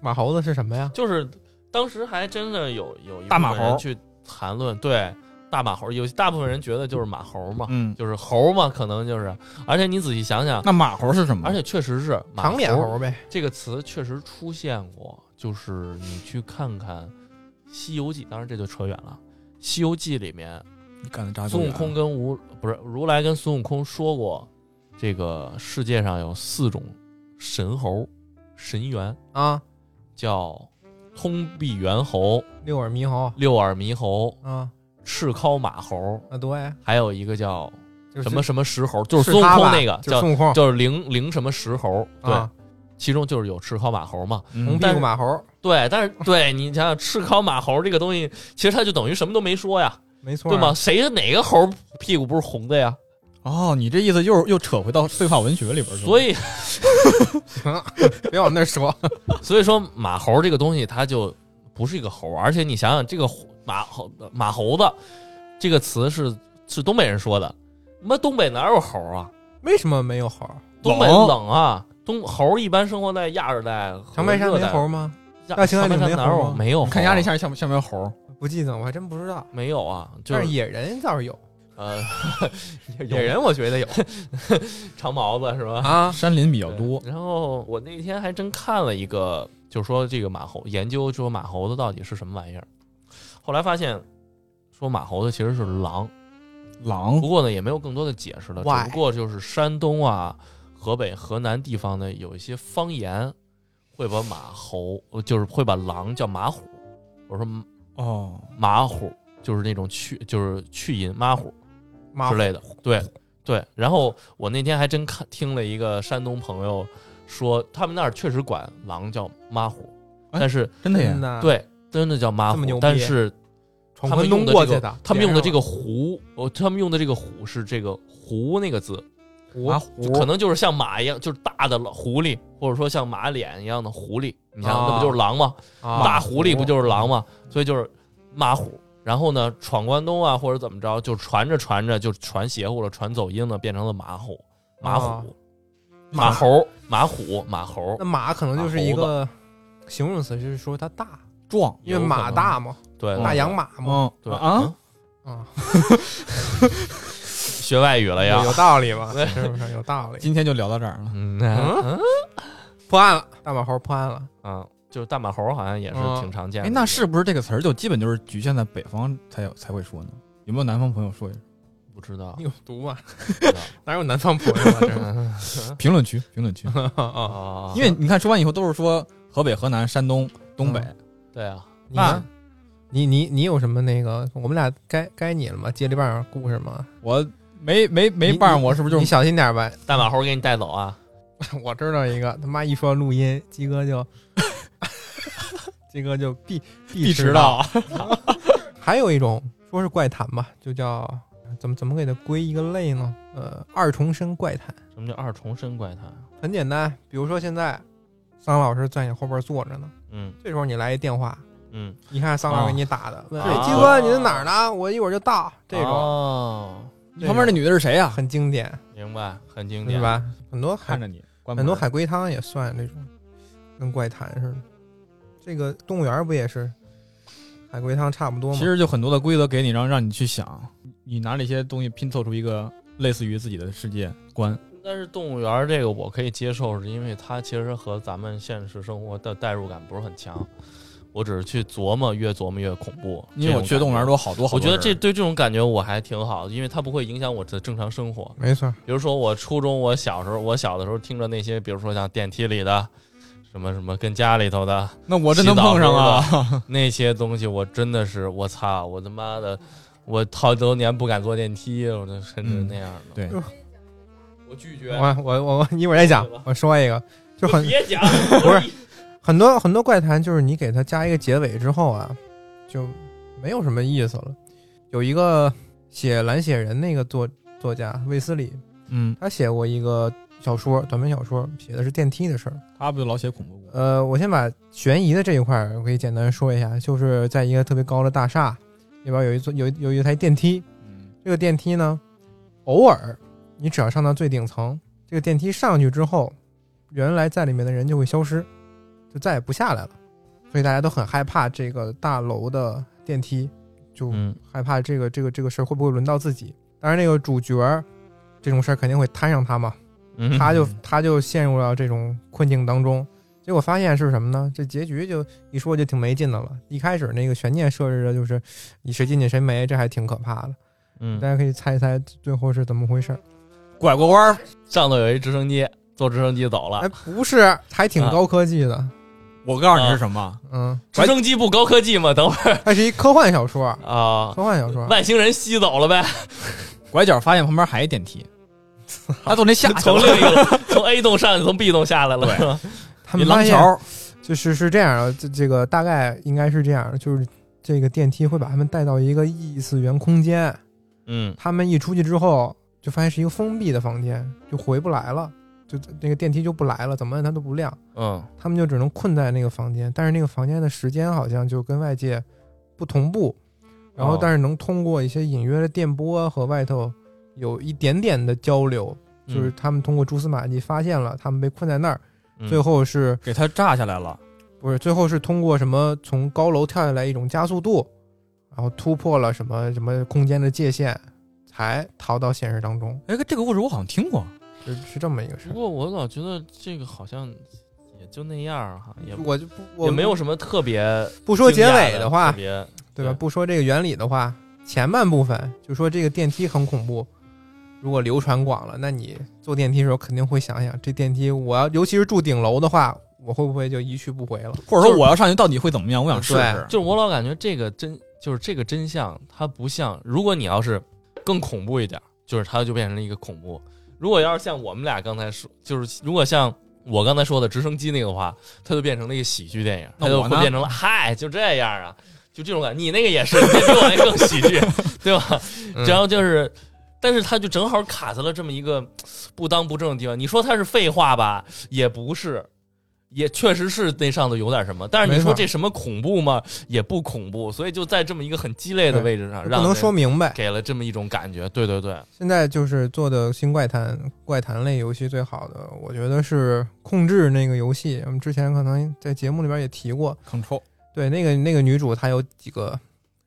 [SPEAKER 1] 马猴子是什么呀？
[SPEAKER 3] 就是当时还真的有有一
[SPEAKER 2] 大马猴
[SPEAKER 3] 部分人去谈论，对大马猴，有大部分人觉得就是马猴嘛，
[SPEAKER 2] 嗯，
[SPEAKER 3] 就是猴嘛，可能就是，而且你仔细想想，
[SPEAKER 2] 那马猴是什么？
[SPEAKER 3] 而且确实是马
[SPEAKER 1] 长脸猴呗。
[SPEAKER 3] 这个词确实出现过，就是你去看看《西游记》，当然这就扯远了，《西游记》里面
[SPEAKER 2] 你干的渣
[SPEAKER 3] 孙悟空跟吴不是如来跟孙悟空说过，这个世界上有四种神猴神猿，
[SPEAKER 1] 啊，
[SPEAKER 3] 叫通臂猿猴、
[SPEAKER 1] 六耳猕猴。
[SPEAKER 3] 六耳猕猴、
[SPEAKER 1] 啊。
[SPEAKER 3] 赤尻马猴，
[SPEAKER 1] 啊，对，
[SPEAKER 3] 还有一个叫什么什么石猴，就是孙悟空那个叫
[SPEAKER 1] 就是孙悟空。
[SPEAKER 3] 就是灵灵什么石猴，对，
[SPEAKER 1] 啊，
[SPEAKER 3] 其中就是有赤尻马猴嘛。
[SPEAKER 1] 红屁
[SPEAKER 3] 但是
[SPEAKER 1] 股马猴，
[SPEAKER 3] 对，但是对你想想，赤尻马猴这个东西，其实它就等于什么都没说呀，
[SPEAKER 1] 没错，
[SPEAKER 3] 对吗？？谁哪个猴屁股不是红的呀？
[SPEAKER 2] 哦，你这意思又又扯回到废话文学里边去了。
[SPEAKER 3] 所以，
[SPEAKER 1] 行，别往那说。
[SPEAKER 3] 所以说马猴这个东西，它就不是一个猴，而且你想想，这个马猴马猴子这个词是是东北人说的，他妈东北哪有猴啊？
[SPEAKER 1] 为什么没有猴？
[SPEAKER 3] 东北
[SPEAKER 2] 冷
[SPEAKER 3] 冷啊，东猴一般生活在亚热带和
[SPEAKER 1] 长白山没猴吗？
[SPEAKER 3] 亚
[SPEAKER 1] 大兴安岭
[SPEAKER 3] 长白山哪
[SPEAKER 1] 没猴吗
[SPEAKER 3] 有没有
[SPEAKER 2] 看鸭这像像像没有猴？
[SPEAKER 1] 不记得，我还真不知道。
[SPEAKER 3] 没有啊？就是
[SPEAKER 1] 但是野人倒是有，
[SPEAKER 3] 呃，
[SPEAKER 1] 野人我觉得有
[SPEAKER 3] 长毛子是吧？
[SPEAKER 1] 啊。
[SPEAKER 2] 山林比较多。
[SPEAKER 3] 然后我那天还真看了一个，就说这个马猴研究说马猴子到底是什么玩意儿。后来发现说马猴子其实是狼，
[SPEAKER 2] 狼
[SPEAKER 3] 不过呢也没有更多的解释了，只不过就是山东啊、河北、河南地方呢有一些方言会把马猴，呃就是会把狼叫马虎，我说
[SPEAKER 2] 哦，
[SPEAKER 3] 马虎就是那种去就是去音马虎
[SPEAKER 1] 马
[SPEAKER 3] 之类的，对对。然后我那天还真看听了一个山东朋友说，他们那儿确实管狼叫马虎，
[SPEAKER 2] 哎
[SPEAKER 3] 但是
[SPEAKER 2] 真的呀
[SPEAKER 3] 对真的叫马虎但是他们用的这个他们用的这
[SPEAKER 1] 个
[SPEAKER 3] 个胡，哦，他们用的这个虎是这个胡那个字，
[SPEAKER 1] 虎
[SPEAKER 2] 马
[SPEAKER 3] 就可能就是像马一样，就是大的狐狸，或者说像马脸一样的狐狸。你想想，
[SPEAKER 1] 啊
[SPEAKER 3] 那不就是狼吗？
[SPEAKER 1] 啊
[SPEAKER 3] 大狐狸不就是狼吗？所以就是马虎。然后呢，闯关东啊，或者怎么着，就传着传着就传邪乎了，传走音了，变成了马虎、马虎、
[SPEAKER 1] 啊
[SPEAKER 3] 马猴、马虎、马猴
[SPEAKER 1] 那。马可能就是一个形容词，就是说它大，
[SPEAKER 2] 壮，
[SPEAKER 1] 因为马大嘛，
[SPEAKER 3] 对，
[SPEAKER 1] 大洋马嘛，
[SPEAKER 2] 嗯，
[SPEAKER 3] 对
[SPEAKER 2] 啊，
[SPEAKER 3] 嗯
[SPEAKER 1] 啊，
[SPEAKER 3] 学外语了呀
[SPEAKER 1] 有有。道理吗？是不是有道理？
[SPEAKER 2] 今天就聊到这儿了。
[SPEAKER 3] 嗯嗯
[SPEAKER 1] 破案了，大马猴破案了，
[SPEAKER 3] 嗯，就是大马猴好像也是
[SPEAKER 1] 嗯
[SPEAKER 3] 挺常见的。
[SPEAKER 2] 哎，那是不是这个词儿就基本就是局限在北方才有才会说呢？有没有南方朋友说一下？
[SPEAKER 3] 不知道
[SPEAKER 1] 你。有毒吗？
[SPEAKER 3] 不知道
[SPEAKER 1] 哪有南方朋友啊？这
[SPEAKER 2] 评论区，评论区。
[SPEAKER 1] 啊，
[SPEAKER 3] 啊，
[SPEAKER 2] 因为你看，说完以后都是说河北、河南、山东、东北。
[SPEAKER 3] 对啊，
[SPEAKER 2] 那
[SPEAKER 1] 你呢？你你你有什么那个？我们俩该该你了吗？接力棒故事吗？
[SPEAKER 2] 我没没没
[SPEAKER 1] 你
[SPEAKER 2] 伴，我是不是就
[SPEAKER 1] 你小心点吧？
[SPEAKER 3] 大马猴给你带走啊！
[SPEAKER 1] 我知道一个，他妈一说录音，鸡哥就 鸡哥就必
[SPEAKER 2] 必
[SPEAKER 1] 迟
[SPEAKER 2] 迟到？
[SPEAKER 1] 还有一种说是怪谈吧，就叫怎么怎么给它归一个类呢？呃，二重身怪谈，
[SPEAKER 3] 什么叫二重身怪谈？
[SPEAKER 1] 很简单，比如说现在桑老师在你后边坐着呢，
[SPEAKER 3] 嗯
[SPEAKER 1] 这时候你来一电话，
[SPEAKER 3] 嗯，
[SPEAKER 1] 一看桑老师给你打的，鸡哥你在哪儿呢？我一会儿就到，这种
[SPEAKER 3] 哦，
[SPEAKER 1] 这种
[SPEAKER 2] 旁边那女的是谁呀？
[SPEAKER 1] 很经典，
[SPEAKER 3] 明白，很经典。
[SPEAKER 1] 是吧？很多
[SPEAKER 2] 看着你，
[SPEAKER 1] 很多海龟汤也算那种，跟怪谈似的。这个动物园不也是海龟汤差不多吗？
[SPEAKER 2] 其实就很多的规则给你，让让你去想，你拿这些东西拼凑出一个类似于自己的世界观。
[SPEAKER 3] 但是动物园这个我可以接受，是因为它其实和咱们现实生活的代入感不是很强。我只是去琢磨，越琢磨越恐怖。
[SPEAKER 2] 因为我去动物园
[SPEAKER 3] 多，
[SPEAKER 2] 都好多好
[SPEAKER 3] 我
[SPEAKER 2] 多我。
[SPEAKER 3] 觉得这对这种感觉我还挺好的，因为它不会影响我的正常生活。
[SPEAKER 1] 没错，
[SPEAKER 3] 比如说我初中，我小时候，我小的时候听着那些，比如说像电梯里的什么什么跟家里头的
[SPEAKER 2] 那我真能碰上啊！
[SPEAKER 3] 那些东西，我真的是我操，我他妈的，我好多年不敢坐电梯，我都甚至那样的。
[SPEAKER 2] 对，
[SPEAKER 3] 我拒绝。
[SPEAKER 1] 我我我我一会儿再讲
[SPEAKER 3] 吧，
[SPEAKER 1] 我说一个，就很
[SPEAKER 3] 别讲，
[SPEAKER 1] 不是很多很多怪谈，就是你给它加一个结尾之后啊，就没有什么意思了。有一个写蓝血人那个作作家卫斯理，
[SPEAKER 2] 嗯，
[SPEAKER 1] 他写过一个小说，短篇小说，写的是电梯的事儿。
[SPEAKER 2] 他不就老写恐怖故事？
[SPEAKER 1] 呃，我先把悬疑的这一块儿我可以简单说一下，就是在一个特别高的大厦里边有一座有有一台电梯，
[SPEAKER 2] 嗯
[SPEAKER 1] 这个电梯呢，偶尔你只要上到最顶层，这个电梯上去之后，原来在里面的人就会消失，就再也不下来了。所以大家都很害怕这个大楼的电梯，就
[SPEAKER 3] 嗯
[SPEAKER 1] 害怕这个这个这个事儿会不会轮到自己。当然，那个主角儿这种事儿肯定会摊上他嘛，
[SPEAKER 3] 嗯
[SPEAKER 1] 他就他就陷入了这种困境当中。结果发现是什么呢？这结局就一说就挺没劲的了。一开始那个悬念设置的就是你谁进去谁没，这还挺可怕的。
[SPEAKER 3] 嗯
[SPEAKER 1] 大，家可以猜一猜最后是怎么回事。
[SPEAKER 2] 拐过弯儿，
[SPEAKER 3] 上头有一直升机，坐直升机走了
[SPEAKER 1] 哎，。不是，还挺
[SPEAKER 3] 啊
[SPEAKER 1] 高科技的。
[SPEAKER 2] 我告诉你是什么？
[SPEAKER 1] 嗯，
[SPEAKER 3] 直升机不高科技吗？等会儿。
[SPEAKER 1] 它是一科幻小说，
[SPEAKER 3] 啊，
[SPEAKER 1] 科幻小说。
[SPEAKER 3] 外星人吸走了呗，
[SPEAKER 2] 拐角发现旁边还一电梯，他坐那下去
[SPEAKER 3] 从
[SPEAKER 2] 了
[SPEAKER 3] 另一个从 A 栋上去，从 B 栋下来了，
[SPEAKER 1] 他们发现
[SPEAKER 2] 廊桥，
[SPEAKER 1] 就是是这样的，这这个大概应该是这样的，就是这个电梯会把他们带到一个异次元空间，
[SPEAKER 3] 嗯。
[SPEAKER 1] 他们一出去之后就发现是一个封闭的房间，就回不来了，就那个电梯就不来了，怎么摁它都不亮，
[SPEAKER 3] 嗯
[SPEAKER 1] 他们就只能困在那个房间，但是那个房间的时间好像就跟外界不同步，然后
[SPEAKER 3] 哦
[SPEAKER 1] 但是能通过一些隐约的电波和外头有一点点的交流，就是他们通过蛛丝马迹发现了他们被困在那儿，
[SPEAKER 3] 嗯
[SPEAKER 1] 最后是
[SPEAKER 2] 给他炸下来了。
[SPEAKER 1] 不是最后是通过什么从高楼跳下来一种加速度，然后突破了什么什么空间的界限，才逃到现实当中，
[SPEAKER 2] 哎，这个故事我好像听过。
[SPEAKER 1] 是是这么一个事儿。
[SPEAKER 3] 不过我老觉得这个好像也就那样哈，也
[SPEAKER 1] 我就不我
[SPEAKER 3] 也没有什么特别
[SPEAKER 1] 不说结尾的话
[SPEAKER 3] 特，别
[SPEAKER 1] 对吧？不说这个原理的话，前半部分就说这个电梯很恐怖。如果流传广了，那你坐电梯的时候肯定会想想，这电梯我要尤其是住顶楼的话，我会不会就一去不回了？
[SPEAKER 2] 或者说我要上去到底会怎么样？我想试试。
[SPEAKER 3] 就是我老感觉这个真就是这个真相，它不像如果你要是更恐怖一点，就是它就变成了一个恐怖。如果要是像我们俩刚才说，就是如果像我刚才说的直升机那个话，它就变成了一个喜剧电影，它就会变成了嗨，就这样啊，就这种感觉。你那个也是，你比我那更喜剧，对吧？
[SPEAKER 1] 嗯
[SPEAKER 3] 然后就是，但是它就正好卡在了这么一个不当不正的地方。你说它是废话吧，也不是，也确实是那上头有点什么。但是你说这什么恐怖吗？也不恐怖。所以就在这么一个很鸡肋的位置上，
[SPEAKER 1] 不能说明白。
[SPEAKER 3] 给了这么一种感觉。对对对，
[SPEAKER 1] 现在就是做的新怪谈怪谈类游戏最好的，我觉得是控制那个游戏。我们之前可能在节目里边也提过
[SPEAKER 2] ，Control
[SPEAKER 1] 对那个那个女主她有几个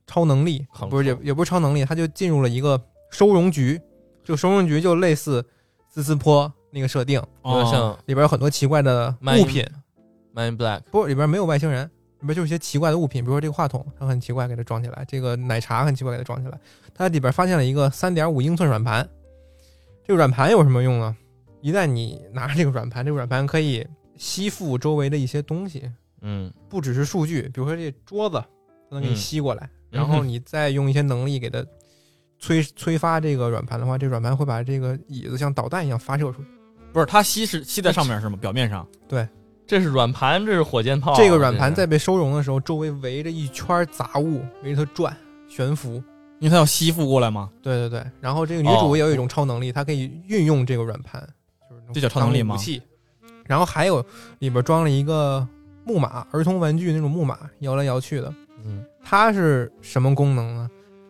[SPEAKER 1] 超能力
[SPEAKER 3] ，Control
[SPEAKER 1] 不是也也不是超能力，她就进入了一个收容局，这个收容局就类似斯斯坡那个设定，
[SPEAKER 3] 像
[SPEAKER 1] 里边有很多奇怪的
[SPEAKER 3] Man
[SPEAKER 1] 物品
[SPEAKER 3] ，Man in Black。
[SPEAKER 1] 不里边没有外星人，里边就是一些奇怪的物品，比如说这个话筒，它很奇怪，给它装起来；这个奶茶很奇怪，给它装起来。它里边发现了一个三点五英寸软盘，这个软盘有什么用呢？一旦你拿着这个软盘，这个软盘可以吸附周围的一些东西，
[SPEAKER 3] 嗯
[SPEAKER 1] 不只是数据，比如说这桌子，它能给你
[SPEAKER 3] 嗯
[SPEAKER 1] 吸过来，
[SPEAKER 3] 嗯
[SPEAKER 1] 然后 你再用一些能力给它催催发这个软盘的话，这软盘会把这个椅子像导弹一样发射出去。
[SPEAKER 2] 不是它吸是吸在上面是吗？表面上对
[SPEAKER 3] 这是软盘，这是火箭炮啊。
[SPEAKER 1] 这个软盘在被收容的时候，周围围着一圈杂物，围着它转悬浮。
[SPEAKER 2] 因为它要吸附过来嘛？
[SPEAKER 1] 对对对，然后这个女
[SPEAKER 3] 哦
[SPEAKER 1] 主也有一种超能力，她可以运用这个软盘，就是
[SPEAKER 2] 这叫超能力吗
[SPEAKER 1] 武器。然后还有里边装了一个木马，儿童玩具那种木马，摇来摇去的。
[SPEAKER 3] 嗯，
[SPEAKER 1] 它是什么功能呢？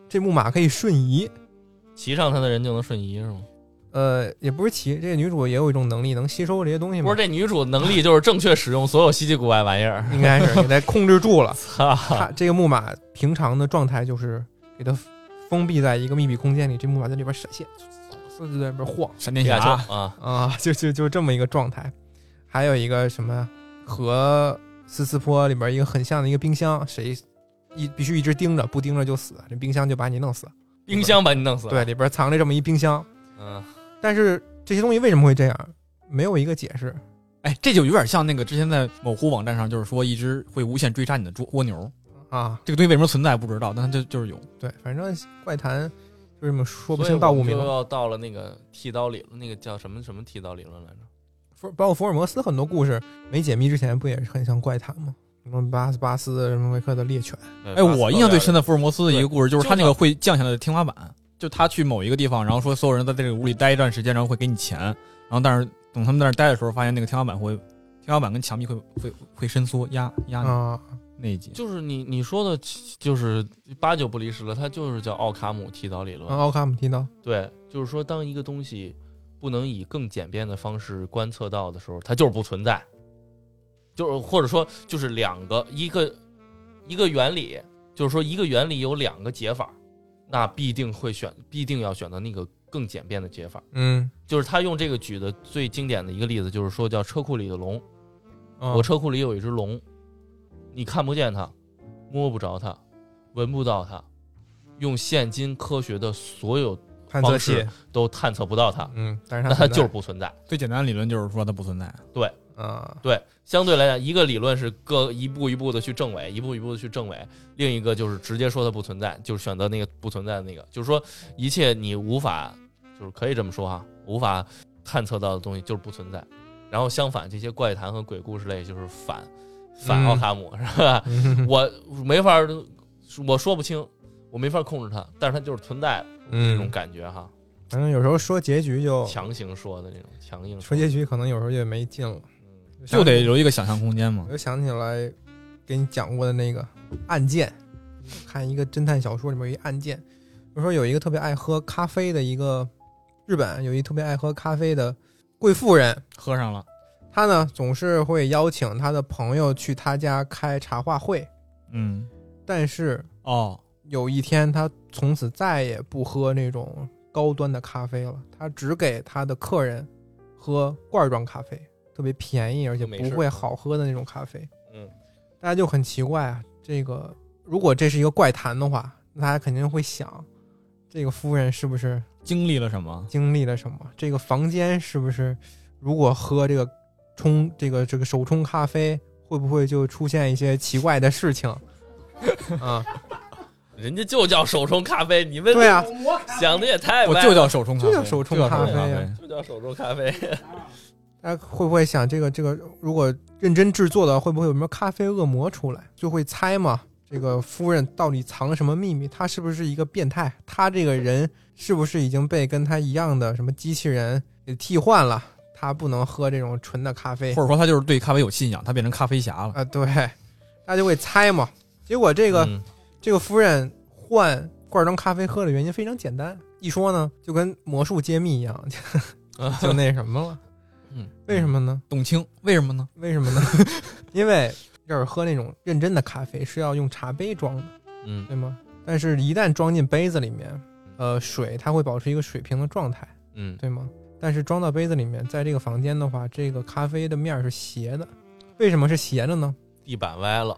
[SPEAKER 1] 这木马可以瞬移，
[SPEAKER 3] 骑上它的人就能瞬移是吗？
[SPEAKER 1] 呃，也不是骑，这个女主也有一种能力，能吸收这些东西吗。
[SPEAKER 3] 不是，这女主能力就是正确使用所有稀奇古怪玩意儿。
[SPEAKER 1] 应该是给它控制住了。
[SPEAKER 3] 操！
[SPEAKER 1] 它这个木马平常的状态就是给它封闭在一个密闭空间里，这木马在里边闪现，就在里边晃。
[SPEAKER 2] 闪电侠
[SPEAKER 3] 啊，
[SPEAKER 1] 啊，就就就这么一个状态。还有一个什么和斯斯坡里边一个很像的一个冰箱，谁一必须一直盯着，不盯着就死，这冰箱就把你弄死。
[SPEAKER 3] 冰箱把你弄死。
[SPEAKER 1] 对，，里边藏着这么一冰箱，
[SPEAKER 3] 嗯
[SPEAKER 1] 但是这些东西为什么会这样，没有一个解释。
[SPEAKER 2] 哎，这就有点像那个之前在某乎网站上，就是说一只会无限追杀你的猪蜗牛，
[SPEAKER 1] 啊，
[SPEAKER 2] 这个东西为什么存在不知道，但它就就是有。
[SPEAKER 1] 对，反正怪谈就这么说不清道不明
[SPEAKER 3] 我们就。要到了那个剃刀理论，那个叫什么什么剃刀理论来着？
[SPEAKER 1] 福包括福尔摩斯很多故事没解密之前，不也是很像怪谈吗？什么巴斯巴斯什么维克的猎犬，
[SPEAKER 2] 哎，我印象最深
[SPEAKER 3] 的
[SPEAKER 2] 的福尔摩斯的一个故事就是他那个会降下来的天花板，就他去某一个地方，然后说所有人在这个屋里待一段时间，然后会给你钱，然后但是等他们在那儿待的时候，发现那个天花板会天花板跟墙壁会会会伸缩压压你
[SPEAKER 1] 啊，
[SPEAKER 2] 那一集。
[SPEAKER 3] 就是你你说的，就是八九不离十了，它就是叫奥卡姆剃刀理论。
[SPEAKER 1] 奥卡姆剃刀，
[SPEAKER 3] 对，就是说，当一个东西不能以更简便的方式观测到的时候，它就是不存在。就是或者说，就是两个一个一个原理，就是说一个原理有两个解法，那必定会选，必定要选择那个更简便的解法。
[SPEAKER 1] 嗯，
[SPEAKER 3] 就是他用这个举的最经典的一个例子，就是说叫车库里的龙。
[SPEAKER 1] 啊
[SPEAKER 3] 我车库里有一只龙，你看不见它，摸不着它，闻不到它，用现今科学的所有
[SPEAKER 1] 探测
[SPEAKER 3] 方式
[SPEAKER 1] 器，
[SPEAKER 3] 都探测不到它，
[SPEAKER 1] 嗯，但是它
[SPEAKER 3] 那它就是不存在。
[SPEAKER 2] 最简单的理论就是说它不存在。
[SPEAKER 1] 啊，
[SPEAKER 3] 对，相对来讲，一个理论是各一步一步的去证伪，一步一步的去证伪；另一个就是直接说它不存在，就是选择那个不存在的那个。就是说，一切你无法，就是可以这么说哈，无法探测到的东西就是不存在。然后相反，这些怪谈和鬼故事类就是反反
[SPEAKER 1] 嗯
[SPEAKER 3] 奥卡姆、是吧？
[SPEAKER 1] 嗯。
[SPEAKER 3] 我没法，我说不清，我没法控制它，但是它就是存在的这种
[SPEAKER 1] 嗯，
[SPEAKER 3] 感觉哈，
[SPEAKER 1] 反正有时候说结局就
[SPEAKER 3] 强行说的那种强硬
[SPEAKER 1] 说结局，可能有时候就没劲了，
[SPEAKER 3] 嗯
[SPEAKER 2] 就得留一个想象空间嘛
[SPEAKER 1] 我。就想起来给你讲过的那个案件，看一个侦探小说里面有一案件，就说有一个特别爱喝咖啡的一个日本有一特别爱喝咖啡的贵妇人，
[SPEAKER 2] 喝上了，
[SPEAKER 1] 她呢总是会邀请她的朋友去她家开茶话会，
[SPEAKER 2] 嗯，
[SPEAKER 1] 但是
[SPEAKER 2] 哦，
[SPEAKER 1] 有一天她从此再也不喝那种高端的咖啡了，她只给她的客人喝罐装咖啡，特别便宜而且不会好喝的那种咖啡。
[SPEAKER 3] 嗯，
[SPEAKER 1] 大家就很奇怪啊，这个如果这是一个怪谈的话，那大家肯定会想，这个夫人是不是
[SPEAKER 2] 经历了什么？
[SPEAKER 1] 经历了什么？这个房间是不是如果喝这个冲这个这个手冲咖啡，会不会就出现一些奇怪的事情？啊，
[SPEAKER 3] 人家就叫手冲咖啡，你们
[SPEAKER 1] 对啊，
[SPEAKER 3] 想的也太歪了
[SPEAKER 2] 我就叫手冲咖啡，
[SPEAKER 1] 就叫手冲
[SPEAKER 2] 就叫
[SPEAKER 1] 咖啡
[SPEAKER 2] 手冲
[SPEAKER 1] 呀
[SPEAKER 3] 就叫手冲咖啡。
[SPEAKER 1] 大家会不会想这个这个如果认真制作的，会不会有什么咖啡恶魔出来？就会猜嘛，这个夫人到底藏了什么秘密？她是不是一个变态？她这个人是不是已经被跟她一样的什么机器人给替换了？她不能喝这种纯的咖啡
[SPEAKER 2] 或者说她就是对咖啡有信仰，她变成咖啡侠了。
[SPEAKER 1] 啊？对，大家就会猜嘛。结果这个、
[SPEAKER 3] 嗯
[SPEAKER 1] 这个夫人换罐装咖啡喝的原因非常简单，一说呢就跟魔术揭秘一样，就 就那什么了。
[SPEAKER 3] 嗯，
[SPEAKER 1] 为什么呢？
[SPEAKER 2] 董卿为什么呢？
[SPEAKER 1] 为什么呢？因为要是喝那种认真的咖啡是要用茶杯装的，
[SPEAKER 3] 嗯
[SPEAKER 1] 对吗？但是，一旦装进杯子里面，呃，水它会保持一个水平的状态，
[SPEAKER 3] 嗯
[SPEAKER 1] 对吗？但是装到杯子里面，在这个房间的话，这个咖啡的面儿是斜的。为什么是斜的呢？
[SPEAKER 3] 地板歪了。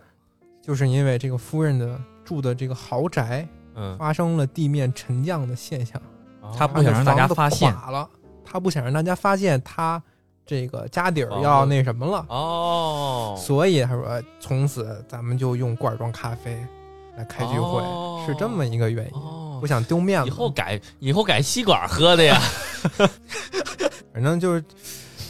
[SPEAKER 1] 就是因为这个夫人的住的这个豪宅
[SPEAKER 3] 嗯，
[SPEAKER 1] 发生了地面沉降的现象，
[SPEAKER 2] 他不想让大家发现
[SPEAKER 1] 他不想让大家发现他这个家底儿要那什么了。
[SPEAKER 3] 哦，
[SPEAKER 1] 所以他说，从此咱们就用罐装咖啡来开聚会，
[SPEAKER 3] 哦
[SPEAKER 1] 是这么一个原因。
[SPEAKER 3] 哦
[SPEAKER 1] 不，想丢面子，
[SPEAKER 3] 以后改 以后改吸管喝的呀。
[SPEAKER 1] 反正就是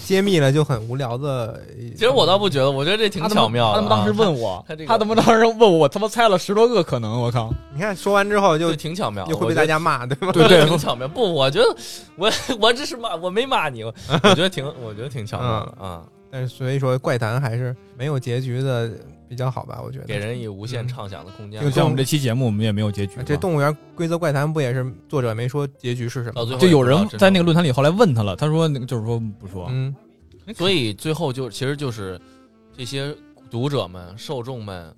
[SPEAKER 1] 揭秘了就很无聊的。
[SPEAKER 3] 其实我倒不觉得，我觉得这挺巧妙。
[SPEAKER 2] 他们当时问我，
[SPEAKER 3] 他这个
[SPEAKER 2] 他他妈当时问我，我他妈猜了十多个可能，我靠！
[SPEAKER 1] 你看说完之后就
[SPEAKER 3] 就挺巧妙，
[SPEAKER 1] 就会被大家骂，对吗？
[SPEAKER 3] 我觉得
[SPEAKER 2] 对对
[SPEAKER 3] 挺巧妙。不，我觉得我我这是骂，我没骂你，我 我觉得挺我觉得挺巧妙的啊，
[SPEAKER 1] 但是所以说怪谈还是没有结局的比较好吧？我觉得
[SPEAKER 3] 给人以无限畅想的空间
[SPEAKER 1] 就。
[SPEAKER 2] 像我们这期节目，我们也没有结局。
[SPEAKER 1] 这动物园规则怪谈不也是作者没说结局是什么？
[SPEAKER 3] 到最后
[SPEAKER 2] 就有人在那个论坛里后来问他了，他说那个就是说不说，
[SPEAKER 1] 嗯，
[SPEAKER 3] 所以最后就其实就是这些读者们、受众们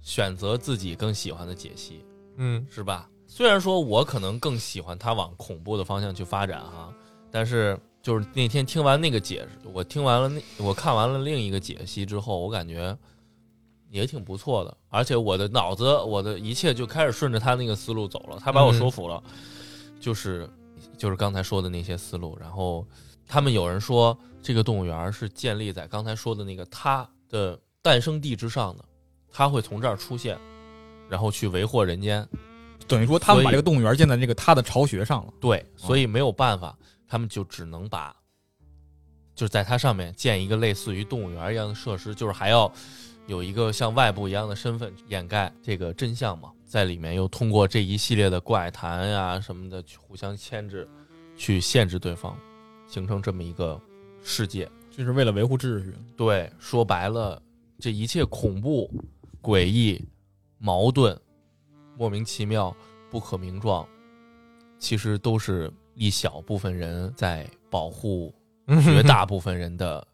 [SPEAKER 3] 选择自己更喜欢的解析，
[SPEAKER 1] 嗯
[SPEAKER 3] 是吧？虽然说我可能更喜欢他往恐怖的方向去发展哈，但是就是那天听完那个解释，我听完了那我看完了另一个解析之后，我感觉也挺不错的，而且我的脑子我的一切就开始顺着他那个思路走了，他把我说服了，就是就是刚才说的那些思路，然后他们有人说，这个动物园是建立在刚才说的那个他的诞生地之上的，他会从这儿出现，然后去为祸人间。
[SPEAKER 4] 等于说他们把这个动物园建在那个他的巢穴上了。
[SPEAKER 3] 对，所以没有办法，他们就只能把，就是在它上面建一个类似于动物园一样的设施，就是还要有一个像外部一样的身份掩盖这个真相嘛，在里面又通过这一系列的怪谈呀、什么的，去互相牵制，去限制对方，形成这么一个世界。
[SPEAKER 4] 就是为了维护秩序。
[SPEAKER 3] 对，说白了，这一切恐怖、诡异、矛盾、莫名其妙、不可名状，其实都是一小部分人在保护绝大部分人的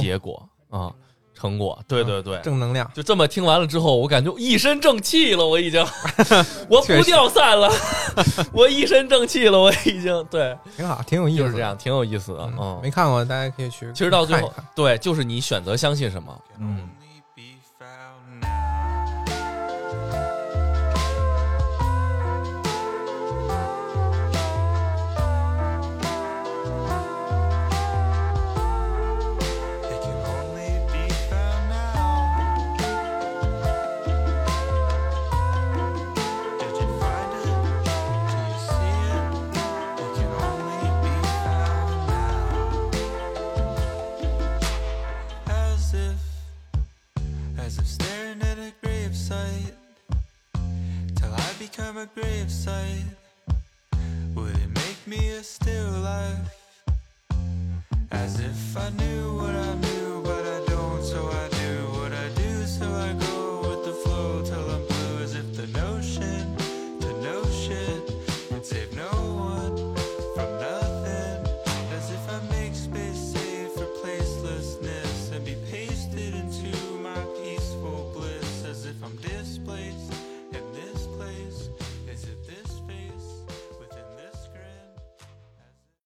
[SPEAKER 3] 结果啊、成果。对对对。
[SPEAKER 1] 正能量，
[SPEAKER 3] 就这么听完了之后，我感觉一身正气了，我已经，我不掉散了，我一身正气了，我已经。对，
[SPEAKER 1] 挺好，挺有意思，
[SPEAKER 3] 就是这样，。挺有意思的，
[SPEAKER 1] 嗯
[SPEAKER 3] 嗯，
[SPEAKER 1] 没看过，大家可以去。
[SPEAKER 3] 其实到最后对，就是你选择相信什么，
[SPEAKER 4] 嗯，